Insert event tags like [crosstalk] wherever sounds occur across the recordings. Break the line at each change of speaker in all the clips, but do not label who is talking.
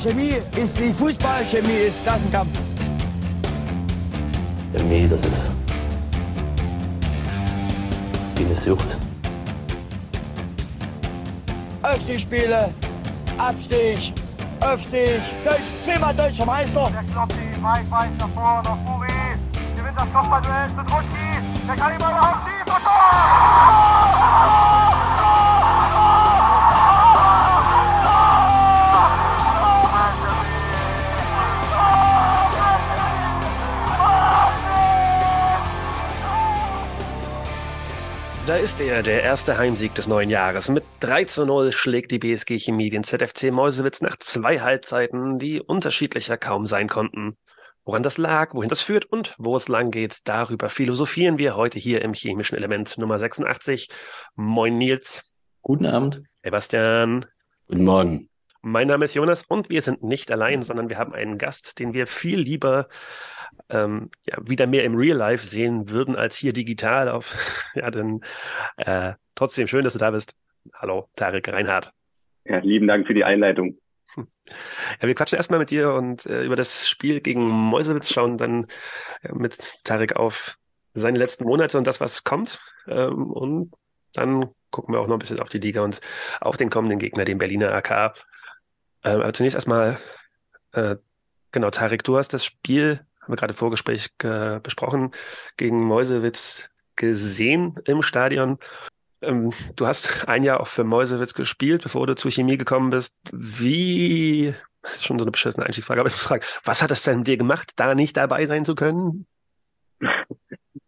Chemie ist wie Fußball, Chemie ist Klassenkampf.
Chemie, das ist wie eine Sucht.
Aufstiegsspiele, Abstieg, Aufstieg, Deutsch, zehnmal deutscher Meister.
Der Kloppi, weit, weit nach vorne, Buri. Gewinnt das Kopfballduell zu Druschki. Der kann ihn überhaupt schießen Tor!
Da ist er, der erste Heimsieg des neuen Jahres. Mit 3 zu 0 schlägt die BSG Chemie den ZFC Mäusewitz nach zwei Halbzeiten, die unterschiedlicher kaum sein konnten. Woran das lag, wohin das führt und wo es lang geht, darüber philosophieren wir heute hier im chemischen Element Nummer 86. Moin Nils.
Guten Abend.
Sebastian.
Guten Morgen.
Mein Name ist Jonas und wir sind nicht allein, sondern wir haben einen Gast, den wir viel lieber ähm, ja, wieder mehr im Real Life sehen würden als hier digital auf. [laughs] ja, dann äh, trotzdem schön, dass du da bist. Hallo, Tarek Reinhardt.
Ja, lieben Dank für die Einleitung.
Ja, wir quatschen erstmal mit dir und äh, über das Spiel gegen Mäusewitz schauen dann äh, mit Tarek auf seine letzten Monate und das, was kommt. Ähm, und dann gucken wir auch noch ein bisschen auf die Liga und auf den kommenden Gegner, den Berliner AK. Äh, aber zunächst erstmal, äh, genau, Tarek, du hast das Spiel haben wir gerade im Vorgespräch äh, besprochen, gegen Mäusewitz gesehen im Stadion. Ähm, du hast ein Jahr auch für Mäusewitz gespielt, bevor du zur Chemie gekommen bist. Wie, das ist schon so eine beschissene Einstiegsfrage, aber ich muss fragen, was hat es denn mit dir gemacht, da nicht dabei sein zu können?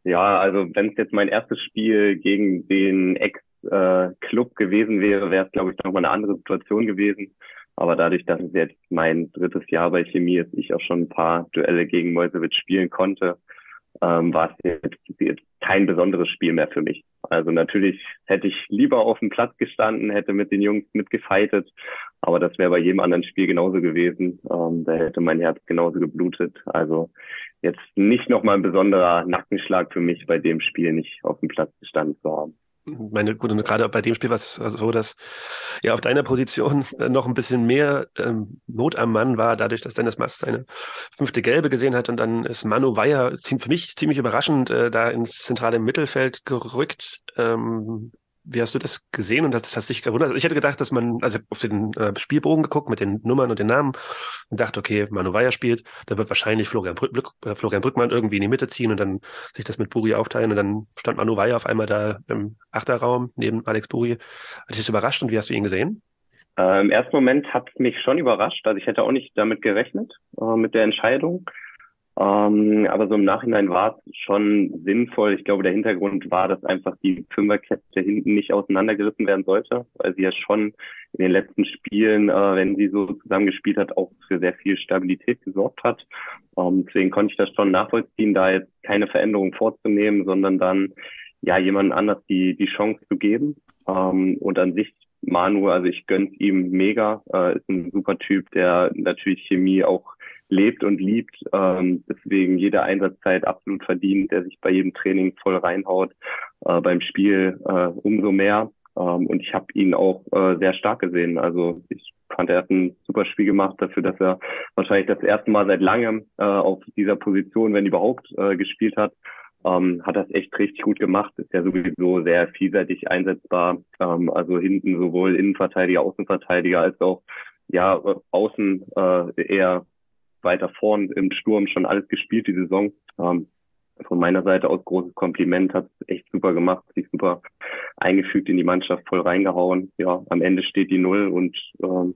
Ja, also wenn es jetzt mein erstes Spiel gegen den Ex-Club gewesen wäre, wäre es, glaube ich, nochmal eine andere Situation gewesen. Aber dadurch, dass es jetzt mein drittes Jahr bei Chemie ist, ich auch schon ein paar Duelle gegen Mäusewitz spielen konnte, ähm, war es jetzt, jetzt kein besonderes Spiel mehr für mich. Also natürlich hätte ich lieber auf dem Platz gestanden, hätte mit den Jungs mitgefeitet, aber das wäre bei jedem anderen Spiel genauso gewesen. Ähm, da hätte mein Herz genauso geblutet. Also jetzt nicht nochmal ein besonderer Nackenschlag für mich, bei dem Spiel nicht auf dem Platz gestanden zu haben
meine, gut, und gerade bei dem Spiel war es so, dass ja auf deiner Position noch ein bisschen mehr ähm, Not am Mann war, dadurch, dass Dennis Mast seine fünfte Gelbe gesehen hat und dann ist Manu Weyer für mich ziemlich überraschend äh, da ins zentrale Mittelfeld gerückt. Ähm, wie hast du das gesehen und das hast dich gewundert? Ich hätte gedacht, dass man, also auf den äh, Spielbogen geguckt mit den Nummern und den Namen und dachte, okay, Manu Weyer spielt, da wird wahrscheinlich Florian, Brück, äh, Florian Brückmann irgendwie in die Mitte ziehen und dann sich das mit Buri aufteilen und dann stand Manu Weyer auf einmal da im Achterraum neben Alex Buri. Hat dich das überrascht und wie hast du ihn gesehen?
Äh, Im ersten Moment hat mich schon überrascht. Also ich hätte auch nicht damit gerechnet, äh, mit der Entscheidung. Ähm, aber so im Nachhinein war es schon sinnvoll. Ich glaube, der Hintergrund war, dass einfach die Fünferkette hinten nicht auseinandergerissen werden sollte, weil sie ja schon in den letzten Spielen, äh, wenn sie so zusammengespielt hat, auch für sehr viel Stabilität gesorgt hat. Ähm, deswegen konnte ich das schon nachvollziehen, da jetzt keine Veränderung vorzunehmen, sondern dann ja jemanden anders die, die Chance zu geben. Ähm, und an sich Manu, also ich gönn's ihm mega, äh, ist ein super Typ, der natürlich Chemie auch lebt und liebt, ähm, deswegen jede Einsatzzeit absolut verdient, der sich bei jedem Training voll reinhaut, äh, beim Spiel äh, umso mehr. Ähm, und ich habe ihn auch äh, sehr stark gesehen. Also ich fand, er hat ein super Spiel gemacht dafür, dass er wahrscheinlich das erste Mal seit langem äh, auf dieser Position, wenn überhaupt, äh, gespielt hat. Ähm, hat das echt richtig gut gemacht, ist ja sowieso sehr vielseitig einsetzbar. Ähm, also hinten sowohl Innenverteidiger, Außenverteidiger als auch ja außen äh, eher weiter vorn im Sturm schon alles gespielt die Saison. Ähm, von meiner Seite aus großes Kompliment, hat echt super gemacht, sich super eingefügt in die Mannschaft, voll reingehauen. Ja, am Ende steht die Null und ähm,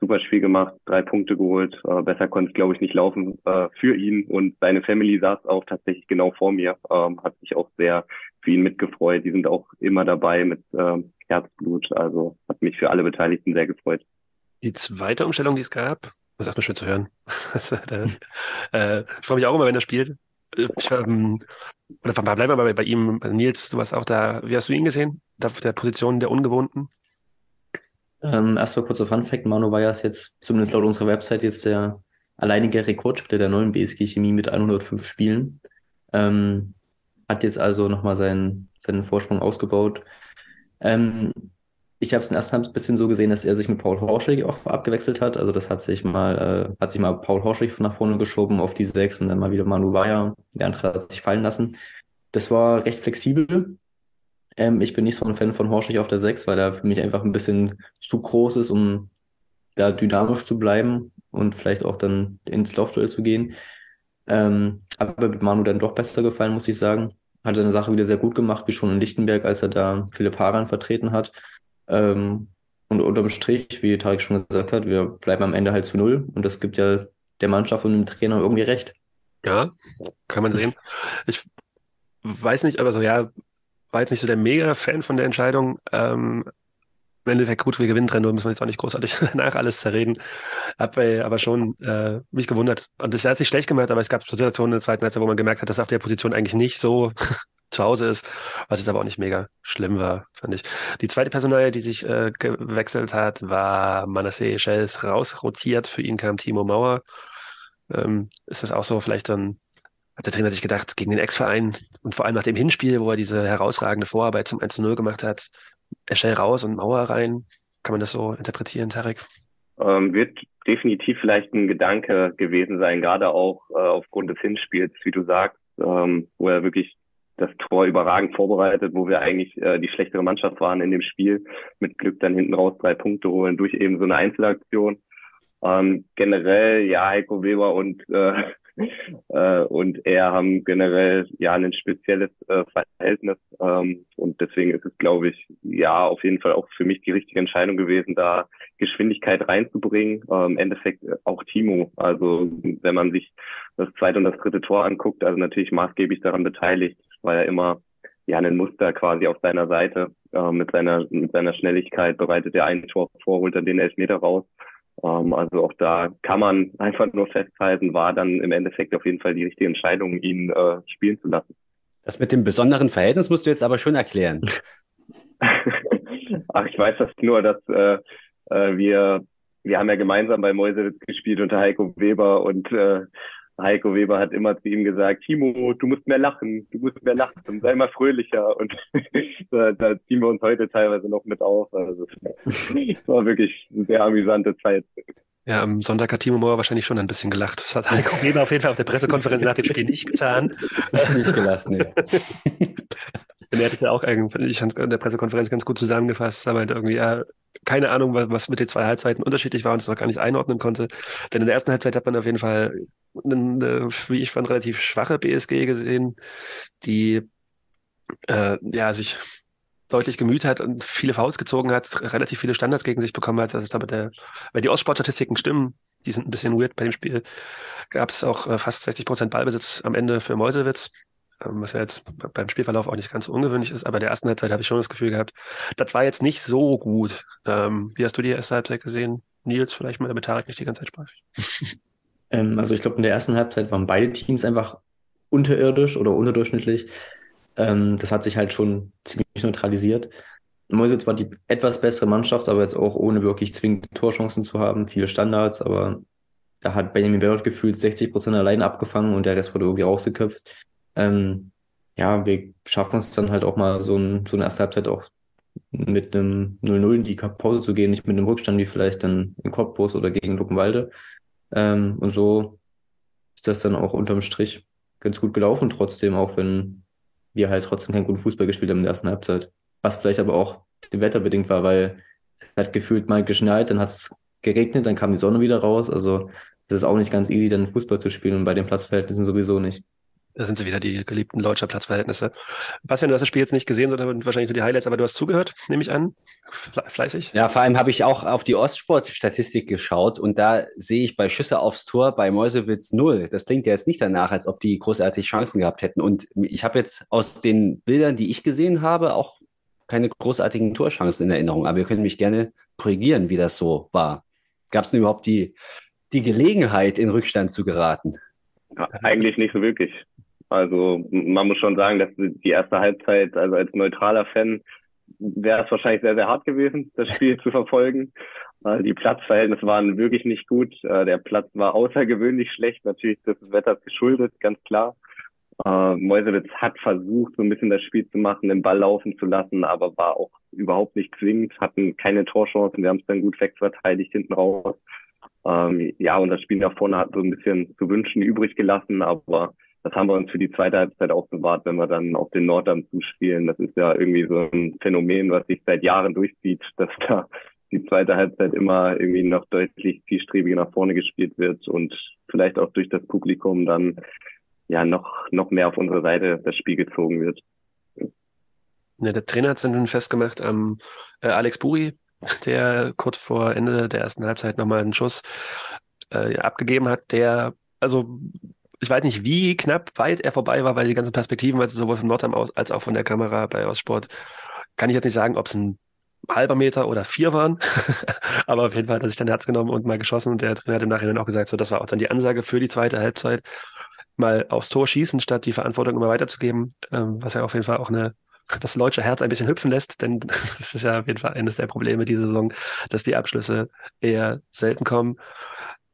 super Spiel gemacht, drei Punkte geholt. Äh, besser konnte es, glaube ich, nicht laufen äh, für ihn und seine Family saß auch tatsächlich genau vor mir, ähm, hat sich auch sehr für ihn mitgefreut. Die sind auch immer dabei mit ähm, Herzblut, also hat mich für alle Beteiligten sehr gefreut.
Die zweite Umstellung, die es gab, das ist erstmal schön zu hören. [laughs] äh, ich freue mich auch immer, wenn er spielt. Ich, ähm, oder bleiben wir bei, bei ihm. Nils, du warst auch da. Wie hast du ihn gesehen? Auf der Position der Ungewohnten?
Ähm, erstmal kurzer Fun-Fact. Manu war ja jetzt, zumindest laut unserer Website, jetzt der alleinige Rekordspieler der neuen BSG Chemie mit 105 Spielen. Ähm, hat jetzt also nochmal seinen, seinen Vorsprung ausgebaut. Ähm, Ich habe es Halbzeit ein bisschen so gesehen, dass er sich mit Paul Horschig auf, abgewechselt hat. Also das hat sich mal, äh, hat sich mal Paul Horschig nach vorne geschoben auf die sechs und dann mal wieder Manu Bayer. Der andere hat sich fallen lassen. Das war recht flexibel. Ähm, ich bin nicht so ein Fan von Horschig auf der sechs, weil er für mich einfach ein bisschen zu groß ist, um da dynamisch zu bleiben und vielleicht auch dann ins Laufduell zu gehen. Ähm, aber mit Manu dann doch besser gefallen, muss ich sagen. Hat seine Sache wieder sehr gut gemacht, wie schon in Lichtenberg, als er da Philipp Haran vertreten hat. Ähm, und unterm Strich, wie Tarek schon gesagt hat, wir bleiben am Ende halt zu null. Und das gibt ja der Mannschaft und dem Trainer irgendwie recht.
Ja, kann man sehen. Ich weiß nicht, aber so, ja, war jetzt nicht so der Mega-Fan von der Entscheidung. Ähm, Im Endeffekt gut, wir gewinnen 3-0, müssen wir jetzt auch nicht großartig [laughs] nach alles zerreden. Hab aber schon äh, mich gewundert. Und es hat sich schlecht gemacht, aber es gab Situationen in der zweiten Halbzeit, wo man gemerkt hat, dass auf der Position eigentlich nicht so zu Hause ist, was jetzt aber auch nicht mega schlimm war, fand ich. Die zweite Personalie, die sich äh, gewechselt hat, war Manasseh Schells rausrotiert. Für ihn kam Timo Mauer. Ähm, ist das auch so vielleicht dann hat der Trainer sich gedacht, gegen den Ex-Verein und vor allem nach dem Hinspiel, wo er diese herausragende Vorarbeit zum 1-0 gemacht hat, Eschel raus und Mauer rein. Kann man das so interpretieren, Tarek?
Ähm, wird definitiv vielleicht ein Gedanke gewesen sein, gerade auch äh, aufgrund des Hinspiels, wie du sagst, ähm, wo er wirklich das Tor überragend vorbereitet, wo wir eigentlich äh, die schlechtere Mannschaft waren in dem Spiel. Mit Glück dann hinten raus drei Punkte holen durch eben so eine Einzelaktion. Ähm, generell, ja, Heiko Weber und äh, [laughs] äh, und er haben generell ja ein spezielles äh, Verhältnis ähm, und deswegen ist es, glaube ich, ja auf jeden Fall auch für mich die richtige Entscheidung gewesen, da Geschwindigkeit reinzubringen. Äh, Im Endeffekt auch Timo. Also wenn man sich das zweite und das dritte Tor anguckt, also natürlich maßgeblich daran beteiligt, weil er immer ja ein Muster quasi auf seiner Seite äh, mit seiner mit seiner Schnelligkeit bereitet er ein Tor vor, holt dann den Elfmeter raus. Ähm, also auch da kann man einfach nur festhalten, war dann im Endeffekt auf jeden Fall die richtige Entscheidung, ihn äh, spielen zu lassen.
Das mit dem besonderen Verhältnis musst du jetzt aber schon erklären. [laughs] [laughs]
Ach, ich weiß das nur, dass äh, äh, wir wir haben ja gemeinsam bei Mäusewitz gespielt unter Heiko Weber und äh, Heiko Weber hat immer zu ihm gesagt, Timo, du musst mehr lachen, du musst mehr lachen, sei mal fröhlicher. Und [laughs] da, da, ziehen wir uns heute teilweise noch mit auf. Also es war wirklich eine sehr amüsante Zeit.
Ja, am Sonntag hat Timo Mauer wahrscheinlich schon ein bisschen gelacht. Das hat Heiko Weber auf jeden Fall auf der Pressekonferenz nach dem Spiel nicht getan.
nicht gelacht, nee. [laughs]
Und er hat es ja auch irgendwie, ich fand in der Pressekonferenz ganz gut zusammengefasst. Er meinte irgendwie, ja, keine Ahnung, was mit den zwei Halbzeiten unterschiedlich war und es noch gar nicht einordnen konnte. Denn in der ersten Halbzeit hat man auf jeden Fall eine, wie ich fand, relativ schwache BSG gesehen, die äh, ja sich deutlich gemüht hat und viele Fouls gezogen hat, relativ viele Standards gegen sich bekommen hat. Also ich glaube, der, wenn die Ostsportstatistiken stimmen, die sind ein bisschen weird bei dem Spiel, gab es auch äh, fast 60 Prozent Ballbesitz am Ende für Mäusewitz. Ähm, was ja jetzt beim Spielverlauf auch nicht ganz ungewöhnlich ist, aber der ersten Halbzeit habe ich schon das Gefühl gehabt, das war jetzt nicht so gut. Ähm, wie hast du die erste Halbzeit gesehen? Nils, vielleicht mal, damit Tarek nicht die ganze Zeit sprach. [laughs]
ähm, also ich glaube, in der ersten Halbzeit waren beide Teams einfach unterirdisch oder unterdurchschnittlich. Ähm, das hat sich halt schon ziemlich neutralisiert. Mäusewitz war die etwas bessere Mannschaft, aber jetzt auch ohne wirklich zwingende Torchancen zu haben, viele Standards, aber da hat Benjamin Werrold gefühlt 60 Prozent allein abgefangen und der Rest wurde irgendwie rausgeköpft ähm, ja, wir schaffen es dann halt auch mal so, ein, so eine erste Halbzeit auch mit einem 0-0 in die Pause zu gehen, nicht mit einem Rückstand wie vielleicht dann in Cottbus oder gegen Luckenwalde. Ähm, und so ist das dann auch unterm Strich ganz gut gelaufen, trotzdem, auch wenn wir halt trotzdem keinen guten Fußball gespielt haben in der ersten Halbzeit. Was vielleicht aber auch dem Wetter bedingt war, weil es hat gefühlt mal geschneit, dann hat es geregnet, dann kam die Sonne wieder raus. Also es ist auch nicht ganz easy, dann Fußball zu spielen und bei den Platzverhältnissen sowieso nicht.
Da sind sie wieder, die geliebten Leutscher Platzverhältnisse. Bastian, du hast das Spiel jetzt nicht gesehen, sondern wahrscheinlich nur die Highlights, aber du hast zugehört, nehme ich an. Fleißig?
Ja, vor allem habe ich auch auf die Ostsport-Statistik geschaut und da sehe ich bei Schüsse aufs Tor bei Mäusewitz null. Das klingt ja jetzt nicht danach, als ob die großartig Chancen gehabt hätten. Und ich habe jetzt aus den Bildern, die ich gesehen habe, auch keine großartigen Torchancen in Erinnerung. Aber ihr könnt mich gerne korrigieren, wie das so war. Gab es denn überhaupt die, die Gelegenheit, in Rückstand zu geraten?
Ja, eigentlich nicht so wirklich. Also man muss schon sagen, dass die erste Halbzeit, also als neutraler Fan, wäre es wahrscheinlich sehr, sehr hart gewesen, das [laughs] Spiel zu verfolgen. Die Platzverhältnisse waren wirklich nicht gut. Äh, der Platz war außergewöhnlich schlecht, natürlich des Wetters geschuldet, ganz klar. Äh, Meuselwitz hat versucht, so ein bisschen das Spiel zu machen, den Ball laufen zu lassen, aber war auch überhaupt nicht zwingend, hatten keine Torchancen, wir haben es dann gut wegverteidigt hinten raus. Ähm, ja, und das Spiel nach vorne hat so ein bisschen zu wünschen übrig gelassen, aber das haben wir uns für die zweite Halbzeit aufbewahrt, wenn wir dann auf den Norddamm zuspielen. Das ist ja irgendwie so ein Phänomen, was sich seit Jahren durchzieht, [laughs] dass da die zweite Halbzeit immer irgendwie noch deutlich zielstrebiger nach vorne gespielt wird und vielleicht auch durch das Publikum dann ja noch, noch mehr auf unsere Seite das Spiel gezogen wird.
Ja, der Trainer hat es dann festgemacht am äh, Alex Buri, der kurz vor Ende der ersten Halbzeit nochmal einen Schuss äh, abgegeben hat, der, also ich weiß nicht, wie knapp weit er vorbei war, weil die ganzen Perspektiven, also sowohl von Nordheim aus als auch von der Kamera bei Ostsport, kann ich jetzt nicht sagen, ob es ein halber Meter oder vier waren. [laughs] Aber auf jeden Fall hat er sich dann Herz genommen und mal geschossen. Und der Trainer hat im Nachhinein auch gesagt, so, das war auch dann die Ansage für die zweite Halbzeit. Mal aufs Tor schießen, statt die Verantwortung immer weiterzugeben, ähm, was ja auf jeden Fall auch eine, das deutsche Herz ein bisschen hüpfen lässt, denn [laughs] das ist ja auf jeden Fall eines der Probleme dieser Saison, dass die Abschlüsse eher selten kommen.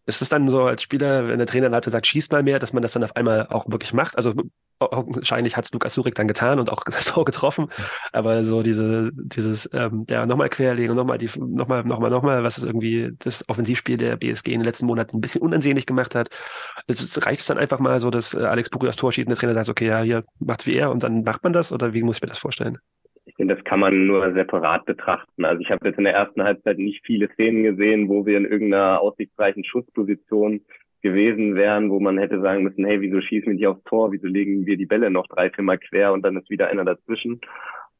Ist es dann so als Spieler, wenn der Trainer dann sagt, schießt mal mehr, dass man das dann auf einmal auch wirklich macht? Also wahrscheinlich hat es Lukas Surik dann getan und auch [laughs] das Tor getroffen, aber so diese, dieses, ähm, ja, nochmal querlegen und nochmal die, nochmal, nochmal, nochmal, was es irgendwie das Offensivspiel der BSG in den letzten Monaten ein bisschen unansehnlich gemacht hat. Es reicht es dann einfach mal so, dass äh, Alex Bucke das Tor schießt und der Trainer sagt, okay, ja, hier macht's wie er und dann macht man das oder wie muss ich mir das vorstellen?
Finde, das kann man nur separat betrachten. Also ich habe jetzt in der ersten Halbzeit nicht viele Szenen gesehen, wo wir in irgendeiner aussichtsreichen Schussposition gewesen wären, wo man hätte sagen müssen, hey, wieso schießen wir nicht aufs Tor, wieso legen wir die Bälle noch drei, viermal quer und dann ist wieder einer dazwischen.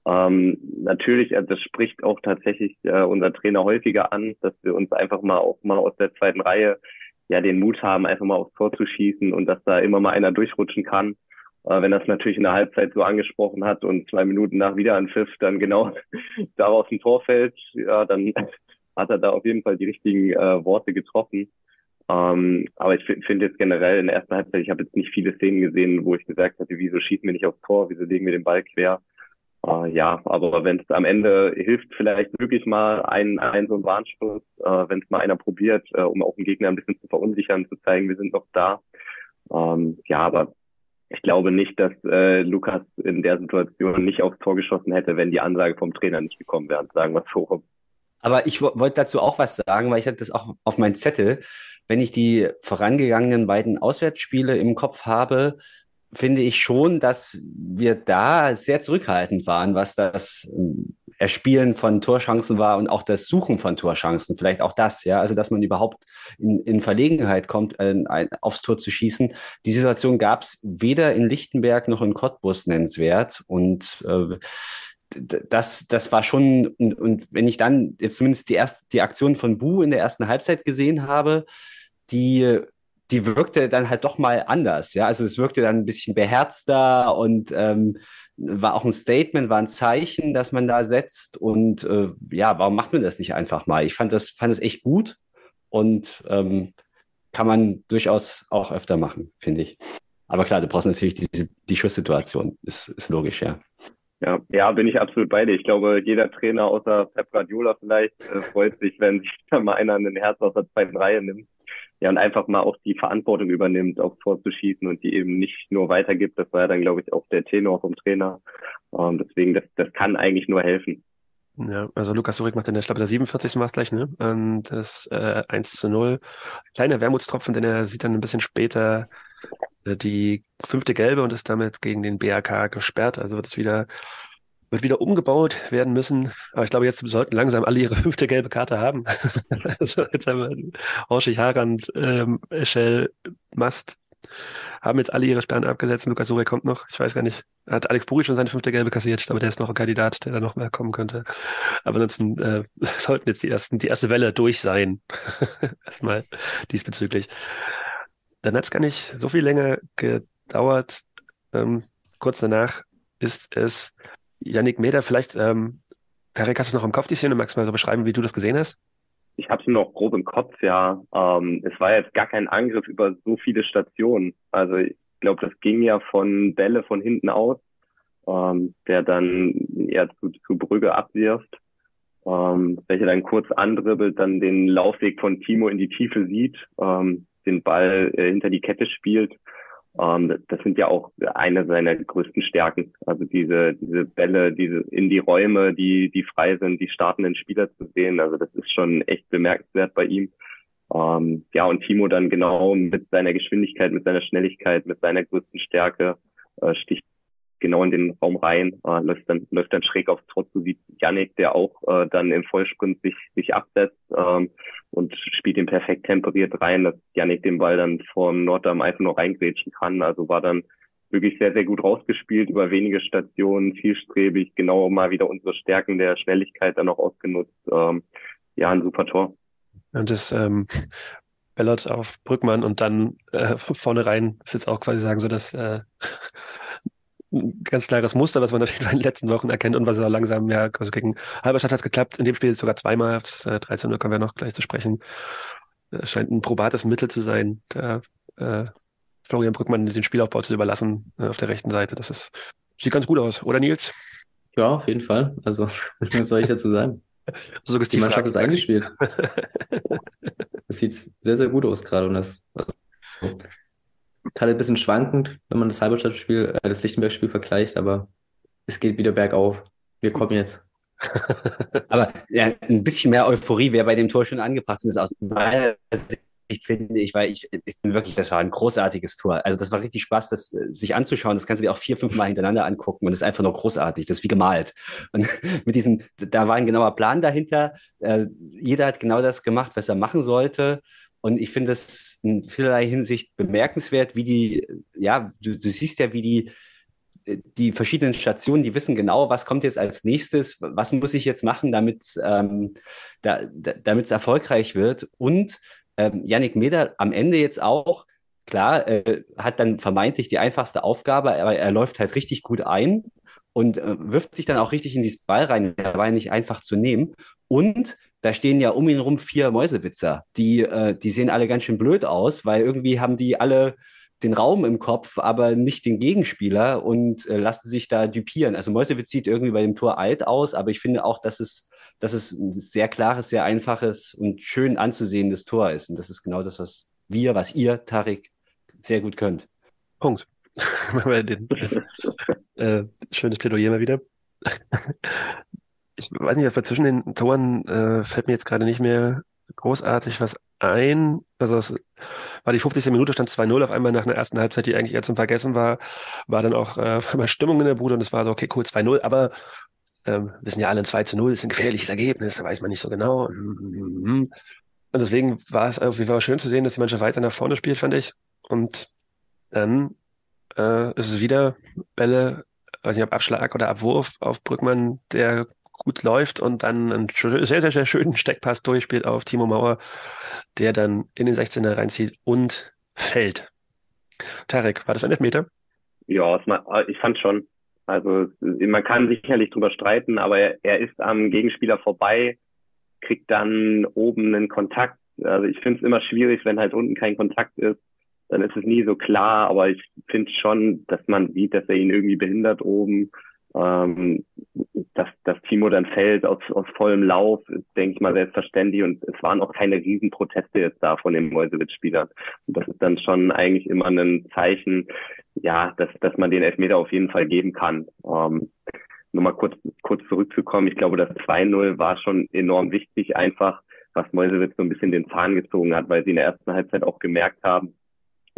Ähm, natürlich, also das spricht auch tatsächlich äh, unser Trainer häufiger an, dass wir uns einfach mal auch mal aus der zweiten Reihe ja den Mut haben, einfach mal aufs Tor zu schießen und dass da immer mal einer durchrutschen kann. Äh, wenn das natürlich in der Halbzeit so angesprochen hat und zwei Minuten nach Wiederanpfiff dann genau [laughs] daraus ein Tor fällt, ja, dann [laughs] hat er da auf jeden Fall die richtigen äh, Worte getroffen. Ähm, aber ich finde jetzt generell in der ersten Halbzeit, ich habe jetzt nicht viele Szenen gesehen, wo ich gesagt hatte, wieso schießen wir nicht aufs Tor, wieso legen wir den Ball quer. Äh, ja, aber wenn es am Ende hilft, vielleicht wirklich mal ein, ein so ein Warnschuss, äh, wenn es mal einer probiert, äh, um auch den Gegner ein bisschen zu verunsichern, zu zeigen, wir sind noch da. Ähm, ja, aber ich glaube nicht, dass äh, Lukas in der Situation nicht aufs Tor geschossen hätte, wenn die Ansage vom Trainer nicht gekommen wäre, sagen wir so rum.
Aber ich wollte dazu auch was sagen, weil ich hatte das auch auf meinen Zettel. Wenn ich die vorangegangenen beiden Auswärtsspiele im Kopf habe, finde ich schon, dass wir da sehr zurückhaltend waren, was das ähm, Erspielen von Torchancen war und auch das Suchen von Torchancen. Vielleicht auch das, ja. Also, dass man überhaupt in, in Verlegenheit kommt, ein, ein, aufs Tor zu schießen. Die Situation gab es weder in Lichtenberg noch in Cottbus nennenswert. Und äh, das, das war schon, und, und wenn ich dann jetzt zumindest die erste, die Aktion von Bu in der ersten Halbzeit gesehen habe, die die wirkte dann halt doch mal anders. Ja, also es wirkte dann ein bisschen beherzter und ähm, war auch ein Statement, war ein Zeichen, das man da setzt. Und äh, ja, warum macht man das nicht einfach mal? Ich fand das, fand das echt gut und ähm, kann man durchaus auch öfter machen, finde ich. Aber klar, du brauchst natürlich diese, die Schusssituation, ist, ist logisch, ja.
Ja, ja, bin ich absolut bei dir. Ich glaube, jeder Trainer außer Pep Guardiola vielleicht äh, freut sich, wenn sich da mal einer in den Herz aus der zweiten Reihe nimmt ja, und einfach mal auch die Verantwortung übernimmt, aufs Tor zu schießen und die eben nicht nur weitergibt. Das war ja dann, glaube ich, auch der Tenor vom Trainer. Und deswegen, das, das kann eigentlich nur helfen.
Ja, also Lukas Surik macht der, ich glaube, der 47. war es gleich, ne? Und das äh, 1 zu 0. Kleiner Wermutstropfen, denn er sieht dann ein bisschen später äh, die fünfte Gelbe und ist damit gegen den BRK gesperrt. Also wird es wieder wird wieder umgebaut werden müssen. Aber ich glaube, jetzt sollten langsam alle ihre [laughs] fünfte gelbe Karte haben. [laughs] also jetzt haben wir Horschig, Harand, ähm, Eschel, Mast haben jetzt alle ihre Sperren abgesetzt. Lukas Sure kommt noch. Ich weiß gar nicht. Hat Alex Buri schon seine fünfte gelbe kassiert? Ich glaube, der ist noch ein Kandidat, der da noch mehr kommen könnte. Aber ansonsten äh, [laughs] sollten jetzt die ersten, die erste Welle durch sein. Erstmal diesbezüglich. Dann hat es gar nicht so viel länger gedauert. Ähm, kurz danach ist es Yannick Meder, vielleicht, ähm, Tarek, hast du noch im Kopf die Szene? Magst du mal so beschreiben, wie du das gesehen hast?
Ich habe es noch grob im Kopf, ja. Ähm, es war jetzt gar kein Angriff über so viele Stationen. Also ich glaube, das ging ja von Bälle von hinten aus, ähm, der dann eher zu, zu Brügge abwirft, ähm, welcher dann kurz andribbelt, dann den Laufweg von Timo in die Tiefe sieht, ähm, den Ball äh, hinter die Kette spielt das sind ja auch eine seiner größten Stärken. Also diese, diese Bälle, diese in die Räume, die, die frei sind, die startenden Spieler zu sehen. Also das ist schon echt bemerkenswert bei ihm. Ähm, ja, und Timo dann genau mit seiner Geschwindigkeit, mit seiner Schnelligkeit, mit seiner größten Stärke äh, sticht genau in den Raum rein, äh, läuft dann läuft dann schräg aufs Tor zu, sieht Yannick, der auch äh, dann im Vollsprint sich sich absetzt ähm, und spielt ihn perfekt temperiert rein, dass Yannick den Ball dann vom Norddarm einfach nur reingrätschen kann. Also war dann wirklich sehr, sehr gut rausgespielt über wenige Stationen, zielstrebig, genau mal wieder unsere Stärken der Schnelligkeit dann auch ausgenutzt. Ähm, ja, ein super Tor.
Und das ähm, Bellot auf Brückmann und dann äh, [laughs] vorne rein ist jetzt auch quasi sagen, so dass äh, ein ganz klares Muster, was man [laughs] natürlich in den letzten Wochen erkennt und was auch langsam, ja, also gegen Halberstadt hat es geklappt, in dem Spiel sogar zweimal, das äh, 13 Uhr kommen wir noch gleich zu sprechen. Es scheint ein probates Mittel zu sein, da äh, Florian Brückmann den Spielaufbau zu überlassen äh, auf der rechten Seite. Das ist, sieht ganz gut aus, oder Nils?
Ja, auf jeden Fall. Also, [laughs] was soll ich dazu sagen?
So
Die Mannschaft ist eingespielt. [laughs] Das sieht sehr, sehr gut aus gerade und das also, gerade ein bisschen schwankend, wenn man das Halberstadt-Spiel, äh, das Lichtenberg-Spiel vergleicht, aber es geht wieder bergauf. Wir kommen jetzt. [laughs]
Aber ja, ein bisschen mehr Euphorie wäre bei dem Tor schon angebracht, zumindest aus meiner Sicht, finde ich, weil ich, ich bin wirklich, das war ein großartiges Tor. Also das war richtig Spaß, das äh, sich anzuschauen. Das kannst du dir auch vier, fünf Mal hintereinander angucken und das ist einfach nur großartig. Das ist wie gemalt. Und [laughs] mit diesem, da war ein genauer Plan dahinter. Äh, jeder hat genau das gemacht, was er machen sollte. Und ich finde es in vielerlei Hinsicht bemerkenswert, wie die, ja, du, du siehst ja, wie die, die verschiedenen Stationen, die wissen genau, was kommt jetzt als nächstes, was muss ich jetzt machen, damit ähm, da, da, es erfolgreich wird. Und ähm, Yannick Meder am Ende jetzt auch, klar, äh, hat dann vermeintlich die einfachste Aufgabe, aber er läuft halt richtig gut ein und äh, wirft sich dann auch richtig in dieses Ball rein. Der war nicht einfach zu nehmen. Und da stehen ja um ihn rum vier Mäusewitzer. Die, äh, die sehen alle ganz schön blöd aus, weil irgendwie haben die alle den Raum im Kopf, aber nicht den Gegenspieler und äh, lassen sich da dupieren. Also Mäusewitz sieht irgendwie bei dem Tor alt aus, aber ich finde auch, dass es, dass es ein sehr klares, sehr einfaches und schön anzusehendes Tor ist. Und das ist genau das, was wir, was ihr, Tarik, sehr gut könnt.
Punkt. [laughs] Den, äh, schönes Plädoyer mal wieder ich weiß nicht, zwischen den Toren äh, fällt mir jetzt gerade nicht mehr großartig was ein. Also es war die 50. Minute, stand 2-0 auf einmal nach einer ersten Halbzeit, die eigentlich eher zum Vergessen war. War dann auch äh, [laughs] mal Stimmung in der Bude und es war so, okay, cool, 2-0, aber ähm, wissen ja alle, ein 2 zu 0 ist ein gefährliches Ergebnis, da weiß man nicht so genau. Und deswegen war es jeden Fall schön zu sehen, dass die Mannschaft weiter nach vorne spielt, fand ich. Und dann äh, ist es wieder Bälle, weiß nicht, ob Abschlag oder Abwurf auf Brückmann, der gut läuft und dann einen sehr, sehr, sehr schönen Steckpass durchspielt auf Timo Mauer, der dann in den 16er reinzieht und fällt. Tarek, war das ein Elfmeter?
Ja, ich fand schon. Also man kann sicherlich drüber streiten, aber er, er ist am Gegenspieler vorbei, kriegt dann oben einen Kontakt. Also ich finde es immer schwierig, wenn halt unten kein Kontakt ist, dann ist es nie so klar, aber ich finde schon, dass man sieht, dass er ihn irgendwie behindert oben ähm, dass, dass Timo dann fällt aus, aus vollem Lauf, denke ich mal selbstverständlich. Und es waren auch keine Riesenproteste jetzt da von den Mäusewitz-Spielern. Und das ist dann schon eigentlich immer ein Zeichen, ja, dass, dass man den Elfmeter auf jeden Fall geben kann. Ähm, nur mal kurz, kurz zurückzukommen. Ich glaube, das 2-0 war schon enorm wichtig, einfach, was Mäusewitz so ein bisschen den Zahn gezogen hat, weil sie in der ersten Halbzeit auch gemerkt haben,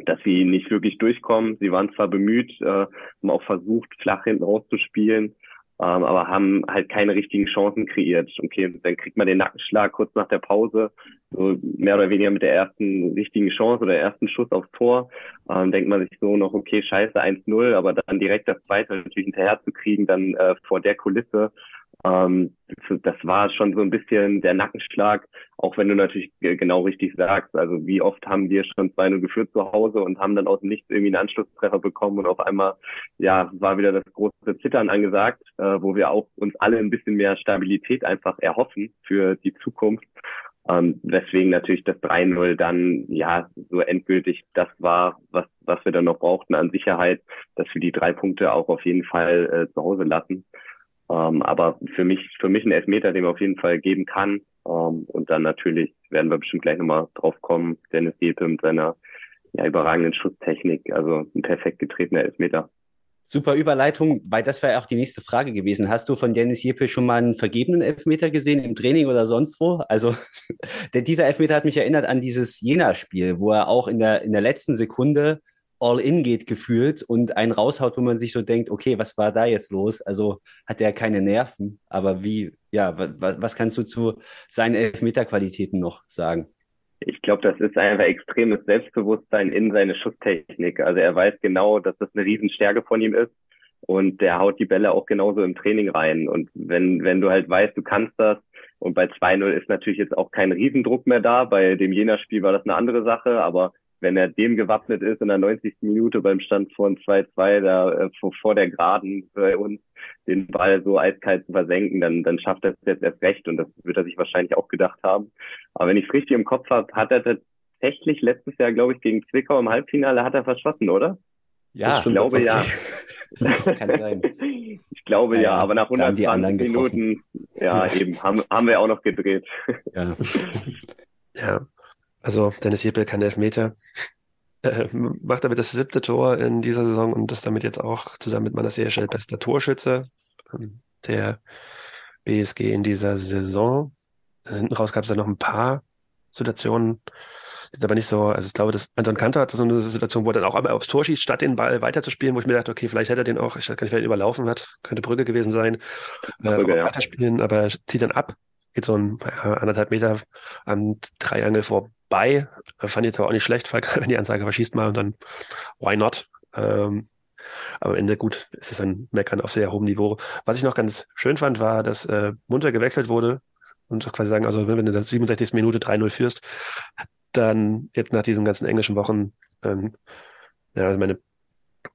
dass sie nicht wirklich durchkommen. Sie waren zwar bemüht, äh, haben auch versucht, flach hinten rauszuspielen, ähm, aber haben halt keine richtigen Chancen kreiert. Okay, dann kriegt man den Nackenschlag kurz nach der Pause, so mehr oder weniger mit der ersten richtigen Chance oder ersten Schuss aufs Tor. Ähm, denkt man sich so noch, okay, scheiße, 1-0, aber dann direkt das zweite natürlich hinterher zu kriegen, dann äh, vor der Kulisse, ähm, das war schon so ein bisschen der Nackenschlag, auch wenn du natürlich genau richtig sagst. Also wie oft haben wir schon 2-0 geführt zu Hause und haben dann aus dem Nichts irgendwie einen Anschlusstreffer bekommen und auf einmal, ja, war wieder das große Zittern angesagt, äh, wo wir auch uns alle ein bisschen mehr Stabilität einfach erhoffen für die Zukunft. Ähm, weswegen natürlich das 3-0 dann ja so endgültig das war, was, was wir dann noch brauchten an Sicherheit, dass wir die drei Punkte auch auf jeden Fall äh, zu Hause lassen. Ähm, aber für mich, für mich ein Elfmeter, den man auf jeden Fall geben kann. Ähm, und dann natürlich werden wir bestimmt gleich nochmal drauf kommen. Dennis Jepe mit seiner ja, überragenden Schusstechnik, also ein perfekt getretener Elfmeter.
Super Überleitung, weil das wäre auch die nächste Frage gewesen. Hast du von Dennis Jeppe schon mal einen vergebenen Elfmeter gesehen im Training oder sonst wo? Also [laughs] dieser Elfmeter hat mich erinnert an dieses Jena-Spiel, wo er auch in der, in der letzten Sekunde all in geht gefühlt und einen raushaut, wo man sich so denkt, okay, was war da jetzt los? Also hat er keine Nerven, aber wie, ja, was, was kannst du zu seinen Elfmeterqualitäten noch sagen?
Ich glaube, das ist einfach extremes Selbstbewusstsein in seine Schusstechnik. Also er weiß genau, dass das eine Riesenstärke von ihm ist und der haut die Bälle auch genauso im Training rein. Und wenn, wenn du halt weißt, du kannst das und bei 2-0 ist natürlich jetzt auch kein Riesendruck mehr da. Bei dem Jena-Spiel war das eine andere Sache, aber wenn er dem gewappnet ist in der 90. Minute beim Stand von 2-2 da äh, vor der Geraden bei uns den Ball so eiskalt zu versenken, dann, dann schafft er es jetzt erst recht und das wird er sich wahrscheinlich auch gedacht haben. Aber wenn ich es richtig im Kopf habe, hat er tatsächlich letztes Jahr, glaube ich, gegen Zwickau im Halbfinale hat er verschossen, oder?
Ja,
ich glaube ja. [laughs]
Kann sein.
Ich glaube ja, ja aber nach
120
Minuten, ja, [laughs] eben, haben, haben wir auch noch gedreht.
Ja. [laughs]
ja. Also Dennis Jeppel kann Elfmeter. [laughs] Äh, macht damit das siebte Tor in dieser Saison und ist damit jetzt auch zusammen mit Manasseh Schell bester Torschütze ähm, der BSG in dieser Saison. Hinten raus gab es dann noch ein paar Situationen, jetzt aber nicht so, also ich glaube, dass Anton Kanter hat so eine Situation, wo er dann auch einmal aufs Tor schießt, statt den Ball weiterzuspielen, wo ich mir dachte, okay, vielleicht hätte er den auch, ich weiß gar nicht, wer ihn überlaufen hat, könnte Brücke gewesen sein, Brügge, äh, ja. weiterspielen, aber er zieht dann ab, geht so ein äh, anderthalb Meter am Dreiangel vorbei. Fand ich jetzt aber auch nicht schlecht, weil [laughs] gerade wenn die Ansage verschießt mal und dann why not? Ähm, aber am Ende gut, ist es ein Meckern auf sehr hohem Niveau. Was ich noch ganz schön fand, war, dass äh, munter gewechselt wurde und das quasi sagen, also wenn du in der 67. Minute 3-0 führst, dann jetzt nach diesen ganzen englischen Wochen, ähm, ja, also meine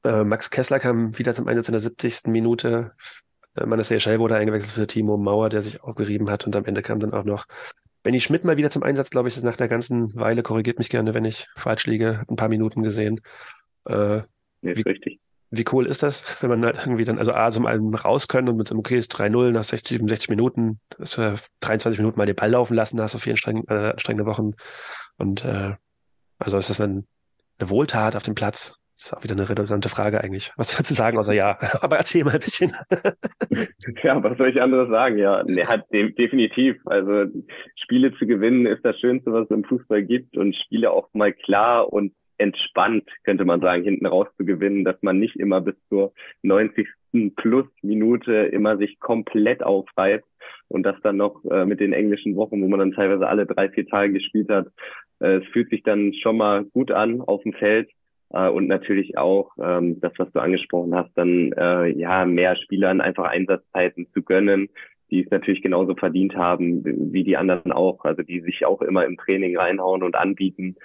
äh, Max Kessler kam wieder zum Einsatz in der 70. Minute äh, Manasseh Schell wurde eingewechselt für Timo Mauer, der sich aufgerieben hat und am Ende kam dann auch noch Benny Schmidt mal wieder zum Einsatz, glaube ich, nach einer ganzen Weile, korrigiert mich gerne, wenn ich falsch liege, hat ein paar Minuten gesehen.
Äh, nee, wie, richtig.
Wie cool ist das, wenn man halt irgendwie dann, also A, so mal raus können und mit einem okay, 3-0 nach 60, 67 Minuten, dass du 23 Minuten mal den Ball laufen lassen hast auf vielen anstrengende, äh, anstrengende Wochen. Und äh, also ist das dann eine Wohltat auf dem Platz, das ist auch wieder eine redundante Frage eigentlich. Was sollst du sagen, außer ja? [laughs] Aber erzähl mal ein bisschen. [laughs]
ja, was soll ich anderes sagen? Ja, nee, hat de definitiv. Also Spiele zu gewinnen ist das Schönste, was es im Fußball gibt und Spiele auch mal klar und entspannt, könnte man sagen, hinten raus zu gewinnen, dass man nicht immer bis zur 90. plus Minute immer sich komplett aufreibt und das dann noch äh, mit den englischen Wochen, wo man dann teilweise alle drei, vier Tage gespielt hat. Äh, es fühlt sich dann schon mal gut an auf dem Feld äh, und natürlich auch ähm, das, was du angesprochen hast, dann äh, ja mehr Spielern einfach Einsatzzeiten zu gönnen, die es natürlich genauso verdient haben wie die anderen auch, also die sich auch immer im Training reinhauen und anbieten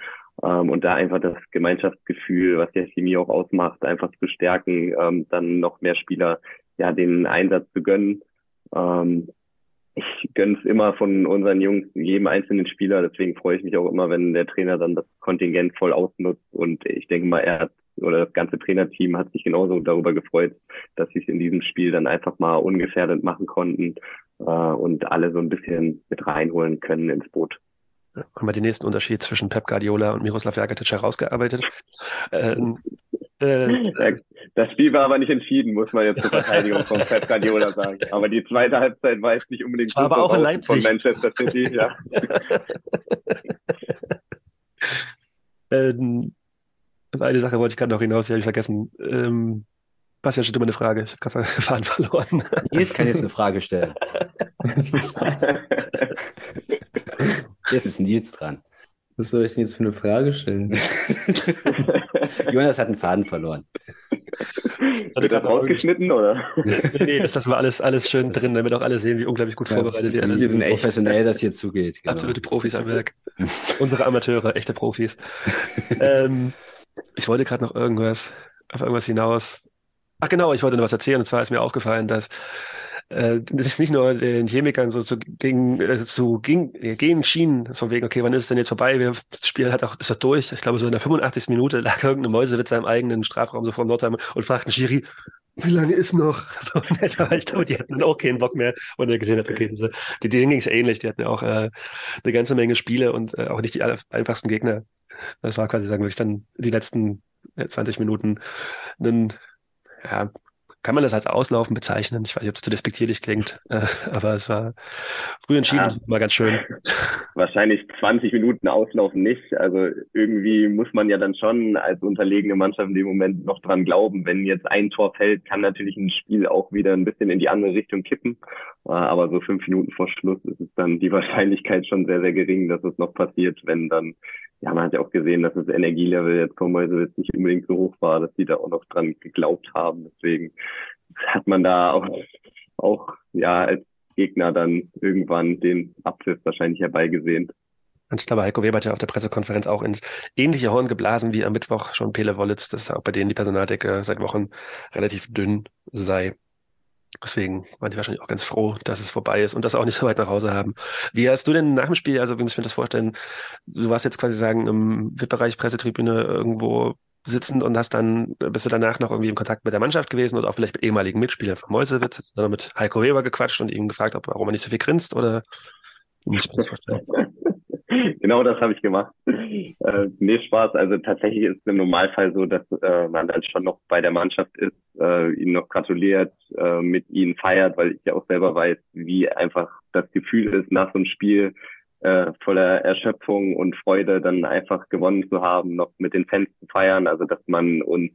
ähm, und da einfach das Gemeinschaftsgefühl, was der Chemie auch ausmacht, einfach zu stärken, ähm, dann noch mehr Spieler ja den Einsatz zu gönnen. Ähm, ich gönne es immer von unseren Jungs, jedem einzelnen Spieler. Deswegen freue ich mich auch immer, wenn der Trainer dann das Kontingent voll ausnutzt. Und ich denke mal, er hat oder das ganze Trainerteam hat sich genauso darüber gefreut, dass sie es in diesem Spiel dann einfach mal ungefährdet machen konnten äh, und alle so ein bisschen mit reinholen können ins Boot
haben wir den nächsten Unterschied zwischen Pep Guardiola und Miroslav Jakitic herausgearbeitet. Ähm,
äh, das Spiel war aber nicht entschieden, muss man jetzt zur Verteidigung von Pep Guardiola sagen. Aber die zweite Halbzeit war jetzt nicht unbedingt
aber auch in Leipzig.
von Manchester City. Ja. [laughs]
ähm, eine Sache wollte ich gerade noch hinaus, die habe ich vergessen. Ähm, Bastian stellt immer eine Frage. Ich habe gerade Faden verloren.
Jetzt kann jetzt eine Frage stellen. [laughs] Was? Jetzt ist Nils dran.
Was soll ich denn jetzt für eine Frage stellen? [laughs]
Jonas hat einen Faden verloren.
Hat er das rausgeschnitten, oder?
nee, nee, das lassen wir alles, alles schön drin, damit auch alle sehen, wie unglaublich gut ja, vorbereitet wir alle
sind. Wir sind echt professionell, dass hier zugeht.
Genau. Absolute Profis am Werk. Unsere Amateure, echte Profis. ähm, ich wollte gerade noch irgendwas, auf irgendwas hinaus. Ach genau, ich wollte noch was erzählen. Und zwar ist mir aufgefallen, dass äh, sich nicht nur den Chemikern so zu, gegen, also zu gegen, gegen schienen, so wegen, okay, wann ist es denn jetzt vorbei? Wir, das Spiel hat auch, ist doch durch. Ich glaube, so in der 85. Minute lag irgendeine Mäusewitze im eigenen Strafraum so vor Nordheim und fragten Schiri, wie lange ist noch? [laughs] So, ich glaube, die hatten auch keinen Bock mehr, und er gesehen hat, okay, diese, die, denen ging es ähnlich, die hatten ja auch äh, eine ganze Menge Spiele und äh, auch nicht die einfachsten Gegner Das war quasi, sagen wir, dann die letzten 20 Minuten ein ja, kann man das als Auslaufen bezeichnen? Ich weiß nicht, ob es zu despektierlich klingt, äh, aber es war früh entschieden, ja, mal ganz schön.
Wahrscheinlich 20 Minuten Auslaufen nicht. Also irgendwie muss man ja dann schon als unterlegene Mannschaft in dem Moment noch dran glauben. Wenn jetzt ein Tor fällt, kann natürlich ein Spiel auch wieder ein bisschen in die andere Richtung kippen. Äh, aber so fünf Minuten vor Schluss ist es dann die [laughs] Wahrscheinlichkeit schon sehr, sehr gering, dass es noch passiert, wenn dann ja, man hat ja auch gesehen, dass das Energielevel jetzt von jetzt nicht unbedingt so hoch war, dass die da auch noch dran geglaubt haben. Deswegen hat man da auch, auch ja, als Gegner dann irgendwann den Abpfiff wahrscheinlich herbeigesehen.
Und ich glaube, Heiko Weber hat ja auf der Pressekonferenz auch ins ähnliche Horn geblasen wie am Mittwoch schon Pele Wollitz, dass auch bei denen die Personaldecke seit Wochen relativ dünn sei. Deswegen waren die wahrscheinlich auch ganz froh, dass es vorbei ist und das auch nicht so weit nach Hause haben. Wie hast du denn nach dem Spiel, also wie muss ich mir das vorstellen, du warst jetzt quasi sagen im VIP-Bereich Pressetribüne irgendwo sitzend und hast dann, bist du danach noch irgendwie im Kontakt mit der Mannschaft gewesen oder auch vielleicht mit ehemaligen Mitspielern von Mäusewitz, oder mit Heiko Weber gequatscht und ihm gefragt, ob, warum er nicht so viel grinst oder wie muss ich mir das vorstellen?
Genau das habe ich gemacht. [laughs] Äh, nee, Spaß. Also tatsächlich ist es im Normalfall so, dass äh, man dann schon noch bei der Mannschaft ist, äh, ihnen noch gratuliert, äh, mit ihnen feiert, weil ich ja auch selber weiß, wie einfach das Gefühl ist, nach so einem Spiel äh, voller Erschöpfung und Freude dann einfach gewonnen zu haben, noch mit den Fans zu feiern. Also dass man uns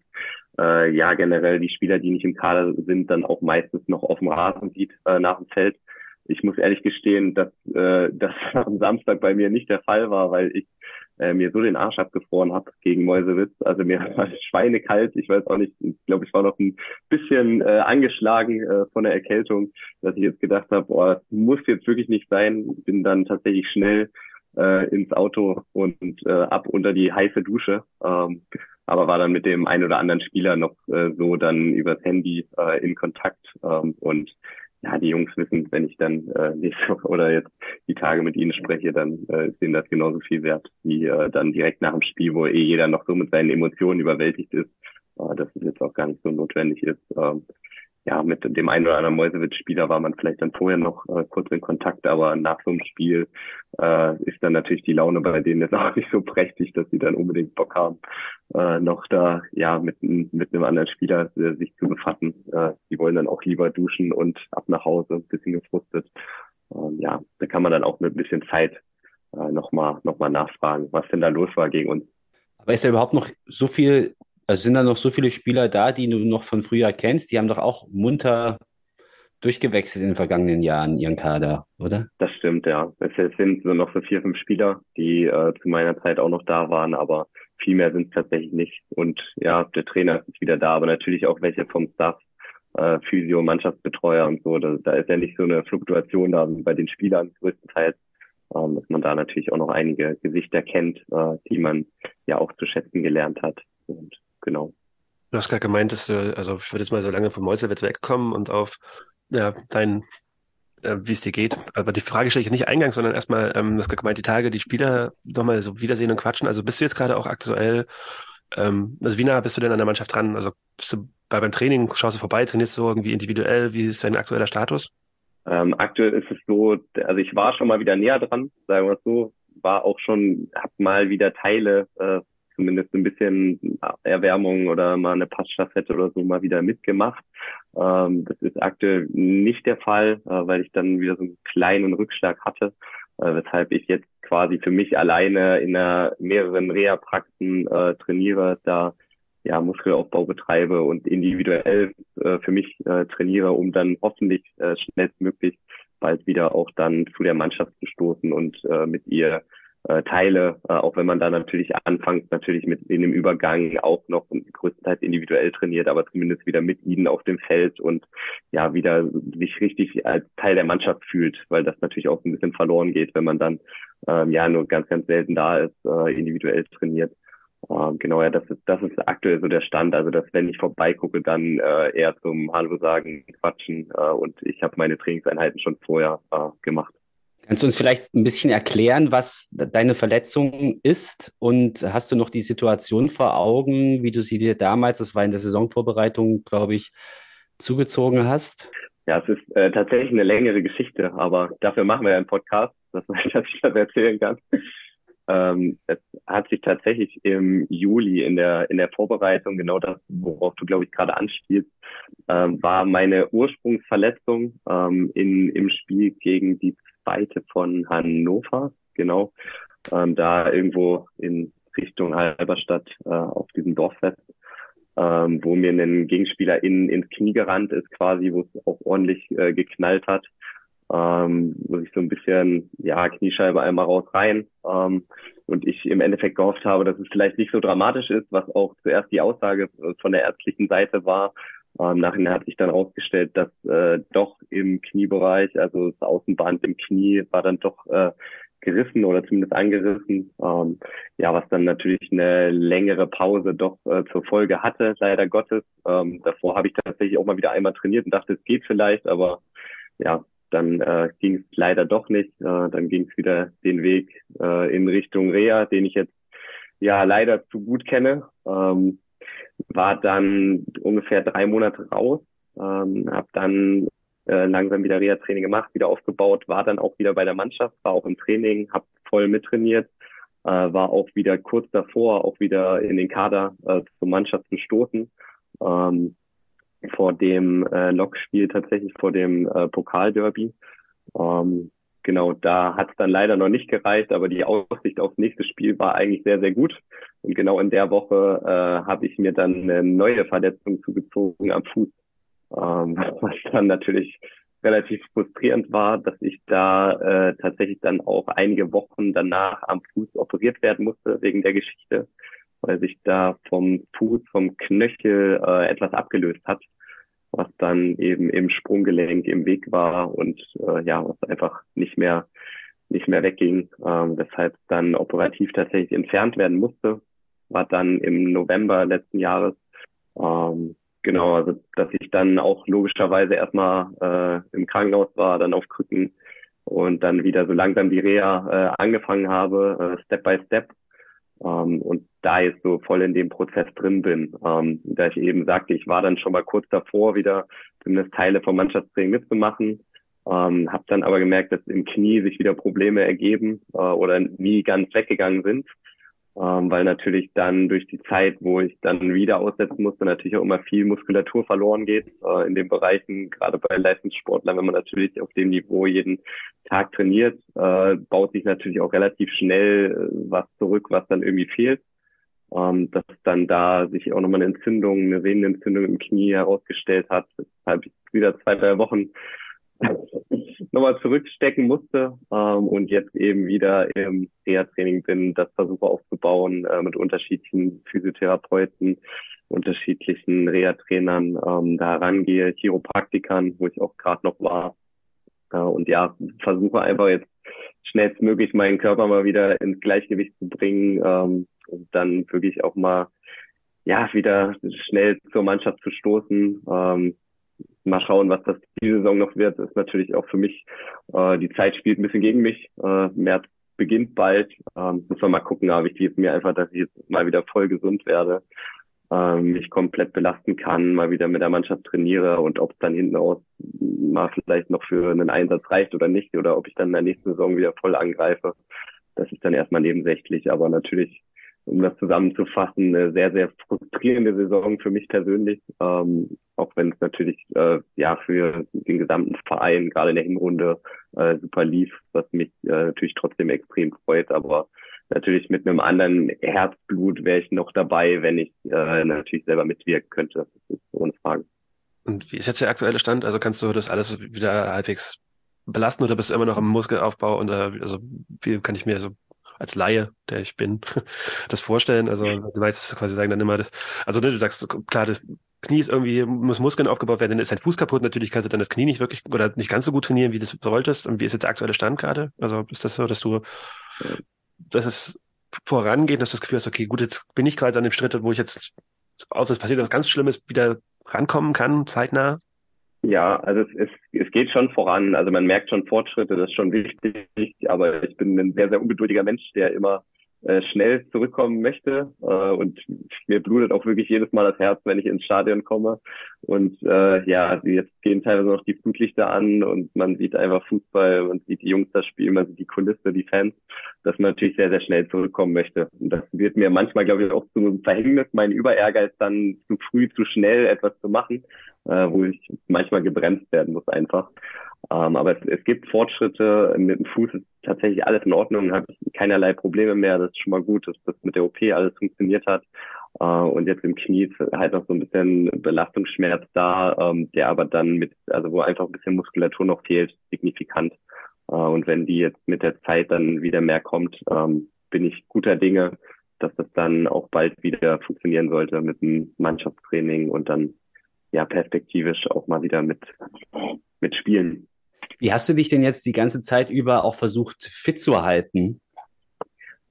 äh, ja generell die Spieler, die nicht im Kader sind, dann auch meistens noch auf dem Rasen sieht äh, nach dem Feld ich muss ehrlich gestehen, dass äh, [laughs] das am Samstag bei mir nicht der Fall war, weil ich äh, mir so den Arsch abgefroren habe gegen Mäusewitz. Also mir war schweinekalt. Ich weiß auch nicht, ich glaube, ich war noch ein bisschen äh, angeschlagen äh, von der Erkältung, dass ich jetzt gedacht habe, boah, das muss jetzt wirklich nicht sein. Bin dann tatsächlich schnell äh, ins Auto und äh, ab unter die heiße Dusche. Ähm, aber war dann mit dem einen oder anderen Spieler noch äh, so dann übers Handy äh, in Kontakt ähm, und ja, die Jungs wissen, wenn ich dann äh, nächste [laughs] Woche oder jetzt die Tage mit ihnen spreche, dann äh, ist denen das genauso viel wert, wie äh, dann direkt nach dem Spiel, wo eh jeder noch so mit seinen Emotionen überwältigt ist, äh, dass es jetzt auch gar nicht so notwendig ist. Ähm, ja, mit dem einen oder anderen Mäusewitz-Spieler war man vielleicht dann vorher noch äh, kurz in Kontakt, aber nach so einem Spiel äh, ist dann natürlich die Laune bei denen jetzt [laughs] auch nicht so prächtig, dass sie dann unbedingt Bock haben, äh, noch da ja mit, mit einem anderen Spieler äh, sich zu befassen. Äh, die wollen dann auch lieber duschen und ab nach Hause, ein bisschen gefrustet. Ähm, ja, da kann man dann auch mit ein bisschen Zeit äh, nochmal noch mal nachfragen, was denn da los war gegen uns.
Aber ist da überhaupt noch so viel also sind da noch so viele Spieler da, die du noch von früher kennst? Die haben doch auch munter durchgewechselt in den vergangenen Jahren ihren Kader, oder?
Das stimmt, ja. Es sind so noch so vier, fünf Spieler, die äh, zu meiner Zeit auch noch da waren, aber viel mehr sind es tatsächlich nicht. Und ja, der Trainer ist wieder da, aber natürlich auch welche vom Staff, äh, Physio, Mannschaftsbetreuer und so. Da, da ist ja nicht so eine Fluktuation da bei den Spielern größtenteils, ähm, dass man da natürlich auch noch einige Gesichter kennt, äh, die man ja auch zu schätzen gelernt hat. Und genau.
Du hast gerade gemeint, dass du, also ich würde jetzt mal so lange vom Mäusewitz wegkommen und auf ja, dein, äh, wie es dir geht. Aber die Frage stelle ich nicht eingangs, sondern erstmal, ähm, du hast gerade gemeint, die Tage, die Spieler nochmal so wiedersehen und quatschen. Also bist du jetzt gerade auch aktuell, ähm, also wie nah bist du denn an der Mannschaft dran? Also bist du bei beim Training, schaust du vorbei, trainierst du irgendwie individuell? Wie ist dein aktueller Status?
Ähm, aktuell ist es so, also ich war schon mal wieder näher dran, sagen wir es so, war auch schon, hab mal wieder Teile äh, zumindest ein bisschen Erwärmung oder mal eine Passstaffette oder so mal wieder mitgemacht. Ähm, das ist aktuell nicht der Fall, äh, weil ich dann wieder so einen kleinen Rückschlag hatte, äh, weshalb ich jetzt quasi für mich alleine in einer mehreren Reha-Praxen äh, trainiere, da ja, Muskelaufbau betreibe und individuell äh, für mich äh, trainiere, um dann hoffentlich äh, schnellstmöglich bald wieder auch dann zu der Mannschaft zu stoßen und äh, mit ihr äh, Teile, äh, auch wenn man da natürlich anfangs natürlich mit in dem Übergang auch noch größtenteils individuell trainiert, aber zumindest wieder mit ihnen auf dem Feld und ja wieder sich richtig als Teil der Mannschaft fühlt, weil das natürlich auch ein bisschen verloren geht, wenn man dann ähm, ja nur ganz, ganz selten da ist, äh, individuell trainiert. Ähm, genau, ja, das ist, das ist aktuell so der Stand. Also, dass wenn ich vorbeigucke, dann äh, eher zum Hallo sagen, quatschen äh, und ich habe meine Trainingseinheiten schon vorher äh, gemacht.
Kannst du uns vielleicht ein bisschen erklären, was deine Verletzung ist? Und hast du noch die Situation vor Augen, wie du sie dir damals, das war in der Saisonvorbereitung, glaube ich, zugezogen hast?
Ja, es ist äh, tatsächlich eine längere Geschichte, aber dafür machen wir ja einen Podcast, dass, dass [laughs] ich das erzählen kann. Ähm, es hat sich tatsächlich im Juli in der, in der Vorbereitung, genau das, worauf du, glaube ich, gerade anspielst, ähm, war meine Ursprungsverletzung ähm, in, im Spiel gegen die zweite von Hannover, genau, ähm, da irgendwo in Richtung Halberstadt äh, auf diesem Dorffest, ähm, wo mir ein Gegenspieler in, ins Knie gerannt ist, quasi, wo es auch ordentlich äh, geknallt hat ähm, wo ich so ein bisschen, ja, Kniescheibe einmal raus rein ähm, und ich im Endeffekt gehofft habe, dass es vielleicht nicht so dramatisch ist, was auch zuerst die Aussage von der ärztlichen Seite war. Ähm, nachher hat sich dann rausgestellt, dass äh, doch im Kniebereich, also das Außenband im Knie war dann doch äh, gerissen oder zumindest angerissen. Ähm, ja, was dann natürlich eine längere Pause doch äh, zur Folge hatte, leider Gottes. Ähm, davor habe ich tatsächlich auch mal wieder einmal trainiert und dachte, es geht vielleicht, aber ja, dann äh, ging es leider doch nicht. Äh, dann ging es wieder den Weg äh, in Richtung Reha, den ich jetzt ja leider zu gut kenne. Ähm, war dann ungefähr drei Monate raus, ähm, habe dann äh, langsam wieder Reha-Training gemacht, wieder aufgebaut, war dann auch wieder bei der Mannschaft, war auch im Training, habe voll mittrainiert, äh, war auch wieder kurz davor, auch wieder in den Kader äh, zur Mannschaft zu stoßen. Ähm, vor dem äh, Lokspiel tatsächlich, vor dem äh, Pokalderby. Ähm, genau, da hat es dann leider noch nicht gereicht, aber die Aussicht aufs nächste Spiel war eigentlich sehr, sehr gut. Und genau in der Woche äh, habe ich mir dann eine neue Verletzung zugezogen am Fuß, ähm, [laughs] was dann natürlich relativ frustrierend war, dass ich da äh, tatsächlich dann auch einige Wochen danach am Fuß operiert werden musste wegen der Geschichte, weil sich da vom Fuß, vom Knöchel äh, etwas abgelöst hat was dann eben im Sprunggelenk im Weg war und äh, ja, was einfach nicht mehr nicht mehr wegging, ähm, weshalb dann operativ tatsächlich entfernt werden musste, war dann im November letzten Jahres. Ähm, genau, also dass ich dann auch logischerweise erstmal äh, im Krankenhaus war, dann auf Krücken und dann wieder so langsam die Reha äh, angefangen habe, äh, Step by Step ähm, und da jetzt so voll in dem Prozess drin bin. Ähm, da ich eben sagte, ich war dann schon mal kurz davor, wieder zumindest Teile vom Mannschaftstraining mitzumachen, ähm, habe dann aber gemerkt, dass im Knie sich wieder Probleme ergeben äh, oder nie ganz weggegangen sind ähm, weil natürlich dann durch die Zeit, wo ich dann wieder aussetzen musste, natürlich auch immer viel Muskulatur verloren geht äh, in den Bereichen, gerade bei Leistungssportlern, wenn man natürlich auf dem Niveau jeden Tag trainiert, äh, baut sich natürlich auch relativ schnell äh, was zurück, was dann irgendwie fehlt. Ähm, dass dann da sich auch nochmal eine Entzündung, eine Venenentzündung im Knie herausgestellt hat, weshalb ich wieder zwei, drei Wochen [laughs] nochmal zurückstecken musste ähm, und jetzt eben wieder im Reha-Training bin, das versuche aufzubauen äh, mit unterschiedlichen Physiotherapeuten, unterschiedlichen Reha-Trainern, ähm, da rangehe, Chiropraktikern, wo ich auch gerade noch war. Äh, und ja, versuche einfach jetzt schnellstmöglich meinen Körper mal wieder ins Gleichgewicht zu bringen ähm, und dann wirklich auch mal ja wieder schnell zur Mannschaft zu stoßen. Ähm, mal schauen, was das diese Saison noch wird. Ist natürlich auch für mich, äh, die Zeit spielt ein bisschen gegen mich. Äh, März beginnt bald. Ähm, muss man mal gucken, aber wichtig ist mir einfach, dass ich jetzt mal wieder voll gesund werde, ähm, mich komplett belasten kann, mal wieder mit der Mannschaft trainiere und ob es dann hinten aus mal vielleicht noch für einen Einsatz reicht oder nicht oder ob ich dann in der nächsten Saison wieder voll angreife. Das ist dann erstmal nebensächlich, aber natürlich um das zusammenzufassen, eine sehr, sehr frustrierende Saison für mich persönlich, ähm, auch wenn es natürlich äh, ja für den gesamten Verein gerade in der Hinrunde äh, super lief, was mich äh, natürlich trotzdem extrem freut, aber natürlich mit einem anderen Herzblut wäre ich noch dabei, wenn ich äh, natürlich selber mitwirken könnte. Das ist ohne Frage.
Und wie ist jetzt der aktuelle Stand? Also kannst du das alles wieder halbwegs belasten oder bist du immer noch im Muskelaufbau und äh, also wie kann ich mir so als Laie, der ich bin, [laughs] das vorstellen. Also du weißt quasi sagen dann immer, das, also ne, du sagst klar, das Knie ist irgendwie, muss Muskeln aufgebaut werden, dann ist dein Fuß kaputt. Natürlich kannst du dann das Knie nicht wirklich oder nicht ganz so gut trainieren, wie du es solltest. Und wie ist jetzt der aktuelle Stand gerade? Also ist das so, dass du, dass es vorangeht, dass du das Gefühl hast, okay, gut, jetzt bin ich gerade an dem Schritt, wo ich jetzt, außer es passiert was ganz Schlimmes, wieder rankommen kann, zeitnah?
Ja, also es, es, es geht schon voran. Also man merkt schon Fortschritte, das ist schon wichtig. Aber ich bin ein sehr, sehr ungeduldiger Mensch, der immer äh, schnell zurückkommen möchte. Äh, und mir blutet auch wirklich jedes Mal das Herz, wenn ich ins Stadion komme. Und äh, ja, jetzt gehen teilweise noch die Flutlichter an und man sieht einfach Fußball, man sieht die Jungs das Spiel, man sieht die Kulisse, die Fans, dass man natürlich sehr, sehr schnell zurückkommen möchte. Und das wird mir manchmal, glaube ich, auch zum Verhängnis, mein Überehrgeiz dann zu früh, zu schnell etwas zu machen, äh, wo ich manchmal gebremst werden muss einfach. Ähm, aber es, es gibt Fortschritte. Mit dem Fuß ist tatsächlich alles in Ordnung, habe ich keinerlei Probleme mehr. Das ist schon mal gut, dass das mit der OP alles funktioniert hat. Äh, und jetzt im Knie ist halt noch so ein bisschen Belastungsschmerz da, ähm, der aber dann mit, also wo einfach ein bisschen Muskulatur noch fehlt, signifikant. Äh, und wenn die jetzt mit der Zeit dann wieder mehr kommt, ähm, bin ich guter Dinge, dass das dann auch bald wieder funktionieren sollte mit dem Mannschaftstraining und dann ja perspektivisch auch mal wieder mit, mit Spielen.
Wie hast du dich denn jetzt die ganze Zeit über auch versucht, fit zu halten?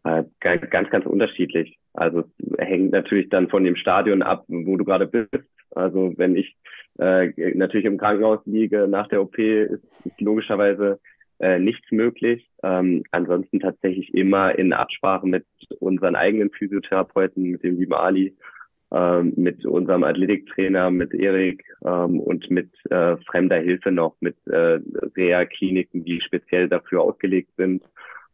Äh, ganz, ganz unterschiedlich. Also hängt natürlich dann von dem Stadion ab, wo du gerade bist. Also wenn ich äh, natürlich im Krankenhaus liege nach der OP, ist, ist logischerweise äh, nichts möglich. Ähm, ansonsten tatsächlich immer in Absprache mit unseren eigenen Physiotherapeuten, mit dem lieben Ali ähm, mit unserem Athletiktrainer, mit Erik ähm, und mit äh, fremder Hilfe noch, mit äh, Reha-Kliniken, die speziell dafür ausgelegt sind,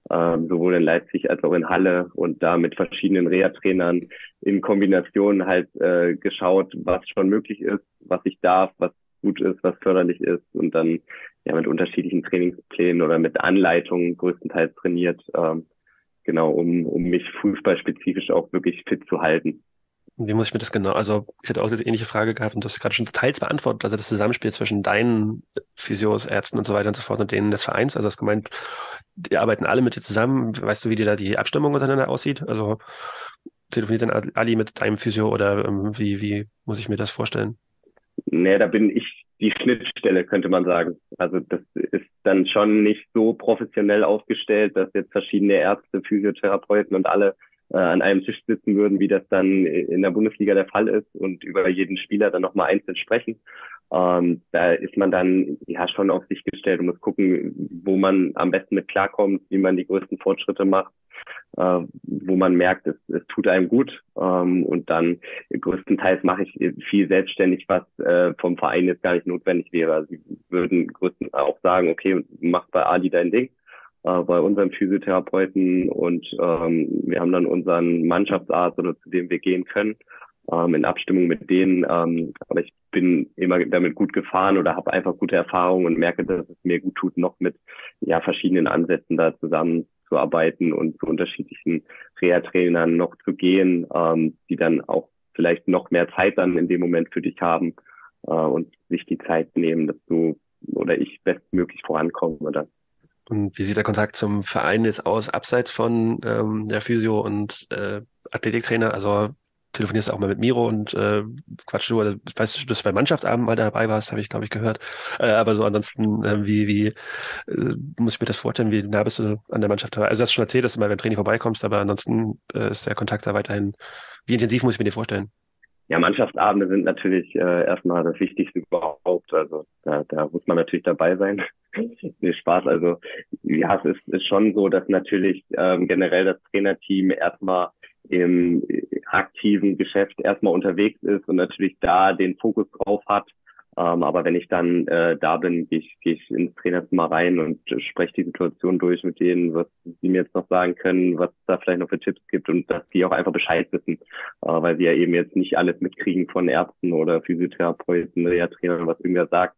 ähm, sowohl in Leipzig als auch in Halle und da mit verschiedenen Reha-Trainern in Kombination halt äh, geschaut, was schon möglich ist, was ich darf, was gut ist, was förderlich ist und dann ja mit unterschiedlichen Trainingsplänen oder mit Anleitungen größtenteils trainiert, ähm, genau, um, um mich fußballspezifisch auch wirklich fit zu halten.
Wie muss ich mir das genau? Also, ich hatte auch eine ähnliche Frage gehabt und du hast gerade schon teils beantwortet, also das Zusammenspiel zwischen deinen Physios, Ärzten und so weiter und so fort und denen des Vereins. Also, hast gemeint, die arbeiten alle mit dir zusammen. Weißt du, wie dir da die Abstimmung untereinander aussieht? Also, telefoniert dann Ali mit deinem Physio oder ähm, wie, wie muss ich mir das vorstellen?
Nee, da bin ich die Schnittstelle, könnte man sagen. Also, das ist dann schon nicht so professionell aufgestellt, dass jetzt verschiedene Ärzte, Physiotherapeuten und alle äh, an einem Tisch sitzen würden, wie das dann in der Bundesliga der Fall ist und über jeden Spieler dann nochmal einzeln sprechen. Ähm, da ist man dann ja schon auf sich gestellt und muss gucken, wo man am besten mit klarkommt, wie man die größten Fortschritte macht, äh, wo man merkt, es, es tut einem gut. Ähm, und dann größtenteils mache ich viel selbstständig, was äh, vom Verein jetzt gar nicht notwendig wäre. Also, sie würden größtenteils auch sagen, okay, mach bei Ali dein Ding äh, bei unserem Physiotherapeuten und ähm, wir haben dann unseren Mannschaftsarzt oder zu dem wir gehen können ähm, in Abstimmung mit denen. Ähm, aber ich bin immer damit gut gefahren oder habe einfach gute Erfahrungen und merke, dass es mir gut tut, noch mit ja verschiedenen Ansätzen da zusammenzuarbeiten und zu unterschiedlichen Reha-Trainern noch zu gehen, ähm, die dann auch vielleicht noch mehr Zeit dann in dem Moment für dich haben äh, und sich die Zeit nehmen, dass du oder ich bestmöglich vorankomme oder
und wie sieht der Kontakt zum Verein jetzt aus, abseits von ähm, der Physio und äh, Athletiktrainer? Also telefonierst du auch mal mit Miro und äh, quatsch du, oder weißt du, dass du bei Mannschaftsabend mal dabei warst, habe ich, glaube ich, gehört. Äh, aber so ansonsten, äh, wie, wie äh, muss ich mir das vorstellen, wie nah bist du an der Mannschaft dabei? Also du hast schon erzählt, dass du mal beim Training vorbeikommst, aber ansonsten äh, ist der Kontakt da weiterhin. Wie intensiv muss ich mir dir vorstellen?
Ja, Mannschaftsabende sind natürlich äh, erstmal das Wichtigste überhaupt. Also da, da muss man natürlich dabei sein. [laughs] nee, Spaß. Also ja, es ist, ist schon so, dass natürlich ähm, generell das Trainerteam erstmal im aktiven Geschäft erstmal unterwegs ist und natürlich da den Fokus drauf hat. Ähm, aber wenn ich dann äh, da bin, gehe ich, geh ich ins Trainerzimmer rein und spreche die Situation durch mit denen, was sie mir jetzt noch sagen können, was da vielleicht noch für Tipps gibt und dass die auch einfach Bescheid wissen, äh, weil sie ja eben jetzt nicht alles mitkriegen von Ärzten oder Physiotherapeuten, Reha-Trainern, was irgendwer sagt,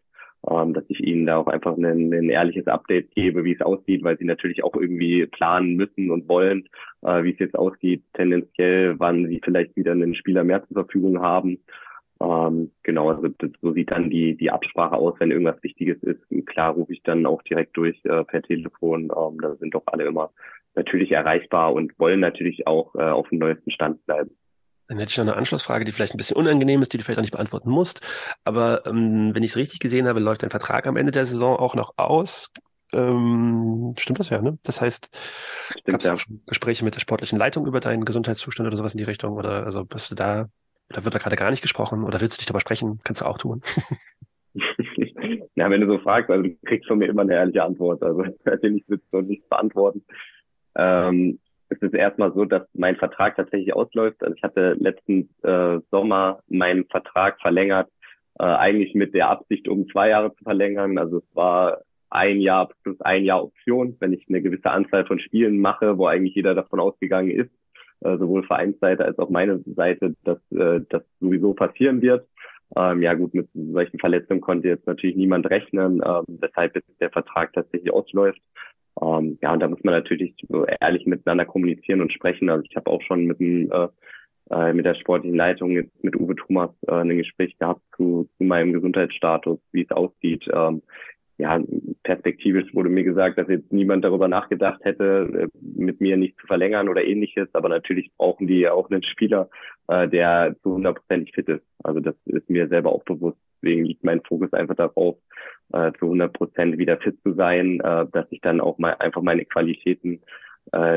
ähm, dass ich ihnen da auch einfach ein, ein ehrliches Update gebe, wie es aussieht, weil sie natürlich auch irgendwie planen müssen und wollen, äh, wie es jetzt aussieht, tendenziell, wann sie vielleicht wieder einen Spieler mehr zur Verfügung haben. Ähm, genau, also das, so sieht dann die, die Absprache aus, wenn irgendwas Wichtiges ist. Klar rufe ich dann auch direkt durch äh, per Telefon. Ähm, da sind doch alle immer natürlich erreichbar und wollen natürlich auch äh, auf dem neuesten Stand bleiben.
Dann hätte ich noch eine Anschlussfrage, die vielleicht ein bisschen unangenehm ist, die du vielleicht auch nicht beantworten musst. Aber ähm, wenn ich es richtig gesehen habe, läuft dein Vertrag am Ende der Saison auch noch aus. Ähm, stimmt das ja, ne? Das heißt, gab es ja. Gespräche mit der sportlichen Leitung über deinen Gesundheitszustand oder sowas in die Richtung? Oder also bist du da, oder wird da gerade gar nicht gesprochen? Oder willst du dich darüber sprechen? Kannst du auch tun. [laughs]
ja, wenn du so fragst, also du kriegst von mir immer eine ehrliche Antwort. Also natürlich willst du nicht beantworten. Ähm, es ist erstmal so, dass mein Vertrag tatsächlich ausläuft. Also ich hatte letzten äh, Sommer meinen Vertrag verlängert, äh, eigentlich mit der Absicht, um zwei Jahre zu verlängern. Also es war ein Jahr plus ein Jahr Option, wenn ich eine gewisse Anzahl von Spielen mache, wo eigentlich jeder davon ausgegangen ist, äh, sowohl Vereinsseite als auch meine Seite, dass äh, das sowieso passieren wird. Ähm, ja gut, mit solchen Verletzungen konnte jetzt natürlich niemand rechnen, ähm, weshalb jetzt der Vertrag tatsächlich ausläuft. Ähm, ja, und da muss man natürlich ehrlich miteinander kommunizieren und sprechen. Also ich habe auch schon mit dem äh, äh, mit der sportlichen Leitung jetzt mit Uwe Thomas äh, ein Gespräch gehabt zu, zu meinem Gesundheitsstatus, wie es aussieht. Ähm, ja, perspektivisch wurde mir gesagt, dass jetzt niemand darüber nachgedacht hätte, äh, mit mir nicht zu verlängern oder ähnliches. Aber natürlich brauchen die auch einen Spieler, äh, der zu hundertprozentig fit ist. Also das ist mir selber auch bewusst. Deswegen liegt mein Fokus einfach darauf, äh, zu 100 Prozent wieder fit zu sein, dass ich dann auch mal einfach meine Qualitäten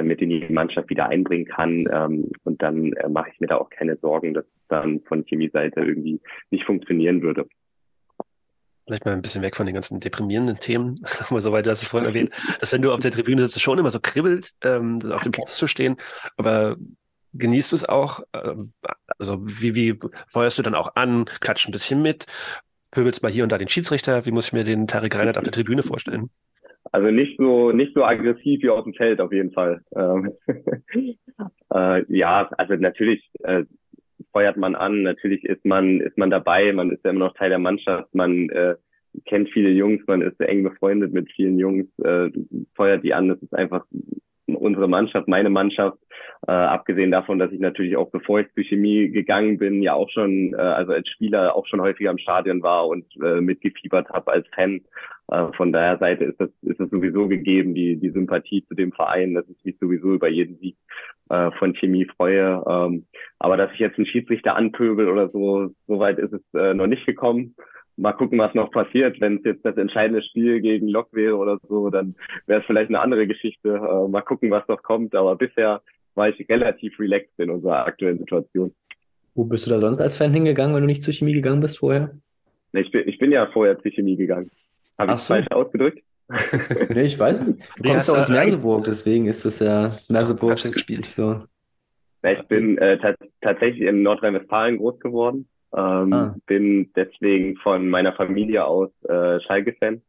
mit in die Mannschaft wieder einbringen kann. Ähm, und dann mache ich mir da auch keine Sorgen, dass dann von Chemie-Seite irgendwie nicht funktionieren würde
vielleicht mal ein bisschen weg von den ganzen deprimierenden Themen, [laughs] aber soweit du hast es vorhin erwähnt, dass wenn du auf der Tribüne sitzt, schon immer so kribbelt, ähm, auf dem Platz zu stehen, aber genießt du es auch? Ähm, also wie, wie feuerst du dann auch an, klatscht ein bisschen mit, pöbelst mal hier und da den Schiedsrichter, wie muss ich mir den Tarek Reinhardt auf der Tribüne vorstellen?
Also nicht so nicht so aggressiv wie auf dem Feld auf jeden Fall. Ähm, [laughs] äh, ja, also natürlich äh, feuert man an, natürlich ist man, ist man dabei, man ist ja immer noch Teil der Mannschaft, man äh, kennt viele Jungs, man ist eng befreundet mit vielen Jungs, äh, feuert die an, das ist einfach unsere Mannschaft, meine Mannschaft, äh, abgesehen davon, dass ich natürlich auch bevor ich zur Chemie gegangen bin, ja auch schon, äh, also als Spieler auch schon häufiger im Stadion war und äh, mitgefiebert habe als Fan. Äh, von daher Seite ist das, ist das sowieso gegeben, die, die Sympathie zu dem Verein, dass ich mich sowieso über jeden Sieg äh, von Chemie freue. Ähm, aber dass ich jetzt einen Schiedsrichter anpöbel oder so, so weit ist es äh, noch nicht gekommen mal gucken, was noch passiert. Wenn es jetzt das entscheidende Spiel gegen Lok wäre oder so, dann wäre es vielleicht eine andere Geschichte. Äh, mal gucken, was noch kommt. Aber bisher war ich relativ relaxed in unserer aktuellen Situation.
Wo bist du da sonst als Fan hingegangen, wenn du nicht zur Chemie gegangen bist vorher?
Nee, ich, bin, ich bin ja vorher zur Chemie gegangen. Habe ich so. falsch ausgedrückt? [laughs]
nee, ich weiß nicht. Du kommst ja aus Merseburg, deswegen ist das ja Merseburg das so.
Ich bin äh, tatsächlich in Nordrhein-Westfalen groß geworden. Ähm, ah. Bin deswegen von meiner Familie aus äh, Schalke-Fan.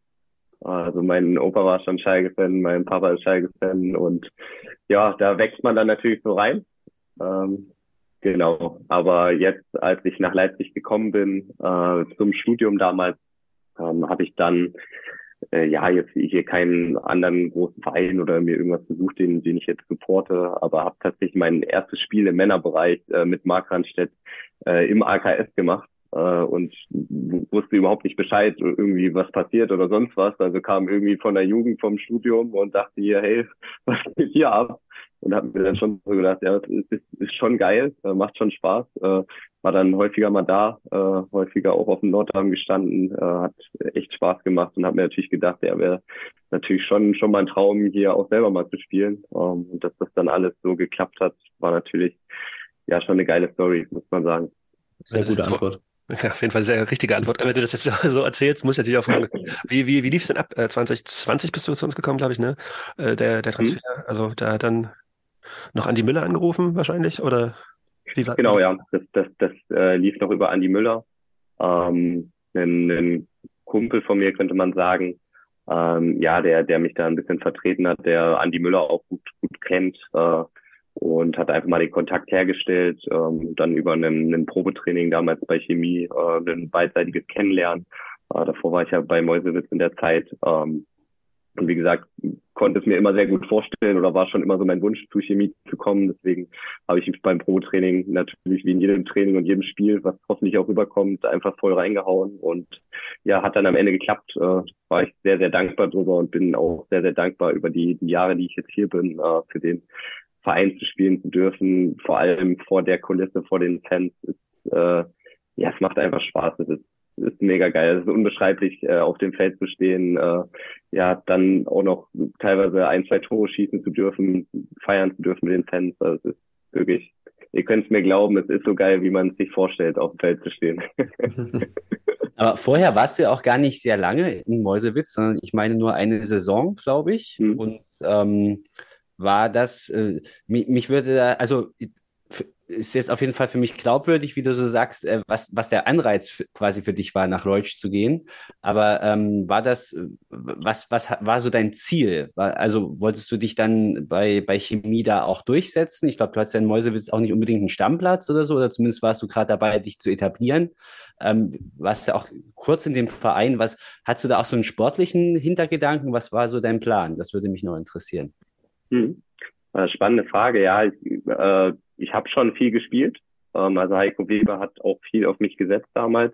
Also mein Opa war schon Schalke-Fan, mein Papa ist Schalke-Fan und ja, da wächst man dann natürlich so rein. Ähm, genau. Aber jetzt, als ich nach Leipzig gekommen bin, äh, zum Studium damals, ähm, habe ich dann äh, ja jetzt hier keinen anderen großen Verein oder mir irgendwas besucht, den, den ich jetzt supporte, aber habe tatsächlich mein erstes Spiel im Männerbereich äh, mit Mark Randstedt äh, im AKS gemacht und wusste überhaupt nicht Bescheid, irgendwie was passiert oder sonst was. Also kam irgendwie von der Jugend vom Studium und dachte hier, hey, [laughs] was geht hier ab? Und habe mir dann schon so gedacht, ja, das ist, ist schon geil, äh, macht schon Spaß. Äh, war dann häufiger mal da, äh, häufiger auch auf dem Norddarm gestanden, äh, hat echt Spaß gemacht und habe mir natürlich gedacht, ja, wäre natürlich schon schon mein Traum, hier auch selber mal zu spielen. Ähm, und dass das dann alles so geklappt hat, war natürlich ja schon eine geile Story, muss man sagen.
Sehr gute Antwort.
Ja, auf jeden Fall sehr richtige Antwort. Wenn du das jetzt [laughs] so erzählst, muss ich natürlich auch fragen, wie, wie, wie lief es denn ab? 2020 äh, bist du zu uns gekommen, glaube ich, ne? Äh, der, der Transfer. Mhm. Also da hat dann noch Andi Müller angerufen wahrscheinlich, oder
wie war Genau, ja. Das, das, das äh, lief noch über Andi Müller. Ähm, ein, ein Kumpel von mir, könnte man sagen, ähm, ja, der, der mich da ein bisschen vertreten hat, der Andi Müller auch gut, gut kennt, äh, und hat einfach mal den Kontakt hergestellt, ähm, dann über einen, einen Probetraining damals bei Chemie, äh, ein beidseitiges Kennenlernen. Äh, davor war ich ja bei Mäusewitz in der Zeit. Ähm, und wie gesagt, konnte es mir immer sehr gut vorstellen oder war schon immer so mein Wunsch, zu Chemie zu kommen. Deswegen habe ich mich beim Probetraining natürlich wie in jedem Training und jedem Spiel, was hoffentlich auch rüberkommt, einfach voll reingehauen. Und ja, hat dann am Ende geklappt. Äh, war ich sehr, sehr dankbar drüber und bin auch sehr, sehr dankbar über die, die Jahre, die ich jetzt hier bin, äh, für den Verein zu spielen zu dürfen, vor allem vor der Kulisse, vor den Fans, ist, äh, ja, es macht einfach Spaß. Es ist, ist mega geil. Es ist unbeschreiblich, äh, auf dem Feld zu stehen, äh, ja, dann auch noch teilweise ein, zwei Tore schießen zu dürfen, feiern zu dürfen mit den Fans. Also es ist wirklich, ihr könnt es mir glauben, es ist so geil, wie man es sich vorstellt, auf dem Feld zu stehen. [laughs]
Aber vorher warst du ja auch gar nicht sehr lange in Mäusewitz, sondern ich meine nur eine Saison, glaube ich. Mhm. Und ähm, war das, äh, mich, mich würde da, also ist jetzt auf jeden Fall für mich glaubwürdig, wie du so sagst, äh, was, was der Anreiz quasi für dich war, nach Leutsch zu gehen. Aber ähm, war das, was, was war so dein Ziel? War, also wolltest du dich dann bei, bei Chemie da auch durchsetzen? Ich glaube, du hattest ja in Mäusewitz auch nicht unbedingt einen Stammplatz oder so, oder zumindest warst du gerade dabei, dich zu etablieren. Ähm, warst ja auch kurz in dem Verein. Was, hattest du da auch so einen sportlichen Hintergedanken? Was war so dein Plan? Das würde mich noch interessieren.
Hm. Äh, spannende Frage, ja. Ich, äh, ich habe schon viel gespielt. Ähm, also Heiko Weber hat auch viel auf mich gesetzt damals.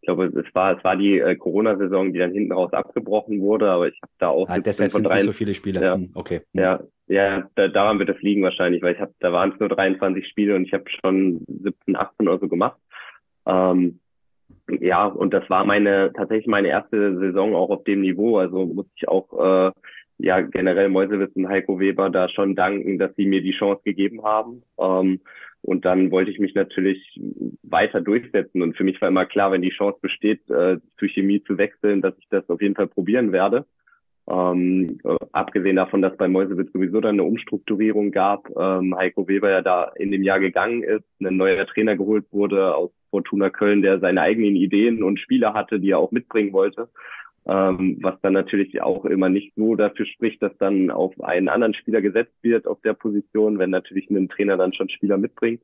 Ich glaube, es war, es war die äh, Corona-Saison, die dann hinten raus abgebrochen wurde, aber ich habe da auch.
Ah, deshalb sind drei, so viele Spiele.
Ja,
hm, okay.
Ja, ja, da, daran wird es liegen wahrscheinlich, weil ich habe, da waren es nur 23 Spiele und ich habe schon 17, 18 oder so gemacht. Ähm, ja, und das war meine tatsächlich meine erste Saison auch auf dem Niveau. Also muss ich auch äh, ja generell Mäusewitz und Heiko Weber da schon danken, dass sie mir die Chance gegeben haben. Ähm, und dann wollte ich mich natürlich weiter durchsetzen. Und für mich war immer klar, wenn die Chance besteht, äh, zu Chemie zu wechseln, dass ich das auf jeden Fall probieren werde. Ähm, äh, abgesehen davon, dass bei Mäusewitz sowieso dann eine Umstrukturierung gab, ähm, Heiko Weber ja da in dem Jahr gegangen ist, ein neuer Trainer geholt wurde aus Fortuna Köln, der seine eigenen Ideen und Spieler hatte, die er auch mitbringen wollte ähm, was dann natürlich auch immer nicht so dafür spricht, dass dann auf einen anderen Spieler gesetzt wird auf der Position, wenn natürlich ein Trainer dann schon Spieler mitbringt.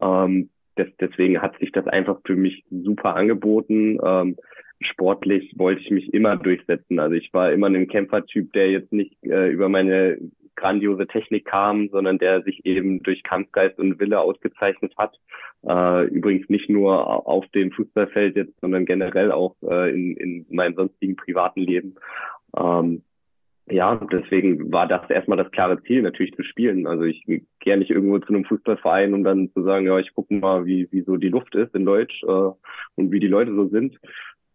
Ähm, das, deswegen hat sich das einfach für mich super angeboten. Ähm, sportlich wollte ich mich immer durchsetzen. Also ich war immer ein Kämpfertyp, der jetzt nicht äh, über meine grandiose Technik kam, sondern der sich eben durch Kampfgeist und Wille ausgezeichnet hat. Äh, übrigens nicht nur auf dem Fußballfeld jetzt, sondern generell auch äh, in, in meinem sonstigen privaten Leben. Ähm, ja, deswegen war das erstmal das klare Ziel, natürlich zu spielen. Also ich gehe nicht irgendwo zu einem Fußballverein, um dann zu sagen, ja, ich gucke mal, wie, wie so die Luft ist in Deutsch äh, und wie die Leute so sind.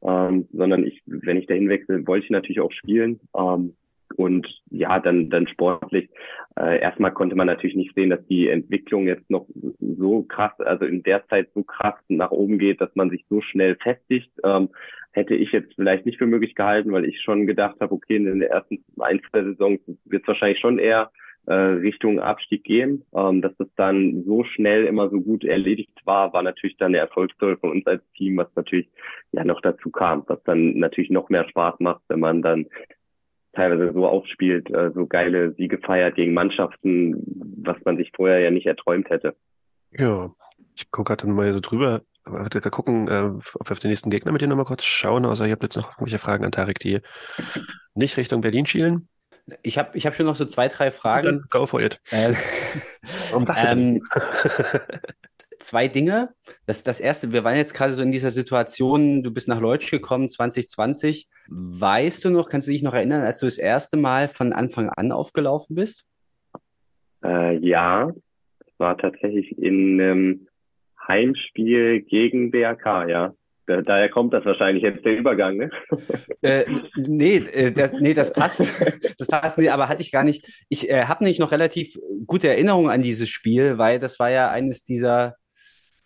Ähm, sondern ich, wenn ich dahin wechsle, wollte ich natürlich auch spielen. Ähm, und ja, dann, dann sportlich. Äh, erstmal konnte man natürlich nicht sehen, dass die Entwicklung jetzt noch so krass, also in der Zeit so krass nach oben geht, dass man sich so schnell festigt. Ähm, hätte ich jetzt vielleicht nicht für möglich gehalten, weil ich schon gedacht habe, okay, in den ersten ein, zwei Saisons wird es wahrscheinlich schon eher äh, Richtung Abstieg gehen. Ähm, dass das dann so schnell immer so gut erledigt war, war natürlich dann der Erfolgsstory von uns als Team, was natürlich ja noch dazu kam, was dann natürlich noch mehr Spaß macht, wenn man dann teilweise so aufspielt, äh, so geile Siege feiert gegen Mannschaften, was man sich vorher ja nicht erträumt hätte.
Ja, ich gucke gerade mal so drüber. Wir gucken, äh, ob wir auf den nächsten Gegner mit dir nochmal kurz schauen. Also ich habe jetzt noch irgendwelche Fragen an Tarek, die nicht Richtung Berlin schielen.
Ich habe ich hab schon noch so zwei, drei Fragen. Dann
go for it. Äh,
Warum das? Ähm, [laughs] zwei Dinge. Das, das erste, wir waren jetzt gerade so in dieser Situation, du bist nach Leutsch gekommen 2020. Weißt du noch, kannst du dich noch erinnern, als du das erste Mal von Anfang an aufgelaufen bist?
Äh, ja, war tatsächlich in einem Heimspiel gegen BRK, ja. Daher kommt das wahrscheinlich jetzt der Übergang, ne? [laughs]
Äh, nee, äh, das, nee, das passt. Das passt, nee, aber hatte ich gar nicht. Ich äh, habe nämlich noch relativ gute Erinnerungen an dieses Spiel, weil das war ja eines dieser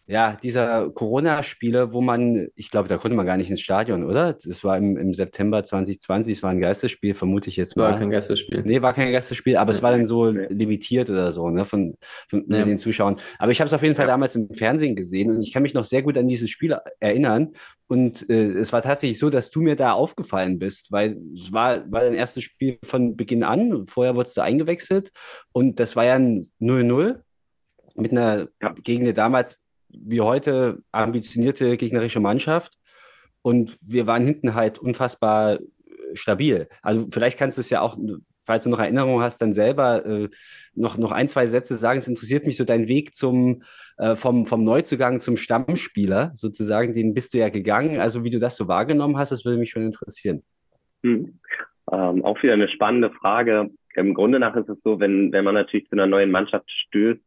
ja, dieser Corona-Spiele, wo man, ich glaube, da konnte man gar nicht ins Stadion, oder? Das war im, im September 2020, es war ein Geisterspiel, vermute ich jetzt mal.
War kein Geisterspiel.
Nee, war kein Geisterspiel, aber es war dann so limitiert oder so, ne, von, von ja. den Zuschauern. Aber ich habe es auf jeden Fall damals im Fernsehen gesehen und ich kann mich noch sehr gut an dieses Spiel erinnern. Und äh, es war tatsächlich so, dass du mir da aufgefallen bist, weil es war, war dein erstes Spiel von Beginn an. Vorher wurdest du eingewechselt und das war ja ein 0-0 mit einer ja. gegen eine damals wie heute ambitionierte gegnerische Mannschaft und wir waren hinten halt unfassbar äh, stabil. Also vielleicht kannst du es ja auch, falls du noch Erinnerungen hast, dann selber äh, noch, noch ein, zwei Sätze sagen. Es interessiert mich so dein Weg zum, äh, vom, vom Neuzugang zum Stammspieler sozusagen, den bist du ja gegangen. Also wie du das so wahrgenommen hast, das würde mich schon interessieren.
Hm. Ähm, auch wieder eine spannende Frage. Im Grunde nach ist es so, wenn, wenn man natürlich zu einer neuen Mannschaft stößt,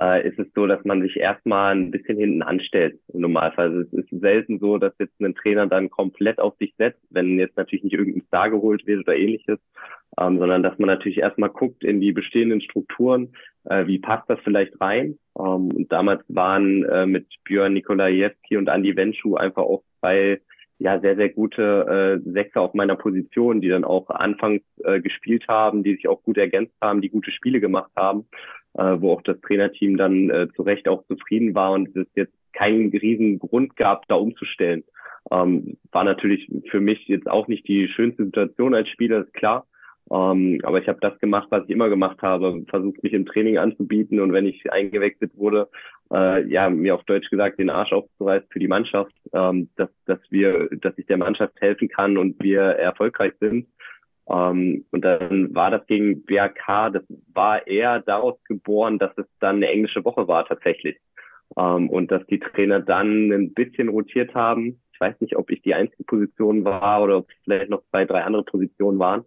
äh, ist es so, dass man sich erstmal ein bisschen hinten anstellt im Normalfall. Also es ist selten so, dass jetzt ein Trainer dann komplett auf sich setzt, wenn jetzt natürlich nicht irgendein Star geholt wird oder ähnliches, ähm, sondern dass man natürlich erstmal guckt in die bestehenden Strukturen, äh, wie passt das vielleicht rein. Ähm, und damals waren äh, mit Björn Nikolajewski und Andi Wenschuh einfach auch zwei ja sehr, sehr gute äh, Sechser auf meiner Position, die dann auch anfangs äh, gespielt haben, die sich auch gut ergänzt haben, die gute Spiele gemacht haben, äh, wo auch das Trainerteam dann äh, zu Recht auch zufrieden war und es jetzt keinen riesen Grund gab, da umzustellen. Ähm, war natürlich für mich jetzt auch nicht die schönste Situation als Spieler, ist klar. Ähm, aber ich habe das gemacht, was ich immer gemacht habe, versucht mich im Training anzubieten und wenn ich eingewechselt wurde, äh, ja, mir auf Deutsch gesagt, den Arsch aufzureißen für die Mannschaft, ähm, dass, dass wir, dass ich der Mannschaft helfen kann und wir erfolgreich sind. Ähm, und dann war das gegen BRK, das war eher daraus geboren, dass es dann eine englische Woche war tatsächlich. Ähm, und dass die Trainer dann ein bisschen rotiert haben. Ich weiß nicht, ob ich die einzige Position war oder ob es vielleicht noch zwei, drei andere Positionen waren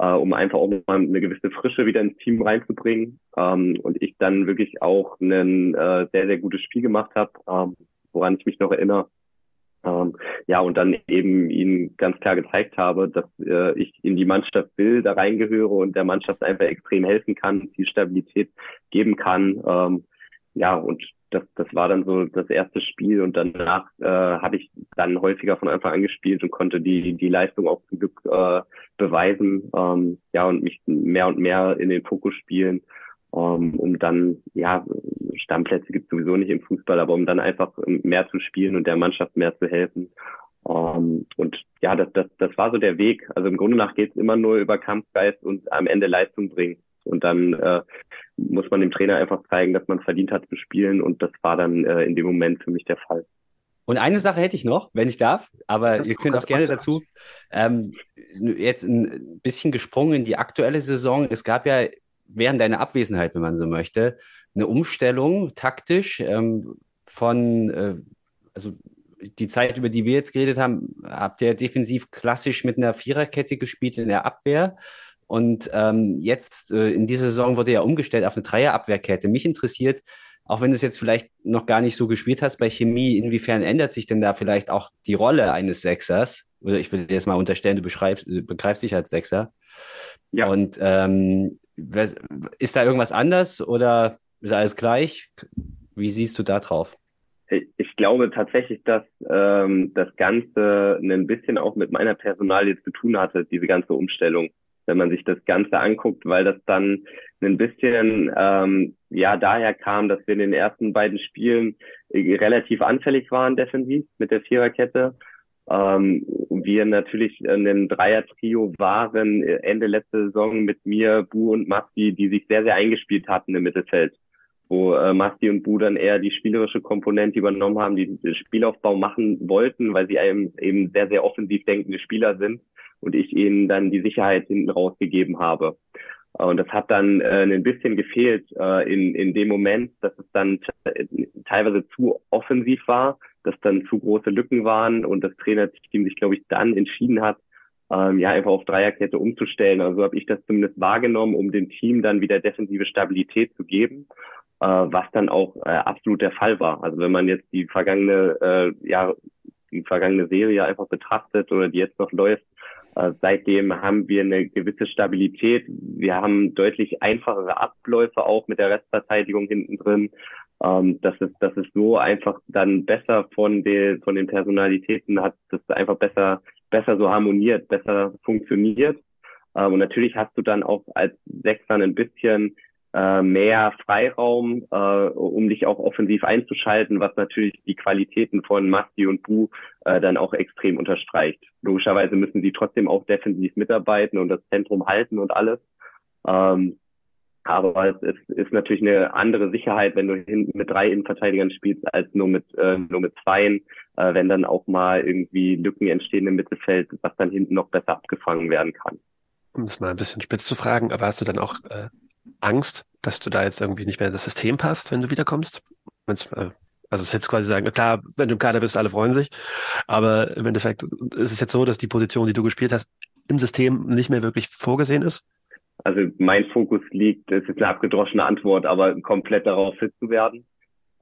äh, um einfach auch mal eine gewisse Frische wieder ins Team reinzubringen. Ähm, und ich dann wirklich auch ein äh, sehr, sehr gutes Spiel gemacht habe, ähm, woran ich mich noch erinnere. Ähm, ja, und dann eben ihnen ganz klar gezeigt habe, dass äh, ich in die Mannschaft will, da reingehöre und der Mannschaft einfach extrem helfen kann, viel Stabilität geben kann. Ähm, ja, und das, das war dann so das erste Spiel und danach äh, habe ich dann häufiger von Anfang an gespielt und konnte die, die Leistung auch zum Glück äh, beweisen, ähm, ja, und mich mehr und mehr in den Fokus spielen, ähm, um dann, ja, Stammplätze gibt sowieso nicht im Fußball, aber um dann einfach mehr zu spielen und der Mannschaft mehr zu helfen. Ähm, und ja, das, das, das war so der Weg. Also im Grunde nach geht es immer nur über Kampfgeist und am Ende Leistung bringen. Und dann äh, muss man dem Trainer einfach zeigen, dass man verdient hat zu spielen. Und das war dann äh, in dem Moment für mich der Fall.
Und eine Sache hätte ich noch, wenn ich darf, aber das ihr könnt auch gerne dazu. Ähm, jetzt ein bisschen gesprungen in die aktuelle Saison. Es gab ja während deiner Abwesenheit, wenn man so möchte, eine Umstellung taktisch ähm, von, äh, also die Zeit, über die wir jetzt geredet haben, habt ihr defensiv klassisch mit einer Viererkette gespielt in der Abwehr. Und ähm, jetzt äh, in dieser Saison wurde ja umgestellt auf eine Dreierabwehrkette. Mich interessiert, auch wenn du es jetzt vielleicht noch gar nicht so gespielt hast bei Chemie, inwiefern ändert sich denn da vielleicht auch die Rolle eines Sechsers? Oder ich würde dir jetzt mal unterstellen, du beschreibst, begreifst dich als Sechser. Ja. Und ähm, ist da irgendwas anders oder ist alles gleich? Wie siehst du da drauf?
Ich glaube tatsächlich, dass ähm, das Ganze ein bisschen auch mit meiner Personalie zu tun hatte, diese ganze Umstellung wenn man sich das Ganze anguckt, weil das dann ein bisschen ähm, ja daher kam, dass wir in den ersten beiden Spielen äh, relativ anfällig waren defensiv mit der Viererkette. Ähm, wir natürlich ein Dreier-Trio waren äh, Ende letzte Saison mit mir, Bu und Masti, die sich sehr, sehr eingespielt hatten im Mittelfeld wo äh, Masti und Bu dann eher die spielerische Komponente übernommen haben, die den Spielaufbau machen wollten, weil sie eben, eben sehr, sehr offensiv denkende Spieler sind und ich ihnen dann die Sicherheit hinten rausgegeben habe. Und das hat dann äh, ein bisschen gefehlt äh, in, in dem Moment, dass es dann teilweise zu offensiv war, dass dann zu große Lücken waren und das Trainerteam sich, glaube ich, dann entschieden hat, ähm, ja, einfach auf Dreierkette umzustellen. Also habe ich das zumindest wahrgenommen, um dem Team dann wieder defensive Stabilität zu geben, äh, was dann auch äh, absolut der Fall war. Also wenn man jetzt die vergangene, äh, ja, die vergangene Serie einfach betrachtet oder die jetzt noch läuft, äh, seitdem haben wir eine gewisse Stabilität. Wir haben deutlich einfachere Abläufe auch mit der Restverteidigung hinten drin. Ähm, das ist, das ist so einfach dann besser von den, von den Personalitäten hat das einfach besser, besser so harmoniert, besser funktioniert. Ähm, und natürlich hast du dann auch als Sechser ein bisschen äh, mehr Freiraum, äh, um dich auch offensiv einzuschalten, was natürlich die Qualitäten von Masti und Bu äh, dann auch extrem unterstreicht. Logischerweise müssen sie trotzdem auch defensiv mitarbeiten und das Zentrum halten und alles. Ähm, aber es ist, ist natürlich eine andere Sicherheit, wenn du hinten mit drei Innenverteidigern spielst, als nur mit äh, nur mit zweien, äh, wenn dann auch mal irgendwie Lücken entstehen im Mittelfeld, was dann hinten noch besser abgefangen werden kann.
Um es mal ein bisschen spitz zu fragen, aber hast du dann auch äh, Angst, dass du da jetzt irgendwie nicht mehr in das System passt, wenn du wiederkommst? Äh, also es jetzt quasi sagen, klar, wenn du im Kader bist, alle freuen sich, aber im Endeffekt ist es jetzt so, dass die Position, die du gespielt hast, im System nicht mehr wirklich vorgesehen ist?
Also mein Fokus liegt, es ist eine abgedroschene Antwort, aber komplett darauf fit zu werden.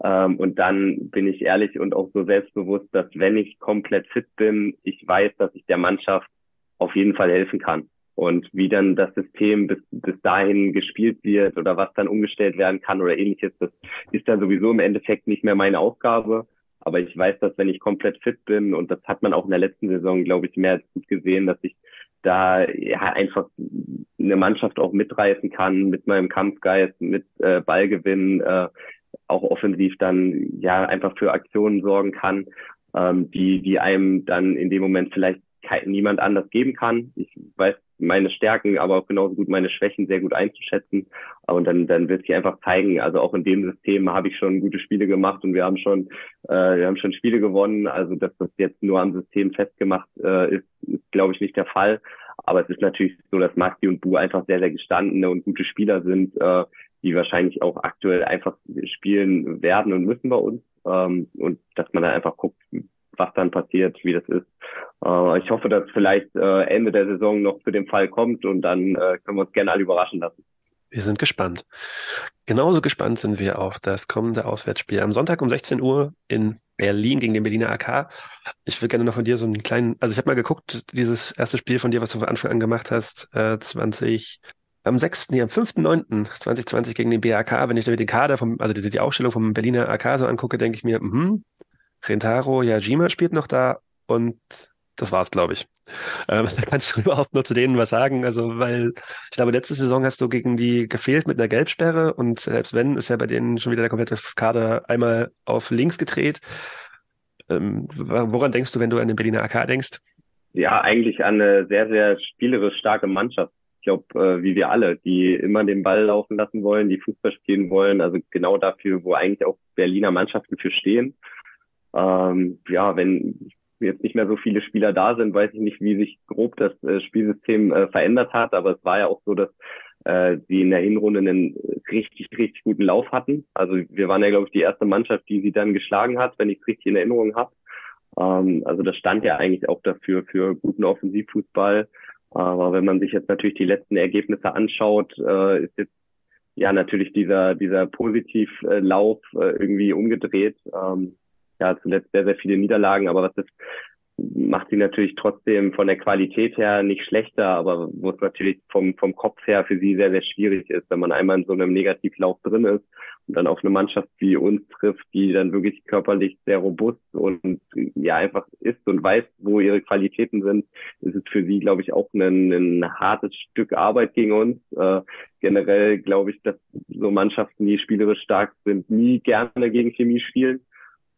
Ähm, und dann bin ich ehrlich und auch so selbstbewusst, dass wenn ich komplett fit bin, ich weiß, dass ich der Mannschaft auf jeden Fall helfen kann. Und wie dann das System bis, bis dahin gespielt wird oder was dann umgestellt werden kann oder ähnliches, das ist dann sowieso im Endeffekt nicht mehr meine Aufgabe. Aber ich weiß, dass wenn ich komplett fit bin, und das hat man auch in der letzten Saison, glaube ich, mehr als gut gesehen, dass ich da ja, einfach eine Mannschaft auch mitreißen kann mit meinem Kampfgeist, mit äh, Ballgewinn, äh, auch offensiv dann ja einfach für Aktionen sorgen kann, ähm, die, die einem dann in dem Moment vielleicht kein, niemand anders geben kann. Ich weiß meine Stärken, aber auch genauso gut meine Schwächen sehr gut einzuschätzen. Und dann, dann wird sich einfach zeigen. Also auch in dem System habe ich schon gute Spiele gemacht und wir haben schon, äh, wir haben schon Spiele gewonnen. Also dass das jetzt nur am System festgemacht äh, ist, ist glaube ich nicht der Fall. Aber es ist natürlich so, dass Maxi und Bu einfach sehr, sehr gestandene und gute Spieler sind, äh, die wahrscheinlich auch aktuell einfach spielen werden und müssen bei uns. Ähm, und dass man dann einfach guckt, was dann passiert, wie das ist. Äh, ich hoffe, dass vielleicht äh, Ende der Saison noch zu dem Fall kommt und dann äh, können wir uns gerne alle überraschen lassen.
Wir sind gespannt. Genauso gespannt sind wir auf das kommende Auswärtsspiel am Sonntag um 16 Uhr in Berlin gegen den Berliner AK. Ich will gerne noch von dir so einen kleinen, also ich habe mal geguckt, dieses erste Spiel von dir, was du von Anfang an gemacht hast, äh, 20, am 6., nee, am 5.9.2020 gegen den BAK, wenn ich mir den Kader vom, also die, die Ausstellung vom Berliner AK so angucke, denke ich mir, mhm, Rentaro Yajima spielt noch da und das war's, glaube ich. Ähm, [laughs] kannst du überhaupt nur zu denen was sagen? Also, weil ich glaube, letzte Saison hast du gegen die gefehlt mit einer Gelbsperre und selbst wenn, ist ja bei denen schon wieder der komplette Kader einmal auf links gedreht. Ähm, woran denkst du, wenn du an den Berliner AK denkst?
Ja, eigentlich an eine sehr, sehr spielerisch starke Mannschaft. Ich glaube, äh, wie wir alle, die immer den Ball laufen lassen wollen, die Fußball spielen wollen, also genau dafür, wo eigentlich auch Berliner Mannschaften für stehen. Ähm, ja, wenn jetzt nicht mehr so viele Spieler da sind, weiß ich nicht, wie sich grob das äh, Spielsystem äh, verändert hat, aber es war ja auch so, dass äh, sie in der Hinrunde einen richtig, richtig guten Lauf hatten. Also wir waren ja, glaube ich, die erste Mannschaft, die sie dann geschlagen hat, wenn ich es richtig in Erinnerung habe. Ähm, also das stand ja eigentlich auch dafür, für guten Offensivfußball. Aber wenn man sich jetzt natürlich die letzten Ergebnisse anschaut, äh, ist jetzt ja natürlich dieser, dieser Positivlauf äh, irgendwie umgedreht. Ähm, ja zuletzt sehr, sehr viele Niederlagen, aber was das macht sie natürlich trotzdem von der Qualität her nicht schlechter, aber wo es natürlich vom, vom Kopf her für sie sehr, sehr schwierig ist, wenn man einmal in so einem Negativlauf drin ist und dann auf eine Mannschaft wie uns trifft, die dann wirklich körperlich sehr robust und ja einfach ist und weiß, wo ihre Qualitäten sind, ist es für sie, glaube ich, auch ein, ein hartes Stück Arbeit gegen uns. Äh, generell glaube ich, dass so Mannschaften, die spielerisch stark sind, nie gerne gegen Chemie spielen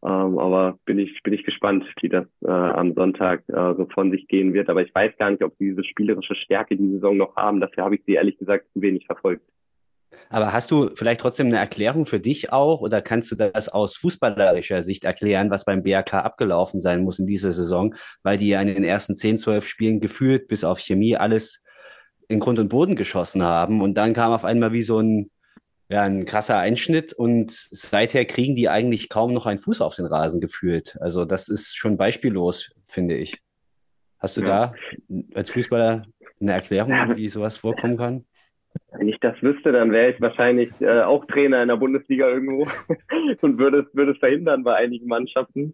ähm, aber bin ich, bin ich gespannt, wie das äh, am Sonntag äh, so von sich gehen wird. Aber ich weiß gar nicht, ob sie diese spielerische Stärke die Saison noch haben. Dafür habe ich sie ehrlich gesagt zu wenig verfolgt.
Aber hast du vielleicht trotzdem eine Erklärung für dich auch oder kannst du das aus fußballerischer Sicht erklären, was beim BRK abgelaufen sein muss in dieser Saison, weil die ja in den ersten 10, 12 Spielen gefühlt bis auf Chemie alles in Grund und Boden geschossen haben und dann kam auf einmal wie so ein ja, ein krasser Einschnitt und seither kriegen die eigentlich kaum noch einen Fuß auf den Rasen gefühlt. Also das ist schon beispiellos, finde ich. Hast du ja. da als Fußballer eine Erklärung, wie sowas vorkommen kann?
Wenn ich das wüsste, dann wäre ich wahrscheinlich äh, auch Trainer in der Bundesliga irgendwo [laughs] und würde es, würde es verhindern bei einigen Mannschaften.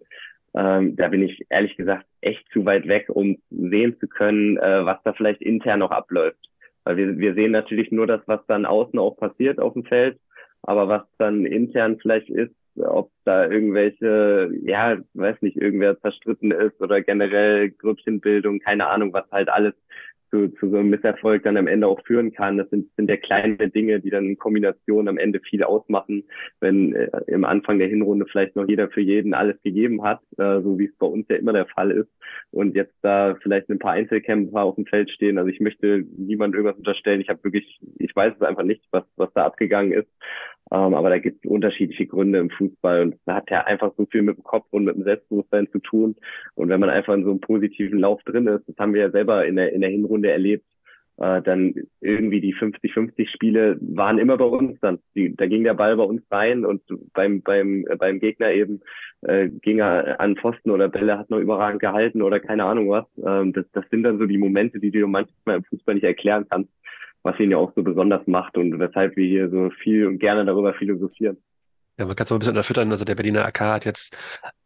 Ähm, da bin ich ehrlich gesagt echt zu weit weg, um sehen zu können, äh, was da vielleicht intern noch abläuft. Weil wir, wir sehen natürlich nur das, was dann außen auch passiert auf dem Feld, aber was dann intern vielleicht ist, ob da irgendwelche, ja, weiß nicht, irgendwer zerstritten ist oder generell Grüppchenbildung, keine Ahnung, was halt alles zu, zu so einem Misserfolg dann am Ende auch führen kann. Das sind, sind ja kleine Dinge, die dann in Kombination am Ende viel ausmachen, wenn äh, im Anfang der Hinrunde vielleicht noch jeder für jeden alles gegeben hat, äh, so wie es bei uns ja immer der Fall ist. Und jetzt da vielleicht ein paar Einzelkämpfer auf dem Feld stehen. Also ich möchte niemand irgendwas unterstellen. Ich habe wirklich, ich weiß es einfach nicht, was, was da abgegangen ist. Ähm, aber da gibt es unterschiedliche Gründe im Fußball und da hat ja einfach so viel mit dem Kopf und mit dem Selbstbewusstsein zu tun. Und wenn man einfach in so einem positiven Lauf drin ist, das haben wir ja selber in der, in der Hinrunde erlebt, äh, dann irgendwie die 50-50 Spiele waren immer bei uns dann. Die, da ging der Ball bei uns rein und beim, beim, äh, beim Gegner eben äh, ging er an Pfosten oder Bälle hat noch überragend gehalten oder keine Ahnung was. Ähm, das, das sind dann so die Momente, die du manchmal im Fußball nicht erklären kannst was ihn ja auch so besonders macht und weshalb wir hier so viel und gerne darüber philosophieren.
Ja, man kann es so ein bisschen unterfüttern. Also der Berliner AK hat jetzt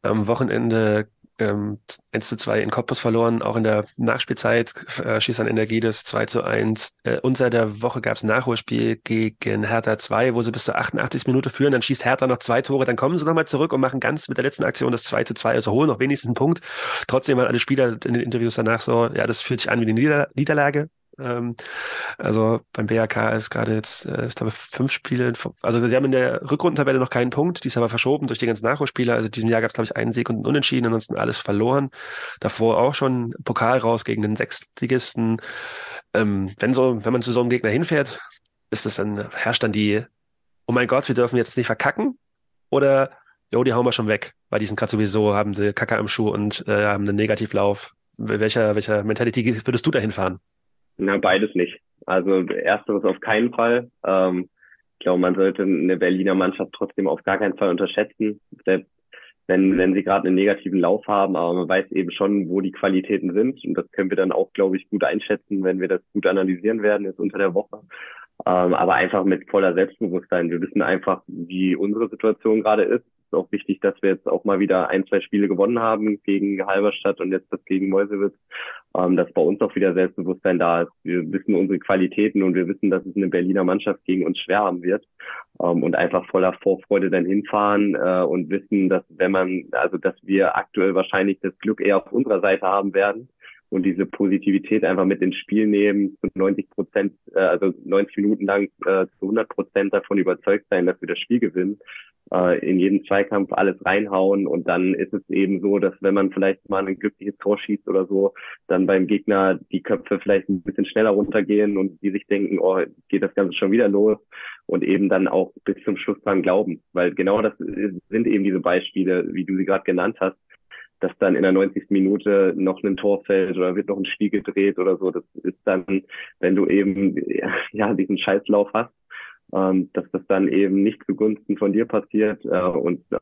am Wochenende ähm, 1 zu 2 in Cottbus verloren, auch in der Nachspielzeit äh, schießt dann Energides 2 zu 1. Äh, unter der Woche gab es Nachholspiel gegen Hertha 2, wo sie bis zur 88. Minute führen, dann schießt Hertha noch zwei Tore, dann kommen sie nochmal zurück und machen ganz mit der letzten Aktion das 2 zu 2, also holen noch wenigstens einen Punkt. Trotzdem waren alle Spieler in den Interviews danach so, ja, das fühlt sich an wie eine Nieder Niederlage, ähm, also beim BHK ist gerade jetzt, äh, ich glaube, fünf Spiele. Also sie haben in der Rückrundentabelle noch keinen Punkt, die ist aber verschoben durch die ganzen Nachholspieler. Also diesem Jahr gab es, glaube ich, einen Sieg und einen Unentschieden, ansonsten alles verloren. Davor auch schon Pokal raus gegen den Sechstligisten. Ähm, wenn so, wenn man zu so einem Gegner hinfährt, ist das dann, herrscht dann die, oh mein Gott, wir dürfen jetzt nicht verkacken? Oder, jo, die hauen wir schon weg, weil die sind gerade sowieso, haben sie Kacker im Schuh und äh, haben einen Negativlauf. Welcher, welcher Mentality würdest du dahin fahren?
Na, beides nicht. Also ersteres auf keinen Fall. Ähm, ich glaube, man sollte eine Berliner Mannschaft trotzdem auf gar keinen Fall unterschätzen. Selbst wenn, wenn sie gerade einen negativen Lauf haben, aber man weiß eben schon, wo die Qualitäten sind. Und das können wir dann auch, glaube ich, gut einschätzen, wenn wir das gut analysieren werden jetzt unter der Woche. Ähm, aber einfach mit voller Selbstbewusstsein. Wir wissen einfach, wie unsere Situation gerade ist ist auch wichtig, dass wir jetzt auch mal wieder ein, zwei Spiele gewonnen haben gegen Halberstadt und jetzt das gegen Mäusewitz, ähm, dass bei uns auch wieder Selbstbewusstsein da ist. Wir wissen unsere Qualitäten und wir wissen, dass es eine Berliner Mannschaft gegen uns schwer haben wird ähm, und einfach voller Vorfreude dann hinfahren äh, und wissen, dass wenn man, also dass wir aktuell wahrscheinlich das Glück eher auf unserer Seite haben werden und diese Positivität einfach mit ins Spiel nehmen, zu 90 Prozent, äh, also 90 Minuten lang äh, zu 100 Prozent davon überzeugt sein, dass wir das Spiel gewinnen, äh, in jeden Zweikampf alles reinhauen und dann ist es eben so, dass wenn man vielleicht mal ein glückliches Tor schießt oder so, dann beim Gegner die Köpfe vielleicht ein bisschen schneller runtergehen und die sich denken, oh, geht das Ganze schon wieder los? Und eben dann auch bis zum Schluss dran glauben, weil genau das sind eben diese Beispiele, wie du sie gerade genannt hast, dass dann in der 90. Minute noch ein Tor fällt oder wird noch ein Spiel gedreht oder so. Das ist dann, wenn du eben [laughs] ja diesen Scheißlauf hast, ähm, dass das dann eben nicht zugunsten von dir passiert. Äh, und äh,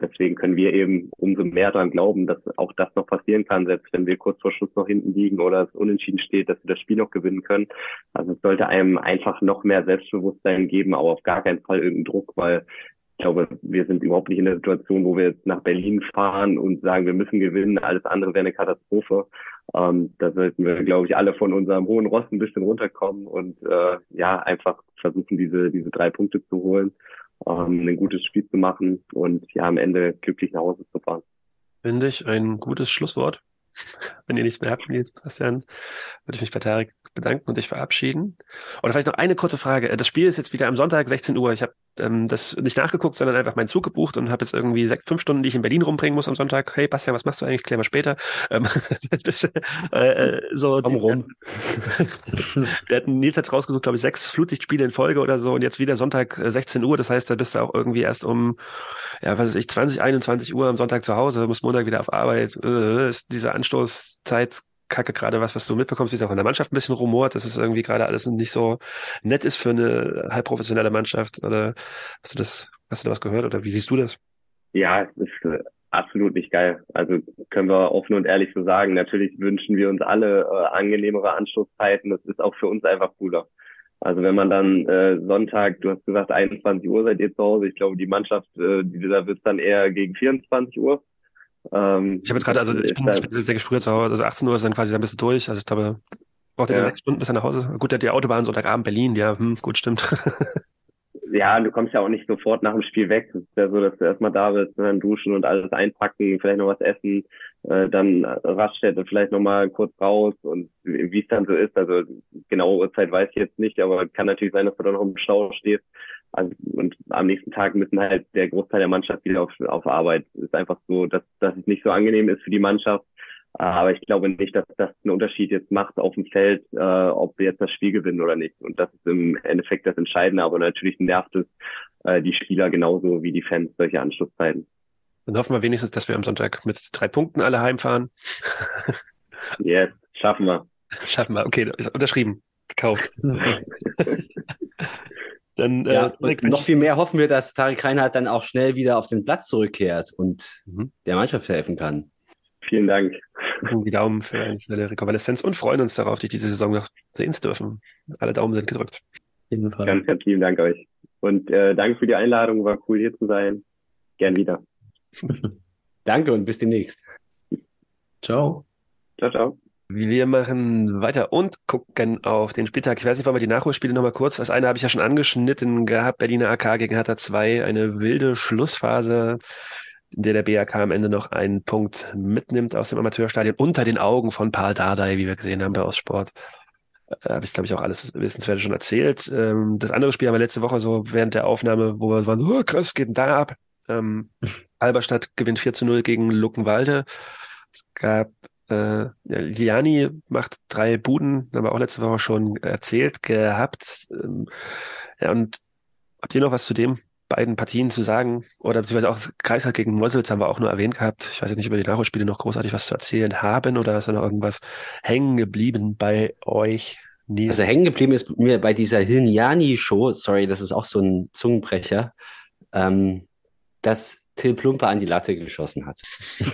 deswegen können wir eben umso mehr daran glauben, dass auch das noch passieren kann, selbst wenn wir kurz vor Schluss noch hinten liegen oder es unentschieden steht, dass wir das Spiel noch gewinnen können. Also es sollte einem einfach noch mehr Selbstbewusstsein geben, aber auf gar keinen Fall irgendeinen Druck, weil ich glaube, wir sind überhaupt nicht in der Situation, wo wir jetzt nach Berlin fahren und sagen, wir müssen gewinnen, alles andere wäre eine Katastrophe. Ähm, da sollten wir, glaube ich, alle von unserem hohen Rost ein bisschen runterkommen und äh, ja, einfach versuchen, diese, diese drei Punkte zu holen, ähm, ein gutes Spiel zu machen und ja, am Ende glücklich nach Hause zu fahren.
Finde ich ein gutes Schlusswort. Wenn ihr nichts mehr habt, Nils Bastian, würde ich mich bei Tarek bedanken und dich verabschieden. Oder vielleicht noch eine kurze Frage. Das Spiel ist jetzt wieder am Sonntag, 16 Uhr. Ich habe ähm, das nicht nachgeguckt, sondern einfach meinen Zug gebucht und habe jetzt irgendwie sechs, fünf Stunden, die ich in Berlin rumbringen muss am Sonntag. Hey Bastian, was machst du eigentlich? Klären wir später. Ähm, [laughs] das, äh, äh, so
Komm rum. [laughs]
wir hatten Nils jetzt rausgesucht, glaube ich, sechs Flutlichtspiele in Folge oder so und jetzt wieder Sonntag äh, 16 Uhr. Das heißt, da bist du auch irgendwie erst um, ja, was weiß ich, 20, 21 Uhr am Sonntag zu Hause, musst Montag wieder auf Arbeit. Äh, ist diese Anstoßzeit Kacke gerade was, was du mitbekommst, wie es auch in der Mannschaft ein bisschen rumort, dass es irgendwie gerade alles nicht so nett ist für eine halbprofessionelle Mannschaft. Oder hast du das, hast du da was gehört oder wie siehst du das?
Ja, es ist äh, absolut nicht geil. Also können wir offen und ehrlich so sagen. Natürlich wünschen wir uns alle äh, angenehmere Anschlusszeiten. Das ist auch für uns einfach cooler. Also wenn man dann äh, Sonntag, du hast gesagt 21 Uhr seid ihr zu Hause. Ich glaube, die Mannschaft, äh, die, da wird dann eher gegen 24 Uhr.
Ähm, ich habe jetzt gerade, also ich bin, ich bin denke ich, früher zu Hause, also 18 Uhr ist dann quasi ein bisschen durch. Also ich glaube, braucht ihr ja. dann sechs Stunden bis nach Hause. Gut, der hat die Autobahn Sonntagabend Berlin, ja, hm, gut, stimmt. [laughs]
ja, du kommst ja auch nicht sofort nach dem Spiel weg. Es ist ja so, dass du erstmal da bist, dann duschen und alles einpacken, vielleicht noch was essen, äh, dann Raststätte vielleicht nochmal kurz raus und wie es dann so ist. Also genaue Uhrzeit weiß ich jetzt nicht, aber kann natürlich sein, dass du dann noch im Stau stehst. Also, und am nächsten Tag müssen halt der Großteil der Mannschaft wieder auf, auf Arbeit. Es ist einfach so, dass, dass es nicht so angenehm ist für die Mannschaft. Aber ich glaube nicht, dass das einen Unterschied jetzt macht auf dem Feld, äh, ob wir jetzt das Spiel gewinnen oder nicht. Und das ist im Endeffekt das Entscheidende. Aber natürlich nervt es äh, die Spieler genauso wie die Fans solche Anschlusszeiten.
Dann hoffen wir wenigstens, dass wir am Sonntag mit drei Punkten alle heimfahren. [laughs]
yes, schaffen wir.
Schaffen wir. Okay, ist unterschrieben. Gekauft. [laughs]
Dann, äh, ja, noch viel mehr hoffen wir, dass Tarek Reinhardt dann auch schnell wieder auf den Platz zurückkehrt und mhm. der Mannschaft helfen kann.
Vielen Dank.
Die Daumen für eine schnelle Rekonvaleszenz und freuen uns darauf, dich diese Saison noch sehen zu dürfen. Alle Daumen sind gedrückt.
Jeden Fall. Ganz herzlichen Dank euch. Und äh, danke für die Einladung, war cool hier zu sein. Gern wieder. [laughs]
danke und bis demnächst. [laughs]
Ciao.
Ciao, ciao.
Wir machen weiter und gucken auf den Spieltag. Ich weiß nicht, wollen wir die Nachholspiele nochmal kurz. Das eine habe ich ja schon angeschnitten gehabt. Berliner AK gegen Hertha 2. Eine wilde Schlussphase, in der der BAK am Ende noch einen Punkt mitnimmt aus dem Amateurstadion unter den Augen von Paul Dardai, wie wir gesehen haben bei Ostsport. Äh, habe ich, glaube ich, auch alles Wissenswerte schon erzählt. Ähm, das andere Spiel haben wir letzte Woche so während der Aufnahme, wo wir waren, oh, krass, geht denn da ab? Ähm, [laughs] Halberstadt gewinnt 4 zu 0 gegen Luckenwalde. Es gab äh, Liani macht drei Buden, haben wir auch letzte Woche schon erzählt gehabt. Ähm, ja, und habt ihr noch was zu den beiden Partien zu sagen? Oder beziehungsweise auch Kreisheit gegen Mosels haben wir auch nur erwähnt gehabt. Ich weiß jetzt nicht, über die Nachholspiele noch großartig was zu erzählen haben oder ist da noch irgendwas hängen geblieben bei euch?
Also hängen geblieben ist mir bei dieser Hilniani-Show, sorry, das ist auch so ein Zungenbrecher, ähm, dass Till Plumper an die Latte geschossen hat. [laughs]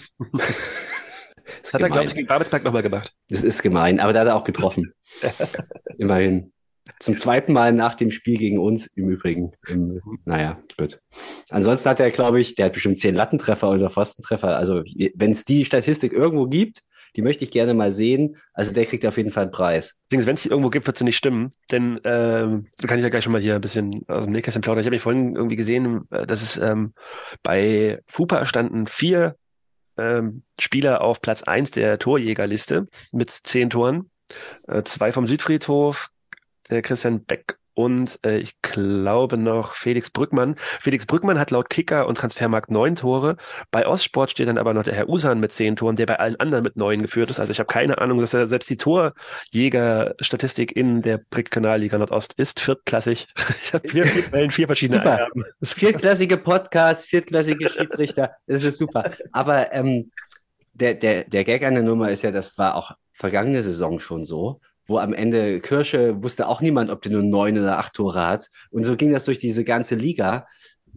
Das hat gemein. er, glaube ich, gegen Babelsberg nochmal gemacht.
Das ist gemein, aber da hat er auch getroffen. [laughs] Immerhin. Zum zweiten Mal nach dem Spiel gegen uns, im Übrigen. Im, naja, gut. Ansonsten hat er, glaube ich, der hat bestimmt zehn Lattentreffer oder Pfostentreffer. Also, wenn es die Statistik irgendwo gibt, die möchte ich gerne mal sehen. Also der kriegt auf jeden Fall einen Preis.
Wenn es die irgendwo gibt, wird sie nicht stimmen. Denn ähm, da kann ich ja gleich schon mal hier ein bisschen aus dem Nähkästchen plaudern. Ich habe mich vorhin irgendwie gesehen, äh, dass es ähm, bei FUPA standen vier ähm, Spieler auf Platz eins der Torjägerliste mit zehn Toren. Äh, zwei vom Südfriedhof, der Christian Beck und äh, ich glaube noch Felix Brückmann. Felix Brückmann hat laut Kicker und Transfermarkt neun Tore. Bei Ostsport steht dann aber noch der Herr Usan mit zehn Toren, der bei allen anderen mit neun geführt ist. Also ich habe keine Ahnung, dass er selbst die Torjägerstatistik in der Brick-Kanalliga Nordost ist viertklassig. [laughs] Ich habe vier, vier, vier verschiedene
super. Eingaben. Viertklassige Podcast, viertklassige Schiedsrichter. Das ist super. Aber ähm, der, der, der Gag an der Nummer ist ja, das war auch vergangene Saison schon so wo am Ende Kirsche wusste auch niemand, ob der nur neun oder acht Tore hat. Und so ging das durch diese ganze Liga.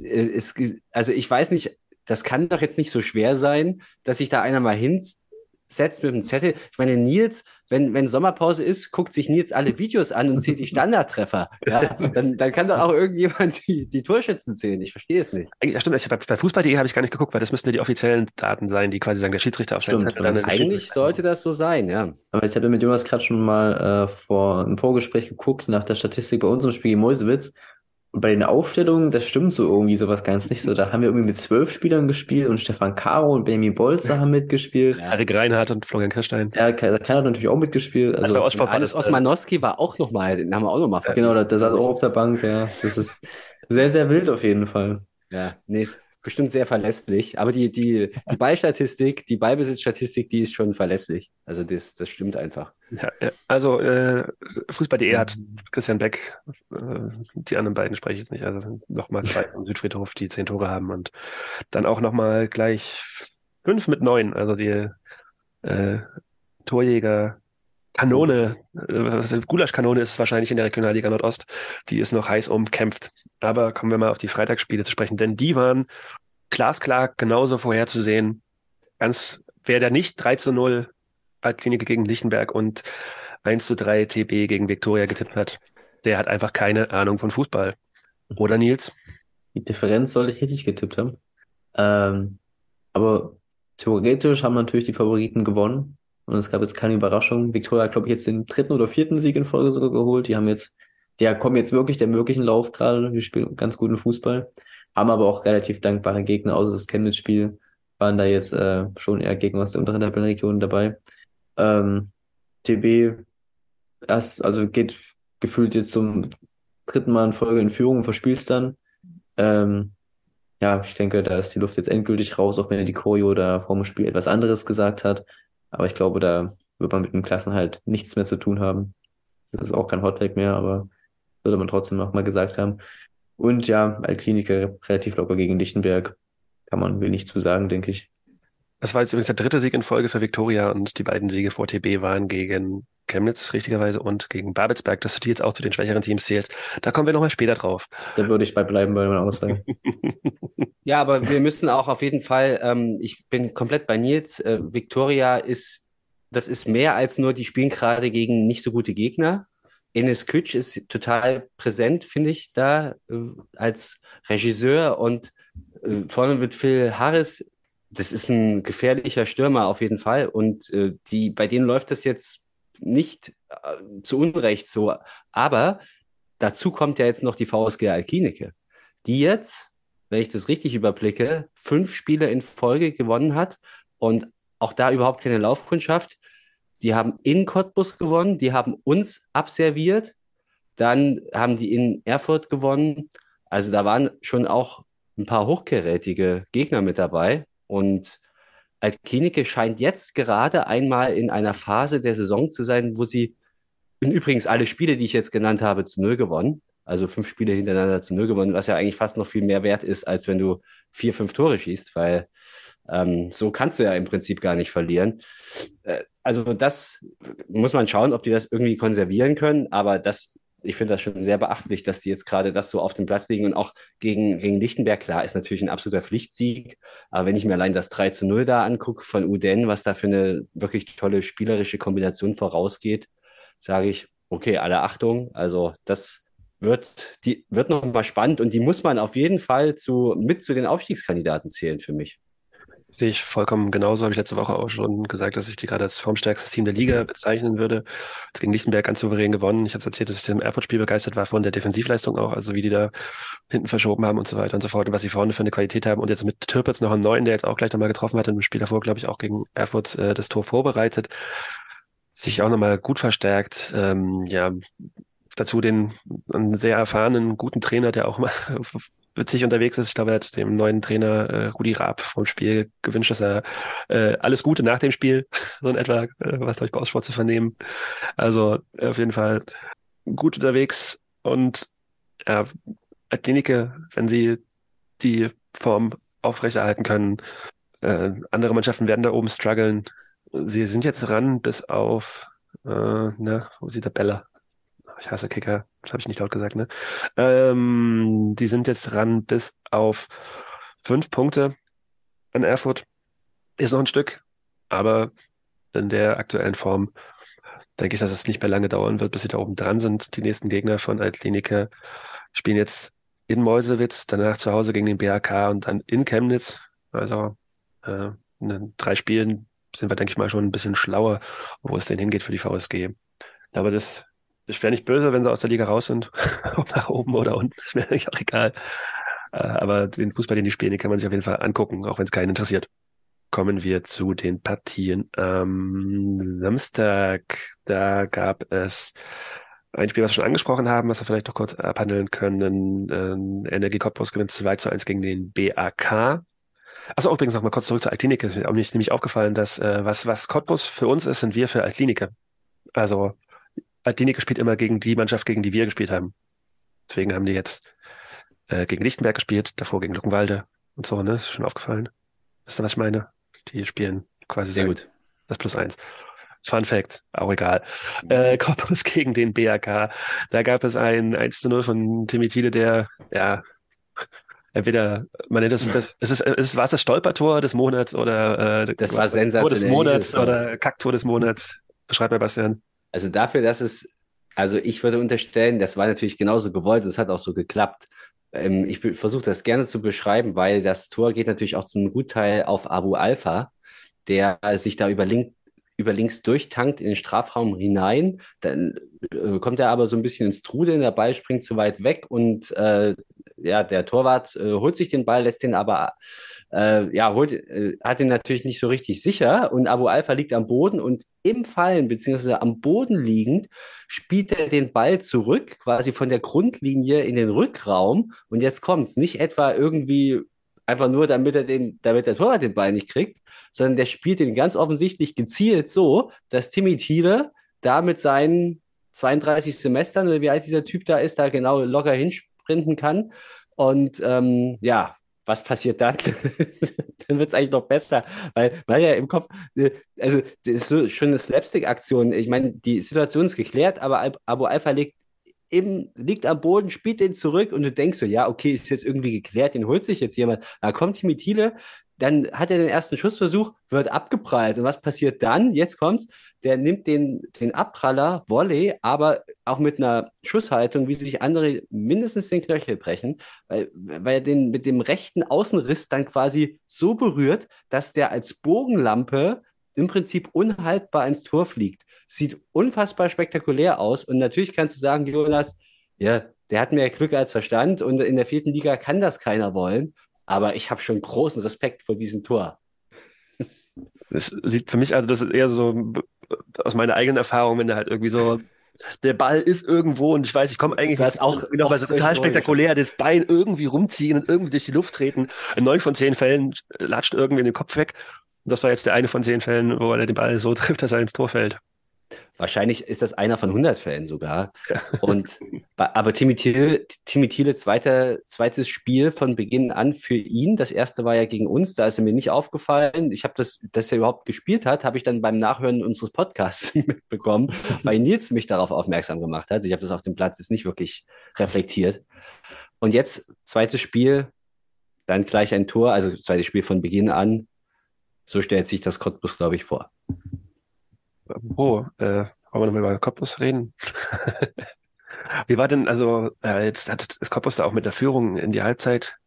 Äh, es, also ich weiß nicht, das kann doch jetzt nicht so schwer sein, dass sich da einer mal hins setzt mit dem Zettel. Ich meine, Nils, wenn, wenn Sommerpause ist, guckt sich Nils alle Videos an und zählt die Standardtreffer. Ja, [laughs] dann, dann kann doch auch irgendjemand die, die Torschützen zählen. Ich verstehe es nicht.
Ja, stimmt. Ich, bei, bei Fußball.de habe ich gar nicht geguckt, weil das müssten ja die offiziellen Daten sein, die quasi sagen, der Schiedsrichter auf seinem
Zettel. Eigentlich sollte das so sein, ja.
Aber ich habe mit Jonas gerade schon mal äh, vor im Vorgespräch geguckt nach der Statistik bei unserem Spiel gegen Mäusewitz und bei den Aufstellungen, das stimmt so irgendwie sowas ganz nicht so. Da haben wir irgendwie mit zwölf Spielern gespielt und Stefan Caro und Benjamin Bolzer haben mitgespielt.
Ja, Erik Reinhardt und Florian Kirstein.
Ja, Keiner hat natürlich auch mitgespielt. Also,
also Alles Osmanowski war auch nochmal, den haben wir auch nochmal
vergessen. Genau, der saß auch auf der Bank, ja. Das ist sehr, sehr wild auf jeden Fall.
Ja, nee, bestimmt sehr verlässlich. Aber die, die, die Ballstatistik, die Ballbesitzstatistik, die ist schon verlässlich. Also das, das stimmt einfach.
Ja, also äh, Fußball.de hat Christian Beck, äh, die anderen beiden spreche ich jetzt nicht, also nochmal zwei [laughs] vom Südfriedhof, die zehn Tore haben und dann auch nochmal gleich fünf mit neun, also die äh, Torjäger Kanone, äh, Gulaschkanone ist wahrscheinlich in der Regionalliga Nordost, die ist noch heiß umkämpft. Aber kommen wir mal auf die Freitagsspiele zu sprechen, denn die waren glasklar genauso vorherzusehen. Ganz, wer da nicht 3 zu 0 Altklinik gegen Lichtenberg und 1 zu 3 TB gegen Viktoria getippt hat, der hat einfach keine Ahnung von Fußball. Oder Nils?
Die Differenz sollte ich richtig getippt haben. Ähm, aber theoretisch haben natürlich die Favoriten gewonnen. Und es gab jetzt keine Überraschung. Victoria hat, glaube ich, jetzt den dritten oder vierten Sieg in Folge sogar geholt. Die haben jetzt, der kommen jetzt wirklich der möglichen Lauf gerade. Die spielen ganz guten Fußball. Haben aber auch relativ dankbare Gegner, außer das Chemnitz-Spiel waren da jetzt äh, schon eher Gegner aus der unteren Tabellenregion dabei. Ähm, TB erst, also geht gefühlt jetzt zum dritten Mal in Folge in Führung und verspielst dann. Ähm, ja, ich denke, da ist die Luft jetzt endgültig raus, auch wenn die Choreo da vor dem Spiel etwas anderes gesagt hat. Aber ich glaube, da wird man mit dem Klassenhalt nichts mehr zu tun haben. Das ist auch kein Hotback mehr, aber sollte man trotzdem noch mal gesagt haben. Und ja, Altkliniker relativ locker gegen Lichtenberg. Kann man wenig zu sagen, denke ich.
Das war jetzt übrigens der dritte Sieg in Folge für Viktoria und die beiden Siege vor TB waren gegen Chemnitz richtigerweise und gegen Babelsberg, dass du die jetzt auch zu den schwächeren Teams zählst. Da kommen wir nochmal später drauf.
Da würde ich bei bleiben bei meiner Aussage.
Ja, aber wir müssen auch auf jeden Fall, ähm, ich bin komplett bei Nils, äh, Victoria ist, das ist mehr als nur, die spielen gerade gegen nicht so gute Gegner. Enes Kütsch ist total präsent, finde ich, da äh, als Regisseur und äh, vorne mit Phil Harris, das ist ein gefährlicher Stürmer auf jeden Fall. Und äh, die, bei denen läuft das jetzt nicht äh, zu Unrecht so. Aber dazu kommt ja jetzt noch die VSG Alkinike, die jetzt, wenn ich das richtig überblicke, fünf Spiele in Folge gewonnen hat und auch da überhaupt keine Laufkundschaft. Die haben in Cottbus gewonnen, die haben uns abserviert, dann haben die in Erfurt gewonnen. Also da waren schon auch ein paar hochgerätige Gegner mit dabei. Und Altklinike scheint jetzt gerade einmal in einer Phase der Saison zu sein, wo sie übrigens alle Spiele, die ich jetzt genannt habe, zu null gewonnen. Also fünf Spiele hintereinander zu null gewonnen, was ja eigentlich fast noch viel mehr wert ist, als wenn du vier, fünf Tore schießt, weil ähm, so kannst du ja im Prinzip gar nicht verlieren. Äh, also das muss man schauen, ob die das irgendwie konservieren können, aber das ich finde das schon sehr beachtlich, dass die jetzt gerade das so auf dem Platz liegen und auch gegen, gegen Lichtenberg, klar, ist natürlich ein absoluter Pflichtsieg. Aber wenn ich mir allein das 3 zu 0 da angucke von Uden, was da für eine wirklich tolle spielerische Kombination vorausgeht, sage ich, okay, alle Achtung. Also das wird, die, wird noch mal spannend und die muss man auf jeden Fall zu, mit zu den Aufstiegskandidaten zählen für mich.
Sehe ich vollkommen genauso. Habe ich letzte Woche auch schon gesagt, dass ich die gerade als formstärkstes Team der Liga bezeichnen würde. Jetzt gegen Lichtenberg ganz souverän gewonnen. Ich hatte erzählt, dass ich im Erfurt-Spiel begeistert war von der Defensivleistung auch, also wie die da hinten verschoben haben und so weiter und so fort und was sie vorne für eine Qualität haben. Und jetzt mit Türpitz noch einen neuen, der jetzt auch gleich nochmal getroffen hat, im Spiel davor, glaube ich, auch gegen Erfurt äh, das Tor vorbereitet. Sich auch nochmal gut verstärkt. Ähm, ja, dazu den einen sehr erfahrenen, guten Trainer, der auch mal [laughs] witzig unterwegs ist. Ich glaube, er hat dem neuen Trainer äh, Rudi Raab vom Spiel gewünscht, dass er äh, alles Gute nach dem Spiel, [laughs] so in etwa, äh, was durch Bausport zu vernehmen. Also äh, auf jeden Fall gut unterwegs und ja, Klinike, wenn sie die Form aufrechterhalten können. Äh, andere Mannschaften werden da oben strugglen. Sie sind jetzt ran bis auf, äh, ne, wo ist die Tabelle? Ich hasse Kicker, das habe ich nicht laut gesagt, ne? Ähm, die sind jetzt dran bis auf fünf Punkte an Erfurt. Ist noch ein Stück, aber in der aktuellen Form denke ich, dass es nicht mehr lange dauern wird, bis sie da oben dran sind. Die nächsten Gegner von Altlinike spielen jetzt in Meusewitz, danach zu Hause gegen den BHK und dann in Chemnitz. Also äh, in drei Spielen sind wir, denke ich mal, schon ein bisschen schlauer, wo es denn hingeht für die VSG. Aber das ich wäre nicht böse, wenn sie aus der Liga raus sind, [laughs] ob nach oben oder unten, ist mir eigentlich auch egal. Äh, aber den Fußball, den die spielen, den kann man sich auf jeden Fall angucken, auch wenn es keinen interessiert. Kommen wir zu den Partien am Samstag. Da gab es ein Spiel, was wir schon angesprochen haben, was wir vielleicht noch kurz abhandeln können. Ähm, Energie Cottbus gewinnt 2 zu 1 gegen den BAK. Achso, übrigens noch mal kurz zurück zur Altklinike. Es ist mir auch nicht, nämlich aufgefallen, dass äh, was, was Cottbus für uns ist, sind wir für Altklinike. Also Altinike spielt immer gegen die Mannschaft, gegen die wir gespielt haben. Deswegen haben die jetzt äh, gegen Lichtenberg gespielt, davor gegen Luckenwalde und so, ne? Ist schon aufgefallen. Wisst ihr, was ich meine? Die spielen quasi sehr gut. Das plus eins. Fun Fact, auch egal. Äh, [laughs] Corpus gegen den BRK. Da gab es ein 1 zu 0 von Timmy Thiele, der, ja, entweder, man nennt das, [laughs] das es ist, es ist, war es das Stolpertor des Monats oder
äh, das war.
Tor des Monats oder Kacktor des Monats. Beschreib mal, Bastian.
Also dafür, dass es, also ich würde unterstellen, das war natürlich genauso gewollt, es hat auch so geklappt. Ähm, ich versuche das gerne zu beschreiben, weil das Tor geht natürlich auch zum Gutteil auf Abu Alpha, der sich da über, link, über links durchtankt in den Strafraum hinein. Dann äh, kommt er aber so ein bisschen ins Trudeln, der Ball springt zu weit weg und äh, ja, der Torwart äh, holt sich den Ball, lässt den aber äh, ja, holt, äh, hat ihn natürlich nicht so richtig sicher. Und Abu Alpha liegt am Boden und im Fallen beziehungsweise am Boden liegend spielt er den Ball zurück, quasi von der Grundlinie in den Rückraum. Und jetzt kommt's. Nicht etwa irgendwie einfach nur, damit er den, damit der Torwart den Ball nicht kriegt, sondern der spielt den ganz offensichtlich gezielt so, dass Timmy Thiele da mit seinen 32 Semestern oder wie alt dieser Typ da ist, da genau locker hinsprinten kann. Und ähm, ja, was passiert dann? [laughs] dann wird es eigentlich noch besser, weil man ja im Kopf, äh, also das ist so eine Slapstick-Aktion. Ich meine, die Situation ist geklärt, aber Abu Alpha liegt, im, liegt am Boden, spielt den zurück und du denkst so, ja, okay, ist jetzt irgendwie geklärt, den holt sich jetzt jemand. Da kommt Timmy Thiele, dann hat er den ersten Schussversuch, wird abgeprallt. Und was passiert dann? Jetzt kommt's. Der nimmt den, den Abpraller, Volley, aber auch mit einer Schusshaltung, wie sich andere mindestens den Knöchel brechen, weil, weil er den mit dem rechten Außenriss dann quasi so berührt, dass der als Bogenlampe im Prinzip unhaltbar ins Tor fliegt. Sieht unfassbar spektakulär aus. Und natürlich kannst du sagen, Jonas, ja, der hat mehr Glück als Verstand und in der vierten Liga kann das keiner wollen. Aber ich habe schon großen Respekt vor diesem Tor.
Das sieht für mich, also das ist eher so aus meiner eigenen Erfahrung, wenn der halt irgendwie so, der Ball ist irgendwo und ich weiß, ich komme eigentlich
das auch
mal so total spektakulär, das Bein irgendwie rumziehen und irgendwie durch die Luft treten. In neun von zehn Fällen latscht irgendwie in den Kopf weg. Und das war jetzt der eine von zehn Fällen, wo er den Ball so trifft, dass er ins Tor fällt.
Wahrscheinlich ist das einer von 100 Fällen sogar. Ja. Und, aber Timmy Thiele, Timmy Thiele zweiter, zweites Spiel von Beginn an für ihn. Das erste war ja gegen uns, da ist er mir nicht aufgefallen. Ich habe das, dass er überhaupt gespielt hat, habe ich dann beim Nachhören unseres Podcasts [laughs] mitbekommen, weil Nils mich darauf aufmerksam gemacht hat. Ich habe das auf dem Platz jetzt nicht wirklich reflektiert. Und jetzt zweites Spiel, dann gleich ein Tor, also zweites Spiel von Beginn an. So stellt sich das Cottbus, glaube ich, vor.
Oh, äh, wollen wir nochmal über Cottbus reden? [laughs] Wie war denn, also, äh, jetzt hat das Cottbus da auch mit der Führung in die Halbzeit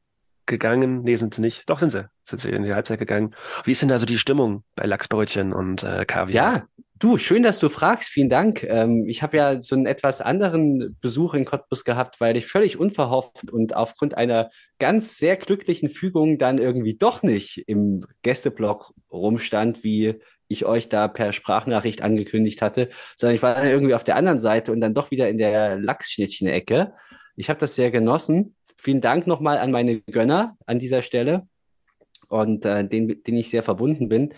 gegangen? Nee, sind sie nicht. Doch, sind sie. Sind sie in die Halbzeit gegangen. Wie ist denn da so die Stimmung bei Lachsbrötchen und äh, Kaviar?
Ja, du, schön, dass du fragst. Vielen Dank. Ähm, ich habe ja so einen etwas anderen Besuch in Cottbus gehabt, weil ich völlig unverhofft und aufgrund einer ganz sehr glücklichen Fügung dann irgendwie doch nicht im Gästeblock rumstand, wie ich euch da per Sprachnachricht angekündigt hatte, sondern ich war dann irgendwie auf der anderen Seite und dann doch wieder in der Lachsschnittchen-Ecke. Ich habe das sehr genossen. Vielen Dank nochmal an meine Gönner an dieser Stelle und äh, den, den ich sehr verbunden bin.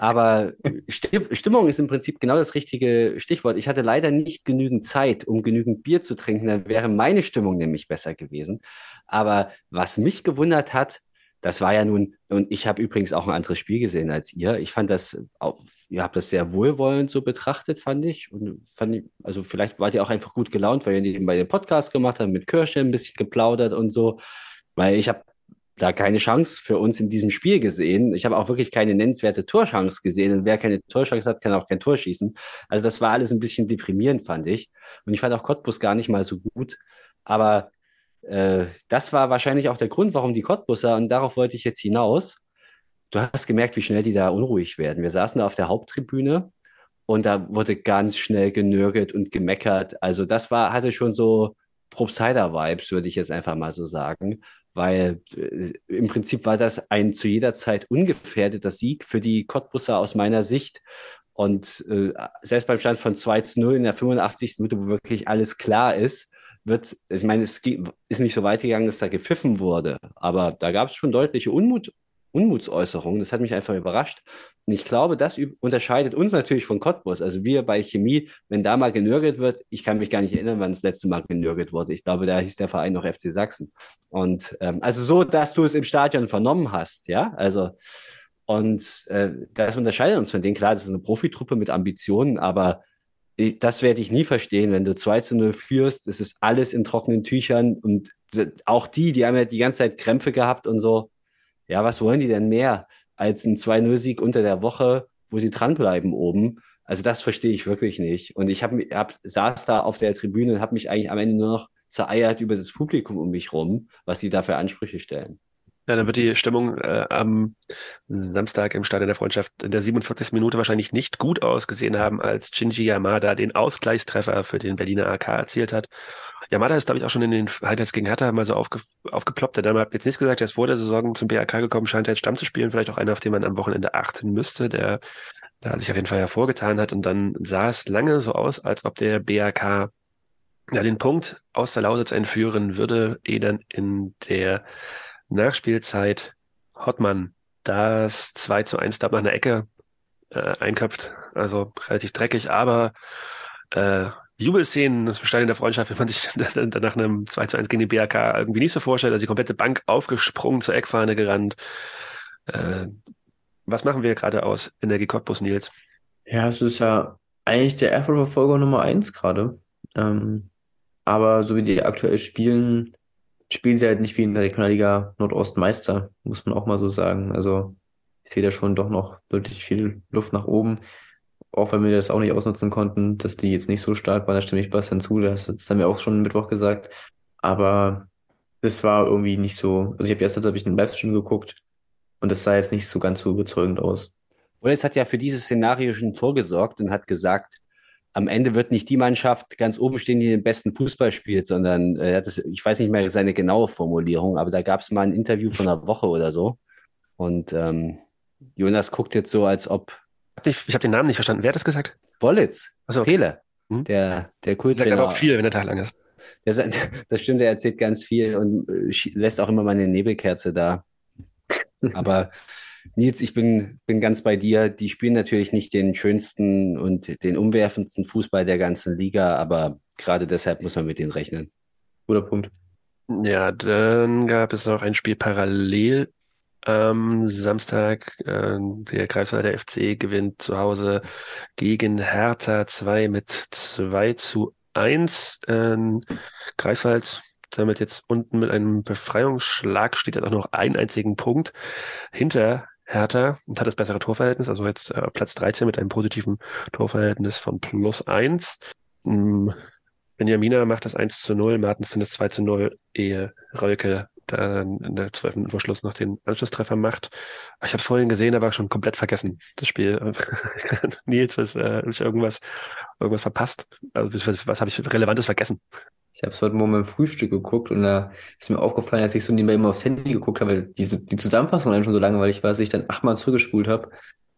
Aber Stimmung ist im Prinzip genau das richtige Stichwort. Ich hatte leider nicht genügend Zeit, um genügend Bier zu trinken. Dann wäre meine Stimmung nämlich besser gewesen. Aber was mich gewundert hat, das war ja nun, und ich habe übrigens auch ein anderes Spiel gesehen als ihr. Ich fand das, ihr habt das sehr wohlwollend so betrachtet, fand ich. Und fand ich, also vielleicht wart ihr auch einfach gut gelaunt, weil ihr nebenbei den Podcast gemacht habt, mit Kirsche ein bisschen geplaudert und so. Weil ich habe da keine Chance für uns in diesem Spiel gesehen. Ich habe auch wirklich keine nennenswerte Torchance gesehen. Und wer keine Torchance hat, kann auch kein Tor schießen. Also das war alles ein bisschen deprimierend, fand ich. Und ich fand auch Cottbus gar nicht mal so gut. Aber äh, das war wahrscheinlich auch der Grund, warum die Cottbusser, und darauf wollte ich jetzt hinaus, du hast gemerkt, wie schnell die da unruhig werden. Wir saßen da auf der Haupttribüne und da wurde ganz schnell genörgelt und gemeckert. Also das war, hatte schon so Probstheider-Vibes, würde ich jetzt einfach mal so sagen, weil äh, im Prinzip war das ein zu jeder Zeit ungefährdeter Sieg für die Cottbusser aus meiner Sicht. Und äh, selbst beim Stand von 2 zu 0 in der 85. Minute, wo wirklich alles klar ist, wird, ich meine, es ist nicht so weit gegangen, dass da gepfiffen wurde, aber da gab es schon deutliche Unmut, Unmutsäußerungen. Das hat mich einfach überrascht. Und ich glaube, das unterscheidet uns natürlich von Cottbus. Also wir bei Chemie, wenn da mal genörgelt wird, ich kann mich gar nicht erinnern, wann das letzte Mal genörgelt wurde. Ich glaube, da hieß der Verein noch FC Sachsen. Und ähm, also so, dass du es im Stadion vernommen hast, ja. Also und äh, das unterscheidet uns von denen. Klar, das ist eine Profitruppe mit Ambitionen, aber ich, das werde ich nie verstehen, wenn du 2 zu 0 führst, es ist alles in trockenen Tüchern und auch die, die haben ja die ganze Zeit Krämpfe gehabt und so. Ja, was wollen die denn mehr als ein 2-0-Sieg unter der Woche, wo sie dranbleiben oben? Also das verstehe ich wirklich nicht. Und ich hab, hab, saß da auf der Tribüne und habe mich eigentlich am Ende nur noch zereiert über das Publikum um mich rum, was die da für Ansprüche stellen.
Ja, dann wird die Stimmung äh, am Samstag im Stadion der Freundschaft in der 47. Minute wahrscheinlich nicht gut ausgesehen haben, als Shinji Yamada den Ausgleichstreffer für den Berliner AK erzielt hat. Yamada ist, glaube ich, auch schon in den Highlights gegen Hertha mal so aufge, aufgeploppt. Der Name hat jetzt nicht gesagt, er ist vor der Saison zum BAK gekommen, scheint jetzt Stamm zu spielen, vielleicht auch einer, auf den man am Wochenende achten müsste, der da sich auf jeden Fall hervorgetan hat. Und dann sah es lange so aus, als ob der BAK ja den Punkt aus der Lausitz entführen würde, eh dann in der Nachspielzeit Hottmann das 2 zu 1 da nach einer Ecke äh, einköpft. Also relativ dreckig, aber äh, Jubelszenen, das Stadion der Freundschaft, [laughs] wenn man sich nach einem 2 zu 1 gegen die BRK irgendwie nicht so vorstellt, also die komplette Bank aufgesprungen, zur Eckfahne gerannt. Äh, was machen wir gerade aus Energie Cottbus, Nils?
Ja, es ist ja eigentlich der Erfolgverfolger Nummer eins gerade. Ähm, aber so wie die aktuell spielen, spielen sie halt nicht wie in der Regionalliga Nordost Meister, muss man auch mal so sagen. Also ich sehe da schon doch noch deutlich viel Luft nach oben. Auch wenn wir das auch nicht ausnutzen konnten, dass die jetzt nicht so stark waren, da stimme ich Bastian zu, das, das haben wir auch schon Mittwoch gesagt. Aber das war irgendwie nicht so. Also ich habe gestern habe ich einen Livestream geguckt und das sah jetzt nicht so ganz so überzeugend aus.
Wallace hat ja für dieses Szenario schon vorgesorgt und hat gesagt, am Ende wird nicht die Mannschaft ganz oben stehen, die den besten Fußball spielt, sondern äh, hat das, ich weiß nicht mehr seine genaue Formulierung, aber da gab es mal ein Interview von einer Woche oder so. Und ähm, Jonas guckt jetzt so, als ob.
Ich, ich habe den Namen nicht verstanden. Wer hat das gesagt?
Wollitz,
Achso, okay.
Pele,
Hm?
der, der
Sagt
Kulttrainer.
aber auch viel, wenn der Tag lang ist.
Der, sagt- [laughs] das stimmt, er erzählt ganz viel und äh, lässt auch immer mal eine Nebelkerze da. [laughs] Aber Nils, ich bin, bin ganz bei dir. Die spielen natürlich nicht den schönsten und den umwerfendsten Fußball der ganzen Liga, aber gerade deshalb muss man mit denen rechnen.
Guter Punkt.
Ja, dann gab es noch ein Spiel parallel am Samstag. Äh, der Greifswalder FC gewinnt zu Hause gegen Hertha 2 mit 2 zu 1. Ähm, Greifswald damit jetzt unten mit einem Befreiungsschlag steht er auch noch einen einzigen Punkt hinter Hertha und hat das bessere Torverhältnis, also jetzt äh, Platz 13 mit einem positiven Torverhältnis von plus 1. Mm, Benjamina macht das 1 zu 0, Martensen das 2 zu 0, ehe Rölke dann in der 12. Minuten vor Schluss noch den Anschlusstreffer macht. Ich habe es vorhin gesehen, aber schon komplett vergessen, das Spiel. [laughs] Nils, was, äh, ich irgendwas, irgendwas verpasst? Also was, was habe ich Relevantes vergessen?
Ich habe es heute Morgen beim Frühstück geguckt und da ist mir aufgefallen, als ich so nebenbei immer aufs Handy geguckt habe, weil diese, die Zusammenfassung dann schon so langweilig war, dass ich dann achtmal zurückgespult habe.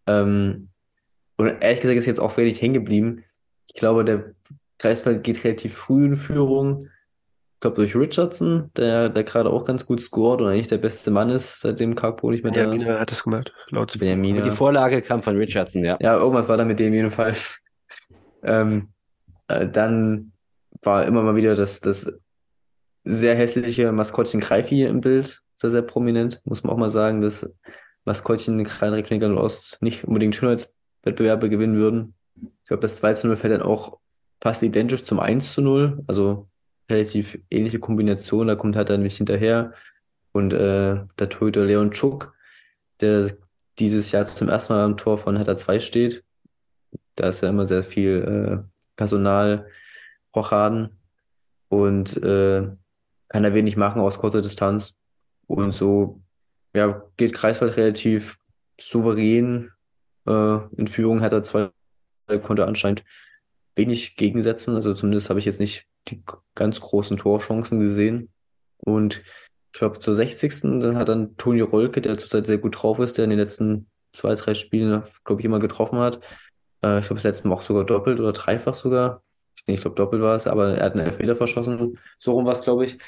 Ähm, und ehrlich gesagt ist jetzt auch wenig hängen geblieben. Ich glaube, der Greifswald geht relativ früh in Führung. Ich glaube durch Richardson, der, der gerade auch ganz gut scored und eigentlich der beste Mann ist, seitdem Kakpo nicht mehr da ist.
Hat es gemacht, laut
Benjamina.
Die Vorlage kam von Richardson, ja.
Ja, irgendwas war da mit dem jedenfalls. [laughs] Ähm, äh, dann war immer mal wieder das, das sehr hässliche Maskottchen Greifi im Bild, sehr, sehr prominent, muss man auch mal sagen, dass Maskottchen gerade Regionalliga Nordost nicht unbedingt Schönheitswettbewerbe gewinnen würden. Ich glaube, das 2 zu 0 fällt dann auch fast identisch zum 1 zu 0, also relativ ähnliche Kombination, da kommt halt dann nicht hinterher. Und äh, der Torhüter Leon Czuk, der dieses Jahr zum ersten Mal am Tor von Hertha 2 steht. Da ist ja immer sehr viel äh, Personal, Rochaden und äh, kann er wenig machen aus kurzer Distanz. Und so ja, geht Kreiswald relativ souverän äh, in Führung. Hertha 2 konnte anscheinend wenig gegensetzen. Also zumindest habe ich jetzt nicht die ganz großen Torchancen gesehen. Und ich glaube, zur 60. Dann hat dann Toni Rolke, der zurzeit sehr gut drauf ist, der in den letzten zwei, drei Spielen, glaube ich, immer getroffen hat. Äh, ich glaube, das letzte Mal auch sogar doppelt oder dreifach sogar. Ich, glaube, doppelt war es, aber er hat einen Elfmeter verschossen. So rum war es, glaube ich.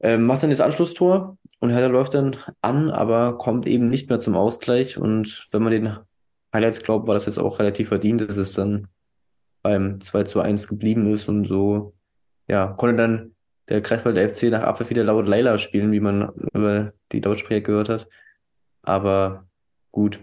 Ähm, macht dann das Anschlusstor und Hertha läuft dann an, aber kommt eben nicht mehr zum Ausgleich. Und wenn man den Highlights glaubt, war das jetzt auch relativ verdient, dass es dann beim 2 zu 1 geblieben ist und so, ja, konnte dann der Greifswalder FC nach Abpfiff wieder laut Leila spielen, wie man über die Lautsprecher gehört hat. Aber gut,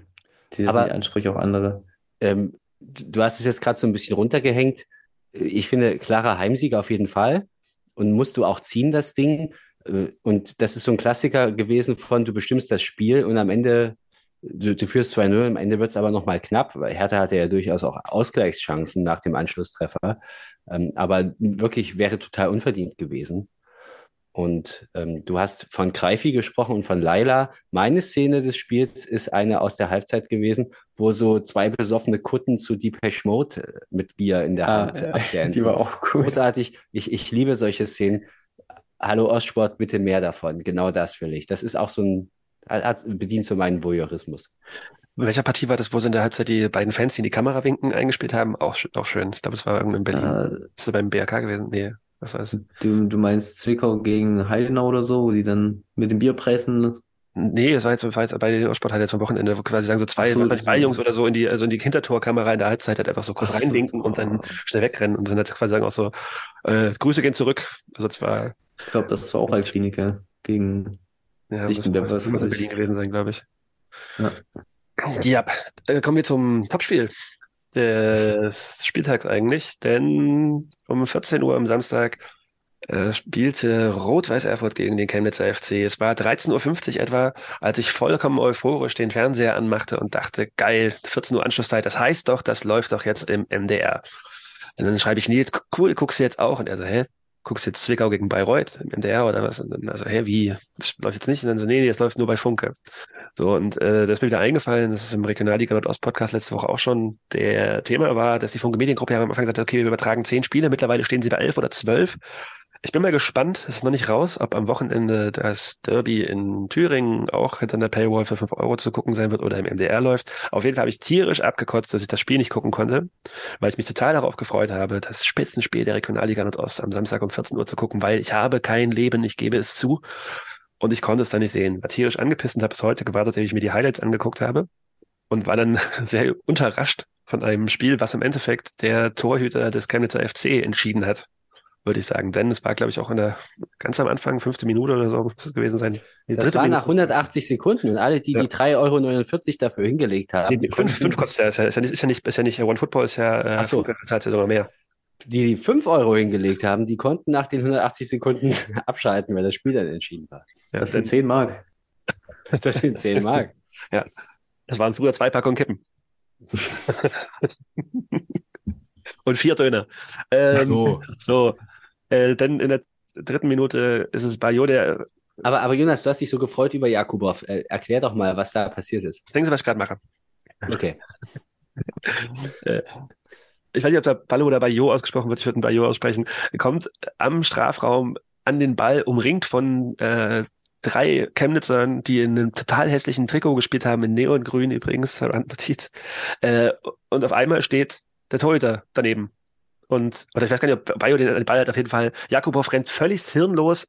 die Ansprüche auch andere.
Ähm, du du hast es jetzt gerade so ein bisschen runtergehängt. Ich finde, klarer Heimsieg auf jeden Fall. Und musst du auch ziehen, das Ding. Äh, Und das ist so ein Klassiker gewesen von, du bestimmst das Spiel und am Ende, du, du führst 2-0, am Ende wird es aber nochmal knapp, weil Hertha hatte ja durchaus auch Ausgleichschancen nach dem Anschlusstreffer. Ähm, aber wirklich wäre total unverdient gewesen. Und ähm, du hast von Greifi gesprochen und von Laila. Meine Szene des Spiels ist eine aus der Halbzeit gewesen, wo so zwei besoffene Kutten zu Depeche Mode äh, mit Bier in der
Ah,
Hand
ja,
abdancen.
die war auch cool.
Großartig. Ich, ich liebe solche Szenen. Hallo Ostsport, bitte mehr davon. Genau das will ich. Das ist auch so ein, hat, bedient so meinen Voyeurismus.
In welcher Partie war das, wo sie in der Halbzeit die beiden Fans, die in die Kamera winken, eingespielt haben? Auch, auch schön. Ich glaube, es war irgendwo in Berlin.
Ah,
Ist das beim BRK gewesen? Nee, was war das?
du, du meinst Zwickau gegen Heidenau oder so, wo die dann mit dem Bier pressen?
Nee, es war jetzt, war jetzt bei den Sporthalle zum Wochenende, wo quasi sagen so zwei,
so,
drei Jungs oder so in die, also in die Hintertorkamera in der Halbzeit halt einfach so kurz reinwinken und dann schnell wegrennen und dann hat quasi sagen auch so, äh, Grüße gehen zurück. Also zwar,
Ich glaube, das war auch Altklinika gegen
ja,
Lichtenberg war's,
muss in. Berlin gewesen sein, glaube ich.
Ja.
Ja, äh, kommen wir zum Topspiel des Spieltags eigentlich, denn um 14 Uhr am Samstag äh, spielte Rot-Weiß Erfurt gegen den Chemnitzer FC. Es war 13.50 Uhr etwa, als ich vollkommen euphorisch den Fernseher anmachte und dachte, geil, 14 Uhr Anschlusszeit, das heißt doch, das läuft doch jetzt im MDR. Und dann schreibe ich Nils, cool, guckst du jetzt auch? Und er so, hä? Guckst jetzt Zwickau gegen Bayreuth im MDR oder was? Und dann also, hä, wie? Das läuft jetzt nicht? Und dann so, nee, nee, das läuft nur bei Funke. So, und äh, das ist mir wieder eingefallen, dass es im Regionalliga Nordost Podcast letzte Woche auch schon der Thema war, dass die Funke Mediengruppe ja am Anfang gesagt hat, okay, wir übertragen zehn Spiele, mittlerweile stehen sie bei elf oder zwölf. Ich bin mal gespannt, es ist noch nicht raus, ob am Wochenende das Derby in Thüringen auch hinter einer Paywall für fünf Euro zu gucken sein wird oder im MDR läuft. Auf jeden Fall habe ich tierisch abgekotzt, dass ich das Spiel nicht gucken konnte, weil ich mich total darauf gefreut habe, das Spitzenspiel der Regionalliga Nordost am Samstag um 14 Uhr zu gucken, weil ich habe kein Leben, ich gebe es zu. Und ich konnte es dann nicht sehen. War tierisch angepisst und habe bis heute gewartet, dass ich mir die Highlights angeguckt habe und war dann [laughs] sehr unterrascht von einem Spiel, was im Endeffekt der Torhüter des Chemnitzer FC entschieden hat würde ich sagen. Denn es war, glaube ich, auch in der ganz am Anfang, fünfte Minute oder so, muss es gewesen sein.
Die das war Minute. nach 180 Sekunden und alle, die ja. die 3,49 Euro dafür hingelegt haben.
Die, die fünf, fünf kostet ja, ist ja, ist ja nicht, ist ja nicht, ist ja nicht, One Football ist ja, äh,
Ach so.
zahlt ja sogar mehr.
Die, die 5 Euro hingelegt haben, die konnten nach den 180 Sekunden [laughs] abschalten, weil das Spiel dann entschieden war.
Ja, das sind 10 Mark.
Das sind 10 [laughs] Mark.
ja. Das waren früher zwei Packungen Kippen. [laughs] und vier Döner. Ähm, so. so. Äh, denn in der dritten Minute ist es Bayo, der.
Aber, aber Jonas, du hast dich so gefreut über Jakubow. Äh, erklär doch mal, was da passiert ist.
Was denken Sie, was ich gerade mache?
Okay. [laughs]
äh, ich weiß nicht, ob da Ballo oder Bayo ausgesprochen wird, ich würde ein Bayo aussprechen, kommt am Strafraum an den Ball, umringt von äh, drei Chemnitzern, die in einem total hässlichen Trikot gespielt haben, in Neongrün übrigens, [laughs] Notiz. Äh, und auf einmal steht der Torhüter daneben und, oder ich weiß gar nicht, ob Bayo den Ball hat, auf jeden Fall. Jakubow rennt völlig hirnlos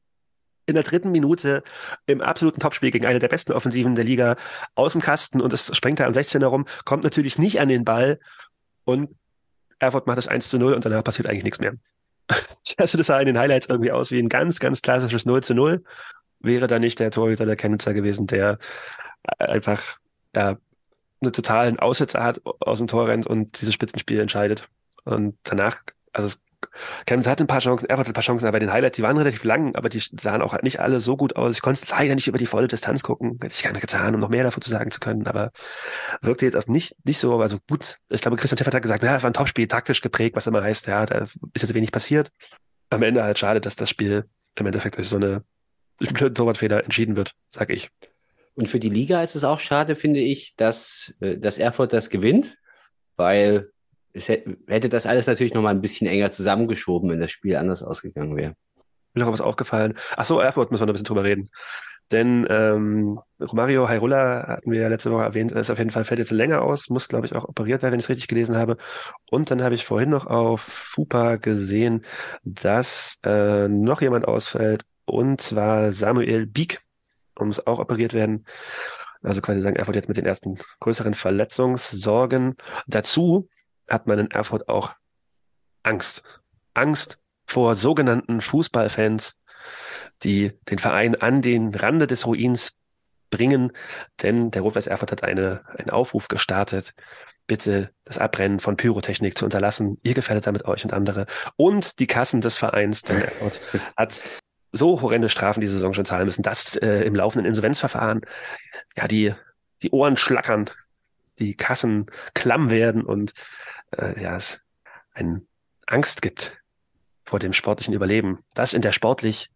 in der dritten Minute im absoluten Topspiel gegen eine der besten Offensiven der Liga aus dem Kasten und es sprengt da am 16 herum, kommt natürlich nicht an den Ball und Erfurt macht das 1 zu 0 und danach passiert eigentlich nichts mehr. [laughs] also das sah in den Highlights irgendwie aus wie ein ganz, ganz klassisches 0 zu 0. Wäre da nicht der Torhüter der Chemnitzer gewesen, der einfach ja, einen totalen Aussetzer hat, aus dem Tor rennt und dieses Spitzenspiel entscheidet. Und danach, also Chemnitz hatte ein paar Chancen, er hatte ein paar Chancen, aber den Highlights, die waren relativ lang, aber die sahen auch nicht alle so gut aus. Ich konnte leider nicht über die volle Distanz gucken. Hätte ich gerne getan, um noch mehr davon zu sagen zu können, aber wirkte jetzt auch nicht, nicht so, also gut. Ich glaube, Christian Tiffert hat gesagt, ja, es war ein Topspiel, taktisch geprägt, was immer heißt, ja, da ist jetzt wenig passiert. Am Ende halt schade, dass das Spiel im Endeffekt durch so eine Torwartfehler entschieden wird, sag ich.
Und für die Liga ist es auch schade, finde ich, dass, äh, dass Erfurt das gewinnt, weil es hätte das alles natürlich noch mal ein bisschen enger zusammengeschoben, wenn das Spiel anders ausgegangen wäre.
Mir noch was aufgefallen. Ach so, Erfurt müssen wir noch ein bisschen drüber reden. Denn ähm, Romario Hairola hatten wir ja letzte Woche erwähnt, ist auf jeden Fall fällt jetzt länger aus, muss glaube ich auch operiert werden, wenn ich es richtig gelesen habe. Und dann habe ich vorhin noch auf FUPA gesehen, dass äh, noch jemand ausfällt, und zwar Samuel Bieg, muss auch operiert werden. Also quasi sagen Erfurt jetzt mit den ersten größeren Verletzungssorgen. Dazu hat man in Erfurt auch Angst. Angst vor sogenannten Fußballfans, die den Verein an den Rande des Ruins bringen, denn der Rot-Weiß Erfurt hat eine, einen Aufruf gestartet, bitte das Abrennen von Pyrotechnik zu unterlassen. Ihr gefährdet damit euch und andere. Und die Kassen des Vereins, denn Erfurt [laughs] hat so horrende Strafen diese Saison schon zahlen müssen, dass äh, im laufenden Insolvenzverfahren ja die, die Ohren schlackern, die Kassen klamm werden und äh, ja, es ein Angst gibt vor dem sportlichen Überleben. Das in der sportlich,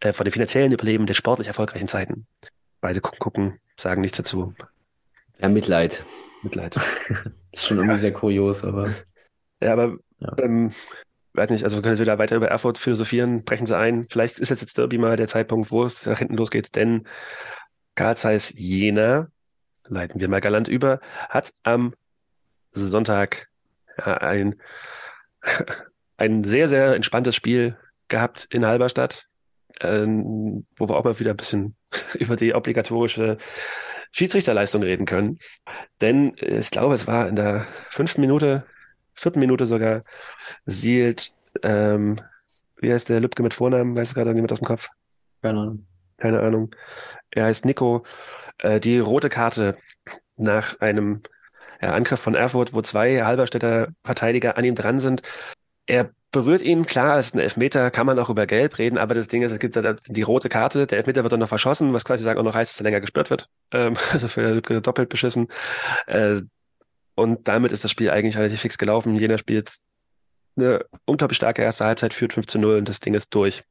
äh, vor dem finanziellen Überleben der sportlich erfolgreichen Zeiten. Beide gucken, gucken sagen nichts dazu.
Ja, Mitleid.
Mitleid.
das [laughs] ist schon irgendwie sehr kurios, aber.
Ja, aber ja. Ähm, weiß nicht, also wir können jetzt wieder weiter über Erfurt philosophieren, brechen sie ein. Vielleicht ist jetzt jetzt Derby mal der Zeitpunkt, wo es nach hinten losgeht, denn Karl Zeiss Jena, leiten wir mal galant über, hat am Sonntag ja, ein, [laughs] ein sehr, sehr entspanntes Spiel gehabt in Halberstadt, ähm, wo wir auch mal wieder ein bisschen [laughs] über die obligatorische Schiedsrichterleistung reden können. Denn ich glaube, es war in der fünften Minute, vierten Minute sogar, Sielt, ähm, wie heißt der Lübke mit Vornamen? Weiß gerade niemand aus dem Kopf?
Keine Ahnung.
Keine Ahnung. Er heißt Nico. Äh, die rote Karte nach einem ja, Angriff von Erfurt, wo zwei Halberstädter Verteidiger an ihm dran sind. Er berührt ihn, klar, ist ein Elfmeter, kann man auch über Gelb reden, aber das Ding ist, es gibt da die rote Karte, der Elfmeter wird dann noch verschossen, was quasi sagen auch noch heißt, dass er länger gespürt wird. Ähm, [laughs] also für doppelt beschissen. Äh, und damit ist das Spiel eigentlich relativ fix gelaufen. Jena spielt eine unglaublich starke erste Halbzeit, führt 5 zu 0 und das Ding ist durch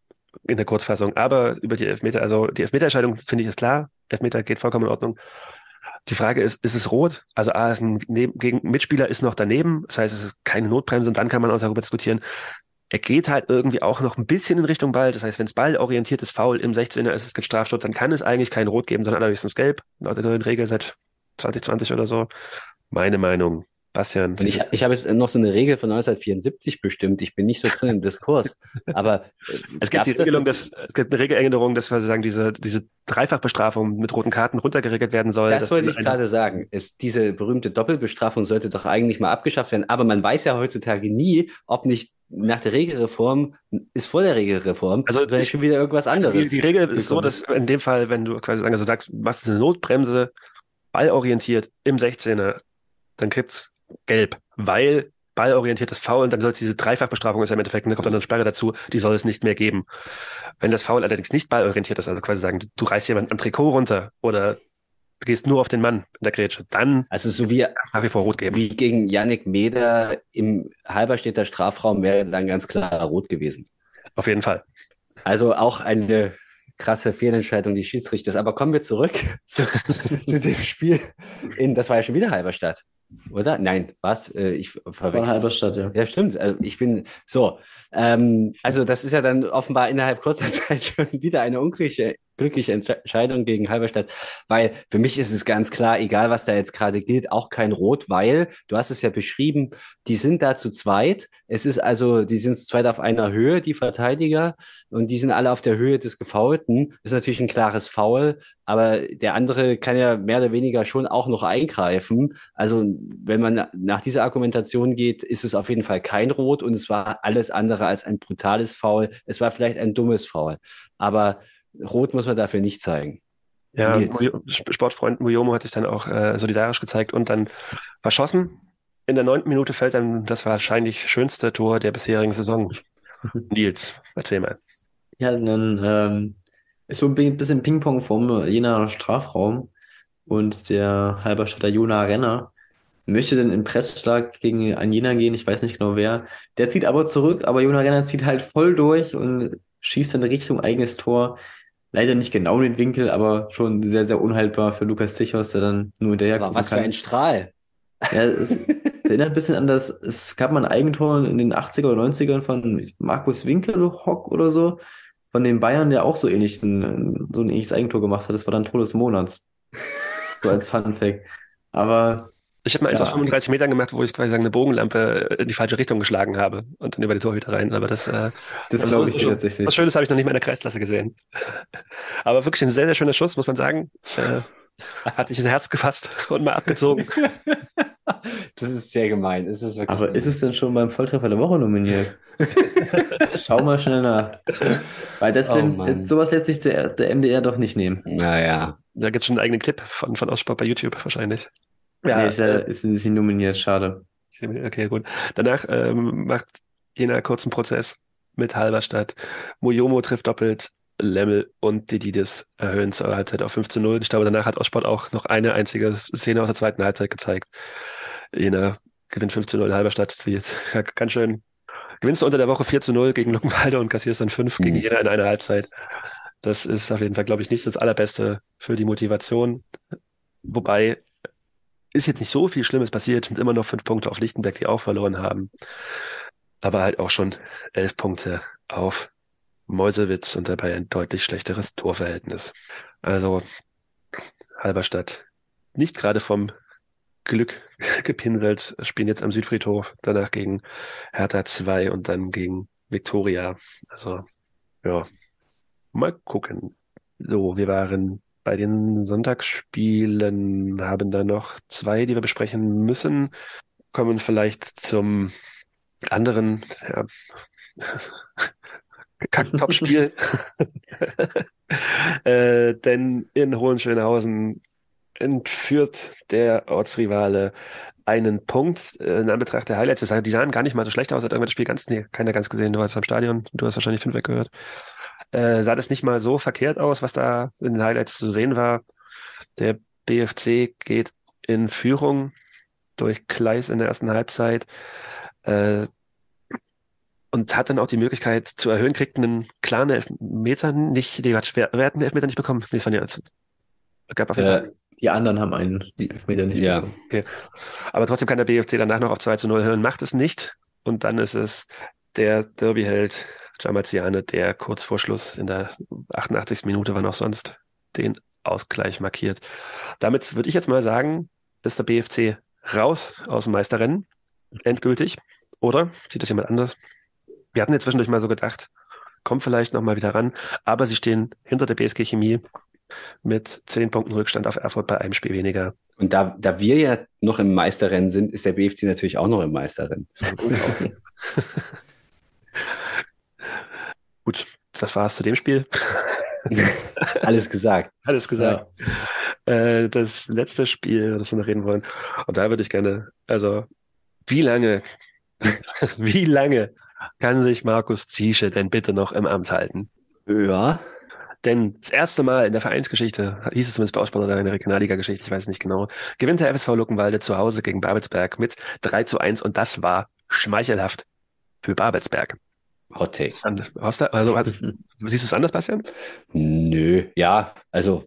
in der Kurzfassung. Aber über die Elfmeter, also die Elfmeterentscheidung finde ich ist klar. Elfmeter geht vollkommen in Ordnung. Die Frage ist, ist es rot? Also A, ist ein neben, gegen Mitspieler ist noch daneben. Das heißt, es ist keine Notbremse und dann kann man auch darüber diskutieren. Er geht halt irgendwie auch noch ein bisschen in Richtung Ball. Das heißt, wenn es ballorientiertes Foul im 16er ist, es gibt Strafstoß, dann kann es eigentlich kein Rot geben, sondern allerhöchstens Gelb. Laut der neuen Regel seit 2020 oder so. Meine Meinung. Bastian.
Und ich, ich habe jetzt noch so eine Regel von 1974 bestimmt. Ich bin nicht so drin im Diskurs. [laughs] Aber
äh, es gibt die Regelung, dass, es gibt eine Regeländerung, dass wir sagen, diese, diese Dreifachbestrafung mit roten Karten runtergeregelt werden soll.
Das wollte ich gerade sagen. Es, diese berühmte Doppelbestrafung sollte doch eigentlich mal abgeschafft werden. Aber man weiß ja heutzutage nie, ob nicht nach der Regelreform ist vor der Regelreform
also
ich, schon wieder irgendwas anderes.
Die, die Regel ist so, dass in dem Fall, wenn du quasi sagen, also sagst, machst eine Notbremse, ballorientiert im 16er, dann gibt's gelb, weil ballorientiertes Foul, dann soll es diese Dreifachbestrafung ist ja im Endeffekt, da kommt dann eine Sperre dazu, die soll es nicht mehr geben. Wenn das Foul allerdings nicht ballorientiert ist, also quasi sagen, du reißt jemanden am Trikot runter oder du gehst nur auf den Mann in der Grätsche, dann
also so wie
nach wie vor rot geben.
Wie gegen Yannick Meder im Halberstädter Strafraum wäre dann ganz klar rot gewesen.
Auf jeden Fall.
Also auch eine krasse Fehlentscheidung des Schiedsrichters. Aber kommen wir zurück [laughs] zu, zu dem Spiel in, das war ja schon wieder Halberstadt. Oder? Nein, was? Äh, ich
verwechsel. Halberstadt, ja.
Ja, stimmt. Also ich bin so. Ähm, also das ist ja dann offenbar innerhalb kurzer [laughs] Zeit schon wieder eine unglückliche glückliche Entscheidung gegen Halberstadt, weil für mich ist es ganz klar, egal was da jetzt gerade gilt, auch kein Rot, weil du hast es ja beschrieben, die sind da zu zweit. Es ist also, die sind zu zweit auf einer Höhe, die Verteidiger, und die sind alle auf der Höhe des Gefaulten. Ist natürlich ein klares Foul, aber der andere kann ja mehr oder weniger schon auch noch eingreifen. Also wenn man nach dieser Argumentation geht, ist es auf jeden Fall kein Rot und es war alles andere als ein brutales Foul. Es war vielleicht ein dummes Foul, aber Rot muss man dafür nicht zeigen.
Ja, Sportfreund Muyomo hat sich dann auch äh, solidarisch gezeigt und dann verschossen. In der neunten Minute fällt dann das wahrscheinlich schönste Tor der bisherigen Saison. Nils, erzähl mal.
Ja, dann ähm, ist so ein bisschen Ping-Pong vom Jena Strafraum und der Halberstädter Jona Renner möchte dann im Pressschlag gegen einen Jena gehen, ich weiß nicht genau wer. Der zieht aber zurück, aber Jona Renner zieht halt voll durch und schießt dann Richtung eigenes Tor. Leider nicht genau in den Winkel, aber schon sehr, sehr unhaltbar für Lukas Tichos, der dann nur hinterher
aber was kann. für ein Strahl.
Ja, es [laughs] erinnert ein bisschen an das, es gab mal ein Eigentor in den 80er oder 90ern von Markus Winkelhock oder so, von den Bayern, der auch so ähnlich ein, so ein ähnliches Eigentor gemacht hat. Das war dann Tor des Monats. [laughs] So als Fun Fact. Aber
ich habe mal eins aus 35 Metern gemacht, wo ich quasi eine Bogenlampe in die falsche Richtung geschlagen habe und dann über die Torhüter rein. Aber das, äh,
das also, glaube ich dir tatsächlich.
Was Schönes habe ich noch nicht mal in der Kreisklasse gesehen. [laughs] Aber wirklich ein sehr, sehr schöner Schuss, muss man sagen. Äh, hat mich ein Herz gefasst und mal abgezogen. [laughs]
Das ist sehr gemein. Ist es
Aber gemein. ist es denn schon beim Volltreffer der Woche nominiert? [laughs] Schau mal schnell nach. Weil das oh, nimmt, sowas lässt sich der, der MDR doch nicht nehmen.
Naja.
Da gibt es schon einen eigenen Clip von, von Ostsport bei YouTube wahrscheinlich.
Ja, nee, ist, äh, ist nicht nominiert, schade.
Okay, gut. Danach ähm, macht jener kurzen Prozess mit Halberstadt. Mojomo trifft doppelt, Lemmel und Dedidis erhöhen zur Halbzeit auf 15 0. Ich glaube, danach hat Ostsport auch noch eine einzige Szene aus der zweiten Halbzeit gezeigt. Jena gewinnt 15 0 Halberstadt. Die jetzt [laughs] ganz schön. Gewinnst du unter der Woche 4 zu 0 gegen Luckenwalde und kassierst dann 5 mhm. gegen Jena in einer Halbzeit. Das ist auf jeden Fall, glaube ich, nicht das Allerbeste für die Motivation. Wobei ist jetzt nicht so viel Schlimmes passiert, sind immer noch fünf Punkte auf Lichtenberg, die auch verloren haben. Aber halt auch schon elf Punkte auf Mäusewitz und dabei ein deutlich schlechteres Torverhältnis. Also Halberstadt nicht gerade vom Glück [laughs] gepinselt, spielen jetzt am Südfriedhof, danach gegen Hertha 2 und dann gegen Viktoria. Also ja, mal gucken. So, wir waren bei den Sonntagsspielen, haben da noch zwei, die wir besprechen müssen. Kommen vielleicht zum anderen ja, [laughs] Top-Spiel. [laughs] äh, denn in Hohenschönhausen entführt der Ortsrivale einen Punkt äh, in Anbetracht der Highlights. Die sahen gar nicht mal so schlecht aus. Hat irgendwann das Spiel ganz, nee, keiner ganz gesehen. Du warst am Stadion. Du hast wahrscheinlich fünf weggehört. Äh, sah das nicht mal so verkehrt aus, was da in den Highlights zu sehen war. Der BFC geht in Führung durch Kleis in der ersten Halbzeit. Äh, und hat dann auch die Möglichkeit zu erhöhen, kriegt einen klaren Elfmeter nicht, nee, wer, wer hat einen Elfmeter nicht bekommen? Nee, Sonja, es
gab auf jeden äh, Fall. Die anderen haben einen Elfmeter nicht
ja. bekommen. Okay. Aber trotzdem kann der BFC danach noch auf 2 zu 0 hören, macht es nicht. Und dann ist es der Derbyheld Jamaziane, der kurz vor Schluss in der 88. Minute, wann auch sonst, den Ausgleich markiert. Damit würde ich jetzt mal sagen, ist der BFC raus aus dem Meisterrennen. Endgültig. Oder? Sieht das jemand anders? Wir hatten jetzt zwischendurch mal so gedacht, kommt vielleicht nochmal wieder ran, aber sie stehen hinter der BSG Chemie mit zehn Punkten Rückstand auf Erfurt bei einem Spiel weniger.
Und da, da wir ja noch im Meisterrennen sind, ist der BFC natürlich auch noch im Meisterrennen. [laughs] [laughs]
Gut, das war's zu dem Spiel.
Alles gesagt. [laughs]
Alles gesagt. Ja. Äh, das letzte Spiel, das wir noch reden wollen. Und da würde ich gerne, also, wie lange, [laughs] wie lange kann sich Markus Ziesche denn bitte noch im Amt halten?
Ja.
Denn das erste Mal in der Vereinsgeschichte, hieß es zumindest bei Ausbau oder in der Regionalliga-Geschichte, ich weiß nicht genau, gewinnt der FSV Luckenwalde zu Hause gegen Babelsberg mit 3 zu 1 und das war schmeichelhaft für Babelsberg.
Hot Take.
Hast du, also, siehst du es anders, Bastian?
Nö, ja, also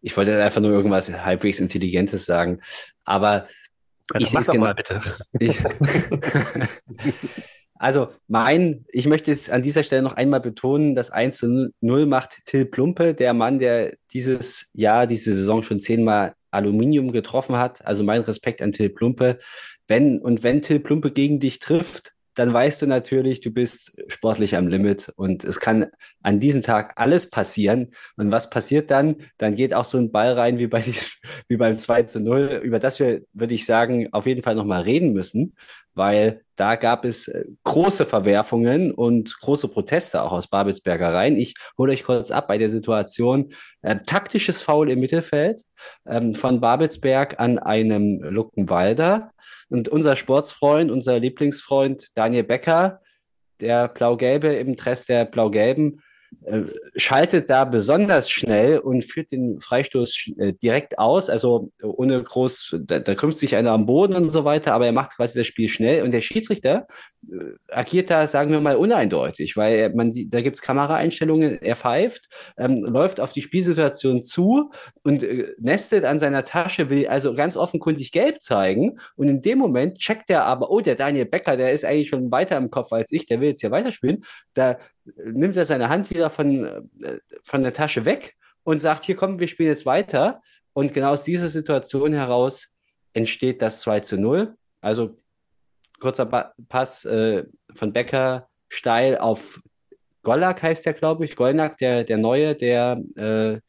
ich wollte einfach nur irgendwas halbwegs Intelligentes sagen, aber
also ich sehe es genau. Mal bitte. Ich, [laughs]
Also mein, ich möchte es an dieser Stelle noch einmal betonen, das 1 zu 0 macht Till Plumpe, der Mann, der dieses Jahr, diese Saison schon zehnmal Aluminium getroffen hat. Also mein Respekt an Till Plumpe. Wenn, und wenn Till Plumpe gegen dich trifft, dann weißt du natürlich, du bist sportlich am Limit und es kann an diesem Tag alles passieren. Und was passiert dann? Dann geht auch so ein Ball rein wie, bei, [laughs] wie beim 2 zu 0, über das wir, würde ich sagen, auf jeden Fall nochmal reden müssen, weil da gab es äh, große Verwerfungen und große Proteste auch aus Babelsberger Reihen. Ich hole euch kurz ab bei der Situation. Äh, taktisches Foul im Mittelfeld ähm, von Babelsberg an einem Luckenwalder. Und unser Sportsfreund, unser Lieblingsfreund Daniel Becker, der Blau-Gelbe im Dress der Blau-Gelben, schaltet da besonders schnell und führt den Freistoß äh, direkt aus, also ohne groß, da, da krümmt sich einer am Boden und so weiter, aber er macht quasi das Spiel schnell. Und der Schiedsrichter äh, agiert da, sagen wir mal, uneindeutig, weil man sieht, da gibt's Kameraeinstellungen, er pfeift, ähm, läuft auf die Spielsituation zu und äh, nestet an seiner Tasche, will also ganz offenkundig gelb zeigen und in dem Moment checkt er aber, oh, der Daniel Becker, der ist eigentlich schon weiter im Kopf als ich, der will jetzt hier weiterspielen, da nimmt er seine Hand wieder von, äh, von der Tasche weg und sagt, hier kommen wir spielen jetzt weiter. Und genau aus dieser Situation heraus entsteht das 2 zu 0. Also kurzer ba Pass äh, von Becker steil auf Gollack heißt der, glaube ich. Gollnack, der, der Neue, der, äh,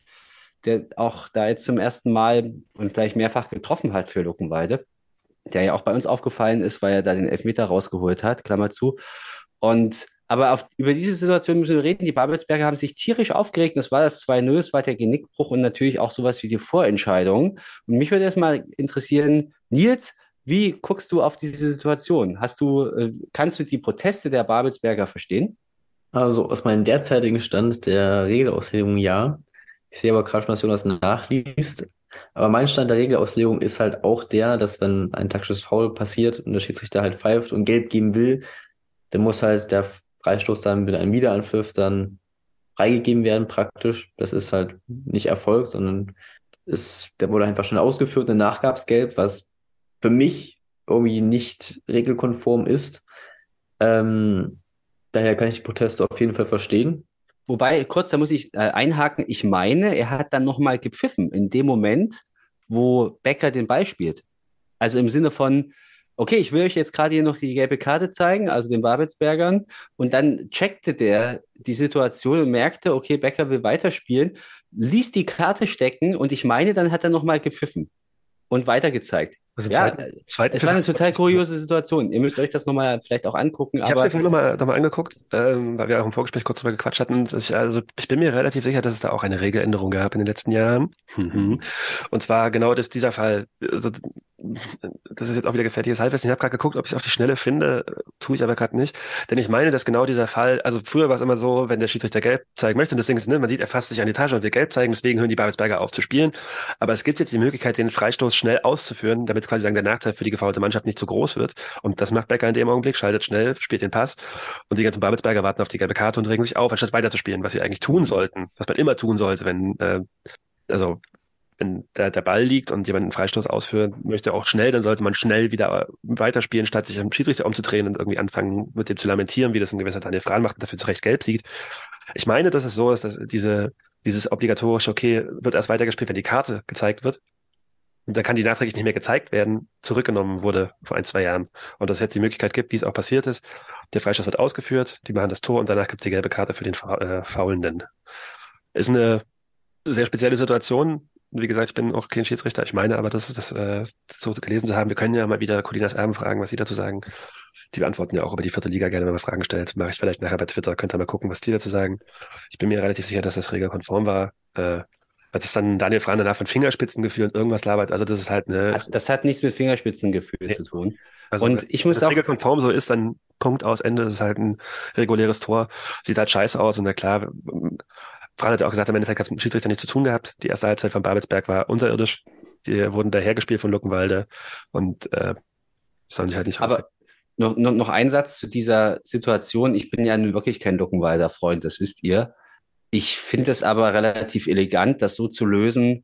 der auch da jetzt zum ersten Mal und gleich mehrfach getroffen hat für Luckenwalde. Der ja auch bei uns aufgefallen ist, weil er da den Elfmeter rausgeholt hat, Klammer zu. Und aber auf, über diese Situation müssen wir reden. Die Babelsberger haben sich tierisch aufgeregt. Das war das 2-0, es war der Genickbruch und natürlich auch sowas wie die Vorentscheidung. Und mich würde erstmal interessieren, Nils, wie guckst du auf diese Situation? Hast du, äh, kannst du die Proteste der Babelsberger verstehen?
Also aus meinem derzeitigen Stand der Regelauslegung ja. Ich sehe aber gerade schon, dass Jonas nachliest. Aber mein Stand der Regelauslegung ist halt auch der, dass wenn ein taktisches Foul passiert und der Schiedsrichter halt pfeift und gelb geben will, dann muss halt der Freistoß dann mit einem Wiederanpfiff dann freigegeben werden praktisch. Das ist halt nicht erfolgt, sondern ist, der wurde einfach schon ausgeführt danach gab es Gelb, was für mich irgendwie nicht regelkonform ist. Ähm, daher kann ich die Proteste auf jeden Fall verstehen.
Wobei, kurz, da muss ich äh, einhaken, ich meine, er hat dann nochmal gepfiffen, in dem Moment, wo Becker den Ball spielt. Also im Sinne von, okay, ich will euch jetzt gerade hier noch die gelbe Karte zeigen, also den Babelsbergern. Und dann checkte der die Situation und merkte, okay, Becker will weiterspielen, ließ die Karte stecken und ich meine, dann hat er nochmal gepfiffen und weitergezeigt. Also ja, zweiten, zweiten es war eine total kuriose Situation. Ihr müsst euch das nochmal vielleicht auch angucken.
Ich habe es mir nochmal noch mal angeguckt, ähm, weil wir auch im Vorgespräch kurz darüber gequatscht hatten. Ich, also ich bin mir relativ sicher, dass es da auch eine Regeländerung gab in den letzten Jahren. Mhm. Und zwar genau das, dieser Fall. Also, das ist jetzt auch wieder gefährliches Halbwissen. Ich habe gerade geguckt, ob ich es auf die Schnelle finde, tue ich aber gerade nicht. Denn ich meine, dass genau dieser Fall, also früher war es immer so, wenn der Schiedsrichter gelb zeigen möchte, und das Ding ist, ne, man sieht, er fasst sich an die Tasche und will gelb zeigen, deswegen hören die Babelsberger auf zu spielen. Aber es gibt jetzt die Möglichkeit, den Freistoß schnell auszuführen, damit quasi sagen, der Nachteil für die gefaulte Mannschaft nicht zu groß wird. Und das macht Becker in dem Augenblick, schaltet schnell, spielt den Pass und die ganzen Babelsberger warten auf die gelbe Karte und regen sich auf, anstatt weiterzuspielen, was sie eigentlich tun sollten, was man immer tun sollte, wenn äh, also wenn der, der Ball liegt und jemand einen Freistoß ausführen möchte, auch schnell, dann sollte man schnell wieder weiterspielen, statt sich am Schiedsrichter umzudrehen und irgendwie anfangen, mit dem zu lamentieren, wie das ein gewisser Daniel Fran macht und dafür zu Recht gelb sieht. Ich meine, dass es so ist, dass diese, dieses obligatorische, okay, wird erst weitergespielt, wenn die Karte gezeigt wird. Und dann kann die nachträglich nicht mehr gezeigt werden, zurückgenommen wurde vor ein, zwei Jahren. Und dass es jetzt die Möglichkeit gibt, wie es auch passiert ist. Der Freistoß wird ausgeführt, die machen das Tor und danach gibt es die gelbe Karte für den äh, Faulenden. Ist eine sehr spezielle Situation. Wie gesagt, ich bin auch kein Schiedsrichter. Ich meine aber, das das äh, so gelesen zu haben. Wir können ja mal wieder Colinas Erben fragen, was sie dazu sagen. Die beantworten ja auch über die vierte Liga gerne, wenn man Fragen stellt. Mache ich vielleicht nachher bei Twitter. Könnt ihr mal gucken, was die dazu sagen. Ich bin mir relativ sicher, dass das regelkonform war. Äh, als es dann Daniel Fran danach von Fingerspitzengefühl und irgendwas labert. Also das ist halt eine.
Das hat nichts mit Fingerspitzengefühl nee. zu tun.
Also und ich muss auch. regelkonform so ist, dann Punkt aus Ende. Das ist halt ein reguläres Tor. Sieht halt scheiße aus und na klar, Fran hat ja auch gesagt, im Endeffekt hat es mit dem Schiedsrichter nichts zu tun gehabt. Die erste Halbzeit von Babelsberg war unterirdisch. Die wurden dahergespielt von Luckenwalde und äh, sollen sich halt nicht
Aber noch, noch, noch ein Satz zu dieser Situation. Ich bin ja nun wirklich kein Luckenwalder Freund, das wisst ihr. Ich finde es aber relativ elegant, das so zu lösen,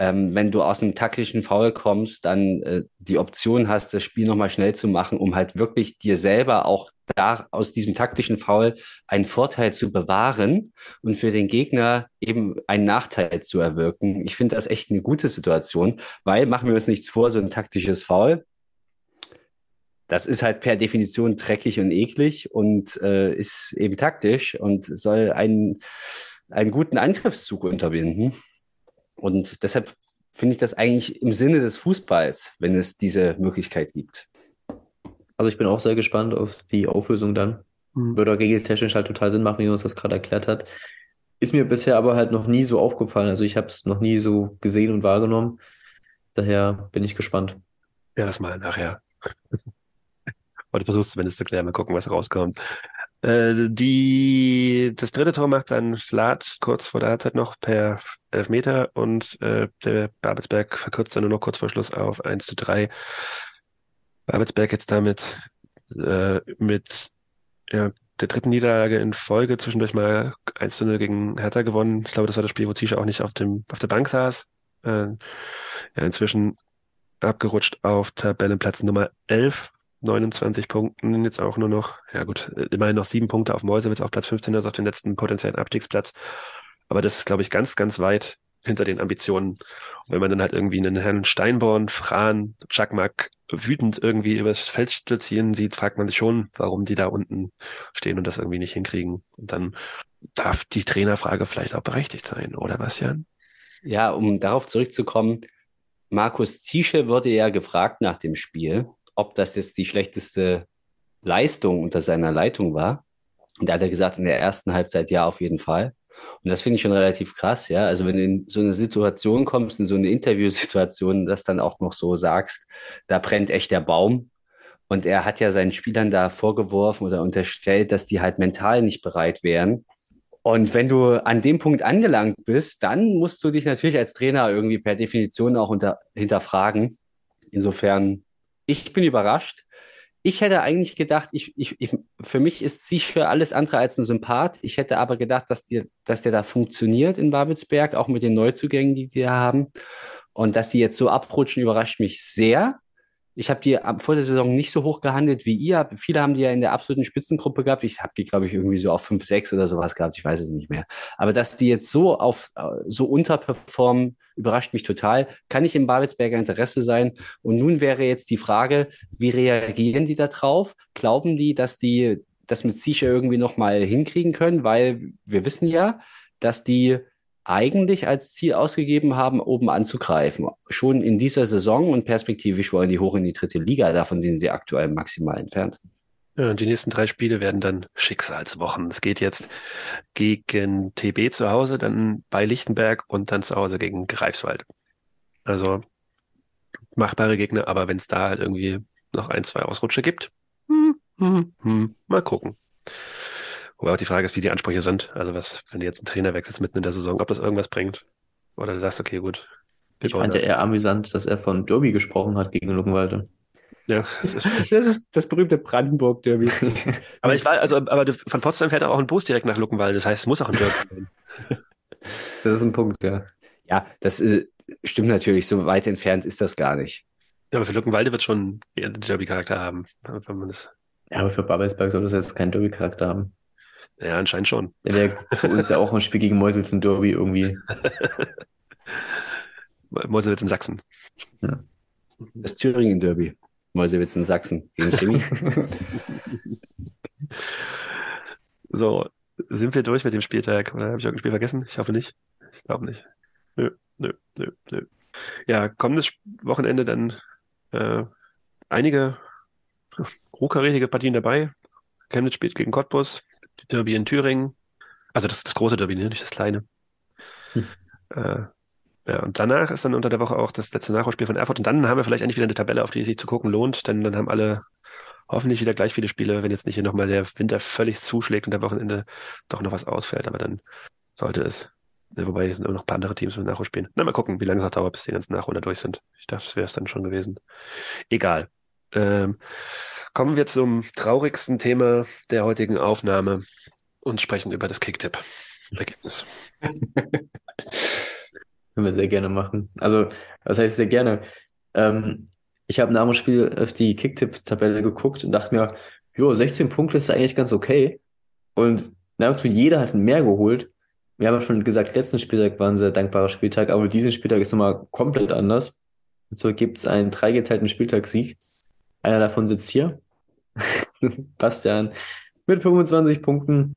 ähm, wenn du aus einem taktischen Foul kommst, dann äh, die Option hast, das Spiel nochmal schnell zu machen, um halt wirklich dir selber auch da aus diesem taktischen Foul einen Vorteil zu bewahren und für den Gegner eben einen Nachteil zu erwirken. Ich finde das echt eine gute Situation, weil machen wir uns nichts vor, so ein taktisches Foul, das ist halt per Definition dreckig und eklig und äh, ist eben taktisch und soll einen, einen guten Angriffszug unterbinden. Und deshalb finde ich das eigentlich im Sinne des Fußballs, wenn es diese Möglichkeit gibt.
Also ich bin auch sehr gespannt auf die Auflösung dann. Mhm. Würde regeltechnisch halt total Sinn machen, wie uns das gerade erklärt hat. Ist mir bisher aber halt noch nie so aufgefallen. Also ich habe es noch nie so gesehen und wahrgenommen. Daher bin ich gespannt.
Ja, das mal nachher. Oder versuchst zumindest zu klären, mal gucken, was rauskommt. Äh, die, das dritte Tor macht dann Flat kurz vor der Halbzeit noch per Elfmeter und äh, der Babelsberg verkürzt dann nur noch kurz vor Schluss auf 1 zu 3. Babelsberg jetzt damit äh, mit ja, der dritten Niederlage in Folge zwischendurch mal 1 zu 0 gegen Hertha gewonnen. Ich glaube, das war das Spiel, wo Tisha auch nicht auf dem auf der Bank saß. Äh, ja, inzwischen abgerutscht auf Tabellenplatz Nummer 11 29 Punkten, jetzt auch nur noch, ja gut, immerhin noch sieben Punkte auf Mäusewitz auf Platz 15, also auf den letzten potenziellen Abstiegsplatz. Aber das ist, glaube ich, ganz, ganz weit hinter den Ambitionen. Und wenn man dann halt irgendwie einen Herrn Steinborn, Fran, Chakmak wütend irgendwie übers Feld stürzieren sieht, fragt man sich schon, warum die da unten stehen und das irgendwie nicht hinkriegen. Und dann darf die Trainerfrage vielleicht auch berechtigt sein, oder was, Jan?
Ja, um darauf zurückzukommen, Markus Ziesche wurde ja gefragt nach dem Spiel ob das jetzt die schlechteste Leistung unter seiner Leitung war. Und da hat er gesagt, in der ersten Halbzeit ja, auf jeden Fall. Und das finde ich schon relativ krass, ja. Also wenn du in so eine Situation kommst, in so eine Interviewsituation, das dann auch noch so sagst, da brennt echt der Baum. Und er hat ja seinen Spielern da vorgeworfen oder unterstellt, dass die halt mental nicht bereit wären. Und wenn du an dem Punkt angelangt bist, dann musst du dich natürlich als Trainer irgendwie per Definition auch unter, hinterfragen. Insofern ich bin überrascht. Ich hätte eigentlich gedacht, ich, ich, ich, für mich ist Sicher alles andere als ein Sympath. Ich hätte aber gedacht, dass, die, dass der da funktioniert in Babelsberg, auch mit den Neuzugängen, die die da haben. Und dass die jetzt so abrutschen, überrascht mich sehr. Ich habe die vor der Saison nicht so hoch gehandelt wie ihr. Viele haben die ja in der absoluten Spitzengruppe gehabt. Ich habe die, glaube ich, irgendwie so auf 5, 6 oder sowas gehabt. Ich weiß es nicht mehr. Aber dass die jetzt so auf äh, so unterperformen, überrascht mich total. Kann nicht im Babelsberger Interesse sein. Und nun wäre jetzt die Frage, wie reagieren die da drauf? Glauben die, dass die das mit Sicher irgendwie nochmal hinkriegen können? Weil wir wissen ja, dass die eigentlich als Ziel ausgegeben haben, oben anzugreifen. Schon in dieser Saison und perspektivisch wollen die hoch in die dritte Liga. Davon sind sie aktuell maximal entfernt.
Ja, und die nächsten drei Spiele werden dann Schicksalswochen. Es geht jetzt gegen TB zu Hause, dann bei Lichtenberg und dann zu Hause gegen Greifswald. Also machbare Gegner, aber wenn es da halt irgendwie noch ein, zwei Ausrutsche gibt, hm, hm, hm, mal gucken. Wobei auch die Frage ist, wie die Ansprüche sind. Also was, wenn du jetzt einen Trainer wechselst mitten in der Saison, ob das irgendwas bringt. Oder du sagst, okay, gut.
Ich fand ja eher amüsant, dass er von Derby gesprochen hat gegen Luckenwalde.
ja, das ist, [laughs]
Das ist das berühmte Brandenburg-Derby. [laughs]
aber ich war, also, aber von Potsdam fährt auch ein Bus direkt nach Luckenwalde. Das heißt, es muss auch ein Derby sein. [laughs]
Das ist ein Punkt, ja.
Ja, das äh, stimmt natürlich. So weit entfernt ist das gar nicht.
Aber für Luckenwalde wird schon eher einen Derby-Charakter haben, wenn man das,
Ja, aber für Babelsberg soll das jetzt keinen Derby-Charakter haben.
Ja, anscheinend schon.
Der wäre für uns ja auch ein Spiel gegen Meutels ein Derby irgendwie. [laughs]
Meuselwitz in Sachsen.
Das Thüringen-Derby. Mäusewitz in Sachsen gegen Chemie. [laughs]
So, sind wir durch mit dem Spieltag? Oder habe ich irgendein Spiel vergessen? Ich hoffe nicht. Ich glaube nicht. Nö, nö, nö, nö. Ja, kommendes Wochenende dann äh, einige hochkarätige Partien dabei. Chemnitz spielt gegen Cottbus, Derby in Thüringen. Also das das große Derby, ne? nicht das kleine.
Hm.
Äh, ja, und danach ist dann unter der Woche auch das letzte Nachholspiel von Erfurt. Und dann haben wir vielleicht endlich wieder eine Tabelle, auf die es sich zu gucken lohnt, denn dann haben alle hoffentlich wieder gleich viele Spiele, wenn jetzt nicht hier nochmal der Winter völlig zuschlägt und am Wochenende doch noch was ausfällt. Aber dann sollte es. Wobei es sind immer noch ein paar andere Teams mit Nachholspielen. Na, mal gucken, wie lange es dauert, bis die ganzen Nachholer durch sind. Ich dachte, das wäre es dann schon gewesen. Egal. Ähm, kommen wir zum traurigsten Thema der heutigen Aufnahme und sprechen über das Kicktipp-Ergebnis. [laughs]
Können wir sehr gerne machen. Also, was heißt sehr gerne? Ähm, ich habe nach dem Spiel auf die Kicktipp-Tabelle geguckt und dachte mir, jo, 16 Punkte ist eigentlich ganz okay. Und nahezu jeder hat mehr geholt. Wir haben schon gesagt, letzten Spieltag war ein sehr dankbarer Spieltag, aber diesen Spieltag ist nochmal komplett anders. Und so gibt es einen dreigeteilten Spieltagssieg. Einer davon sitzt hier. [laughs] Bastian mit 25 Punkten,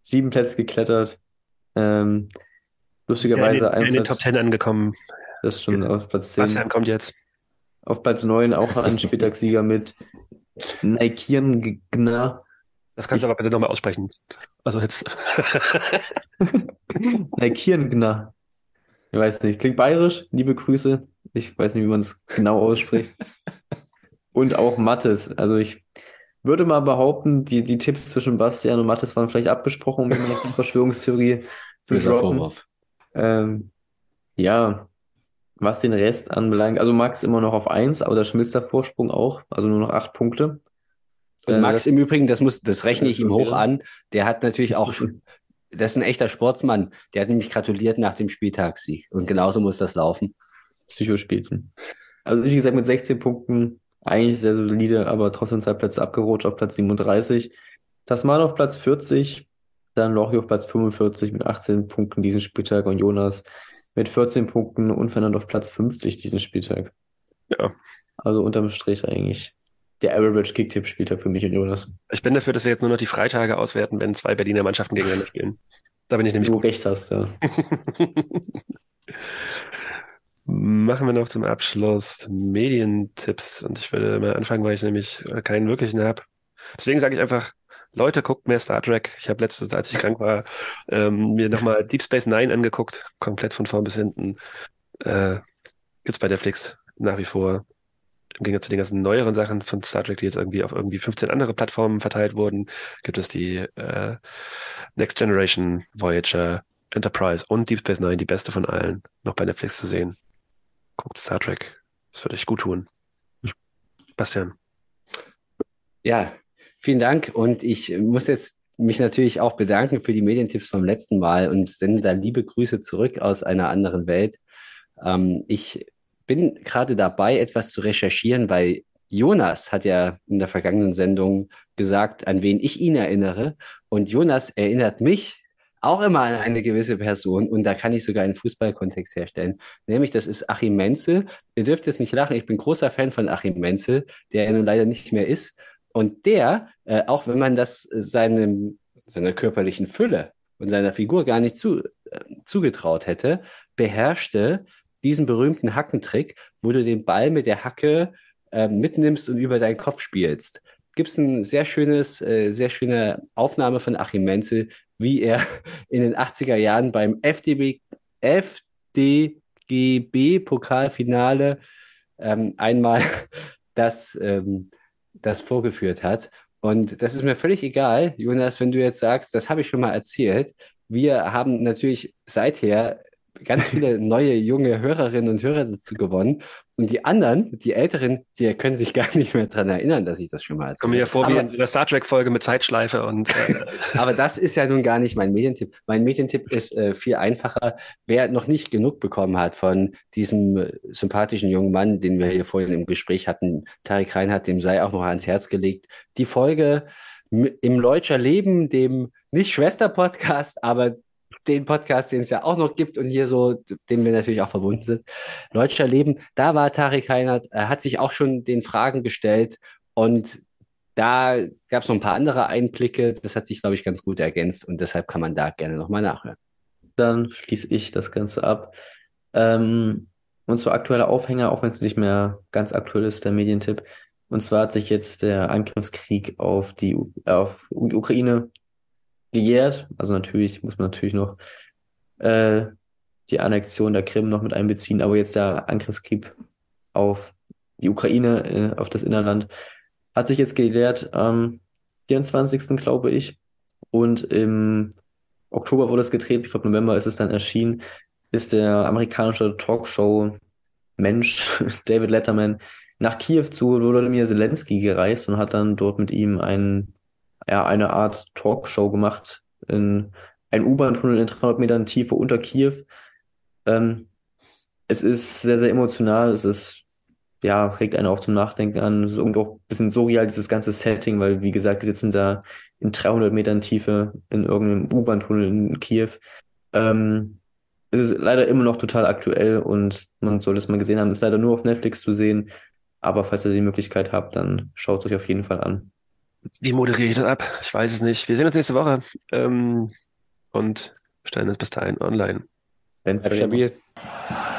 sieben Plätze geklettert. Ähm, lustigerweise
in,
ein
in den Top Ten angekommen.
das ist schon auf Platz 10.
Bastian kommt jetzt.
Auf Platz 9 auch ein Spieltagssieger mit Neikirngna.
Das kannst du aber bitte nochmal aussprechen. Also jetzt. [laughs]
Neikirngna. Ich weiß nicht, klingt bayerisch, liebe Grüße. Ich weiß nicht, wie man es genau ausspricht. [laughs] Und auch Mattes. Also ich würde mal behaupten, die, die Tipps zwischen Bastian und Mattes waren vielleicht abgesprochen, um noch die [laughs] Verschwörungstheorie zu
Böser. Vorwurf.
Ähm, ja, was den Rest anbelangt, also Max immer noch auf 1, aber da schmilzt der Vorsprung auch, also nur noch 8 Punkte.
Und
Äh,
Max
das-
im Übrigen, das muss, das rechne ich ihm hoch an. Der hat natürlich auch, [laughs] das ist ein echter Sportsmann. Der hat nämlich gratuliert nach dem Spieltagssieg. Und genauso muss das laufen.
Psychospielchen. Also wie gesagt, mit 16 Punkten eigentlich sehr solide, aber trotzdem zwei Plätze abgerutscht auf Platz 37. Tasman auf Platz 40, dann Lochi auf Platz 45 mit 18 Punkten diesen Spieltag und Jonas mit 14 Punkten unverändert auf Platz 50 diesen Spieltag.
Ja.
Also unterm Strich eigentlich der Average Kicktipp-Spieltag für mich und Jonas.
Ich bin dafür, dass wir jetzt nur noch die Freitage auswerten, wenn zwei Berliner Mannschaften gegeneinander spielen. Da bin ich nämlich
Du
gut.
recht hast, ja. [laughs]
Machen wir noch zum Abschluss Medientipps. Und ich würde mal anfangen, weil ich nämlich keinen wirklichen habe. Deswegen sage ich einfach, Leute, guckt mehr Star Trek. Ich habe letztes, als ich krank war, ähm, mir nochmal Deep Space Nine angeguckt, komplett von vorn bis hinten. Äh, gibt's bei Netflix nach wie vor. Im Gegensatz zu den ganzen neueren Sachen von Star Trek, die jetzt irgendwie auf irgendwie 15 andere Plattformen verteilt wurden, gibt es die äh, Next Generation, Voyager, Enterprise und Deep Space Nine, die beste von allen, noch bei Netflix zu sehen. Guckt Star Trek. Das würde euch gut tun. Bastian.
Ja, vielen Dank. Und ich muss jetzt mich natürlich auch bedanken für die Medientipps vom letzten Mal und sende da liebe Grüße zurück aus einer anderen Welt. Ähm, ich bin gerade dabei, etwas zu recherchieren, weil Jonas hat ja in der vergangenen Sendung gesagt, an wen ich ihn erinnere. Und Jonas erinnert mich auch immer an eine gewisse Person und da kann ich sogar einen Fußballkontext herstellen. Nämlich, das ist Achim Menzel. Ihr dürft jetzt nicht lachen, ich bin großer Fan von Achim Menzel, der ja nun leider nicht mehr ist. Und der, äh, auch wenn man das äh, seinem, seiner körperlichen Fülle und seiner Figur gar nicht zu, äh, zugetraut hätte, beherrschte diesen berühmten Hackentrick, wo du den Ball mit der Hacke äh, mitnimmst und über deinen Kopf spielst. Gibt es ein sehr schönes, äh, sehr schöne Aufnahme von Achim Menzel, wie er [laughs] in den 80er Jahren beim FDB, FDGB-Pokalfinale ähm, einmal [laughs] das, ähm, das vorgeführt hat. Und das ist mir völlig egal, Jonas, wenn du jetzt sagst, das habe ich schon mal erzählt. Wir haben natürlich seither ganz viele [laughs] neue junge Hörerinnen und Hörer dazu gewonnen. Und die anderen, die Älteren, die können sich gar nicht mehr dran erinnern, dass ich das schon mal erzählt
habe. Kommen mir vor aber, wie in der Star Trek-Folge mit Zeitschleife und. Äh. [laughs]
aber das ist ja nun gar nicht mein Medientipp. Mein Medientipp ist äh, viel einfacher. Wer noch nicht genug bekommen hat von diesem sympathischen jungen Mann, den wir hier vorhin im Gespräch hatten, Tarek Reinhardt, dem sei auch noch ans Herz gelegt. Die Folge im Leutscher Leben, dem nicht Schwester-Podcast, aber den Podcast, den es ja auch noch gibt und hier so, dem wir natürlich auch verbunden sind, Deutscher Leben, da war Tarek Heinert, er hat sich auch schon den Fragen gestellt und da gab es noch ein paar andere Einblicke, das hat sich, glaube ich, ganz gut ergänzt und deshalb kann man da gerne nochmal nachhören.
Dann schließe ich das Ganze ab. Ähm, und zwar aktueller Aufhänger, auch wenn es nicht mehr ganz aktuell ist, der Medientipp. Und zwar hat sich jetzt der Angriffskrieg auf die auf die Ukraine gejährt. Also natürlich muss man natürlich noch äh, die Annexion der Krim noch mit einbeziehen, aber jetzt der Angriffskrieg auf die Ukraine, äh, auf das Innerland, hat sich jetzt gejährt am 24. glaube ich. Und im Oktober wurde es gedreht, ich glaube November ist es dann erschienen, ist der amerikanische Talkshow Mensch [laughs] David Letterman nach Kiew zu Volodymyr Zelensky gereist und hat dann dort mit ihm einen ja, eine Art Talkshow gemacht in ein U-Bahn-Tunnel in 300 Metern Tiefe unter Kiew. Ähm, es ist sehr, sehr emotional. Es ist, ja, regt einen auch zum Nachdenken an. Es ist irgendwie auch ein bisschen surreal, dieses ganze Setting, weil, wie gesagt, die sitzen da in 300 Metern Tiefe in irgendeinem U-Bahn-Tunnel in Kiew. Ähm, es ist leider immer noch total aktuell und man sollte es mal gesehen haben. Es ist leider nur auf Netflix zu sehen. Aber falls ihr die Möglichkeit habt, dann schaut es euch auf jeden Fall an.
Wie moderiere ich das ab? Ich weiß es nicht. Wir sehen uns nächste Woche ähm, und stellen uns bis dahin online.
Wenn es stabil. Muss.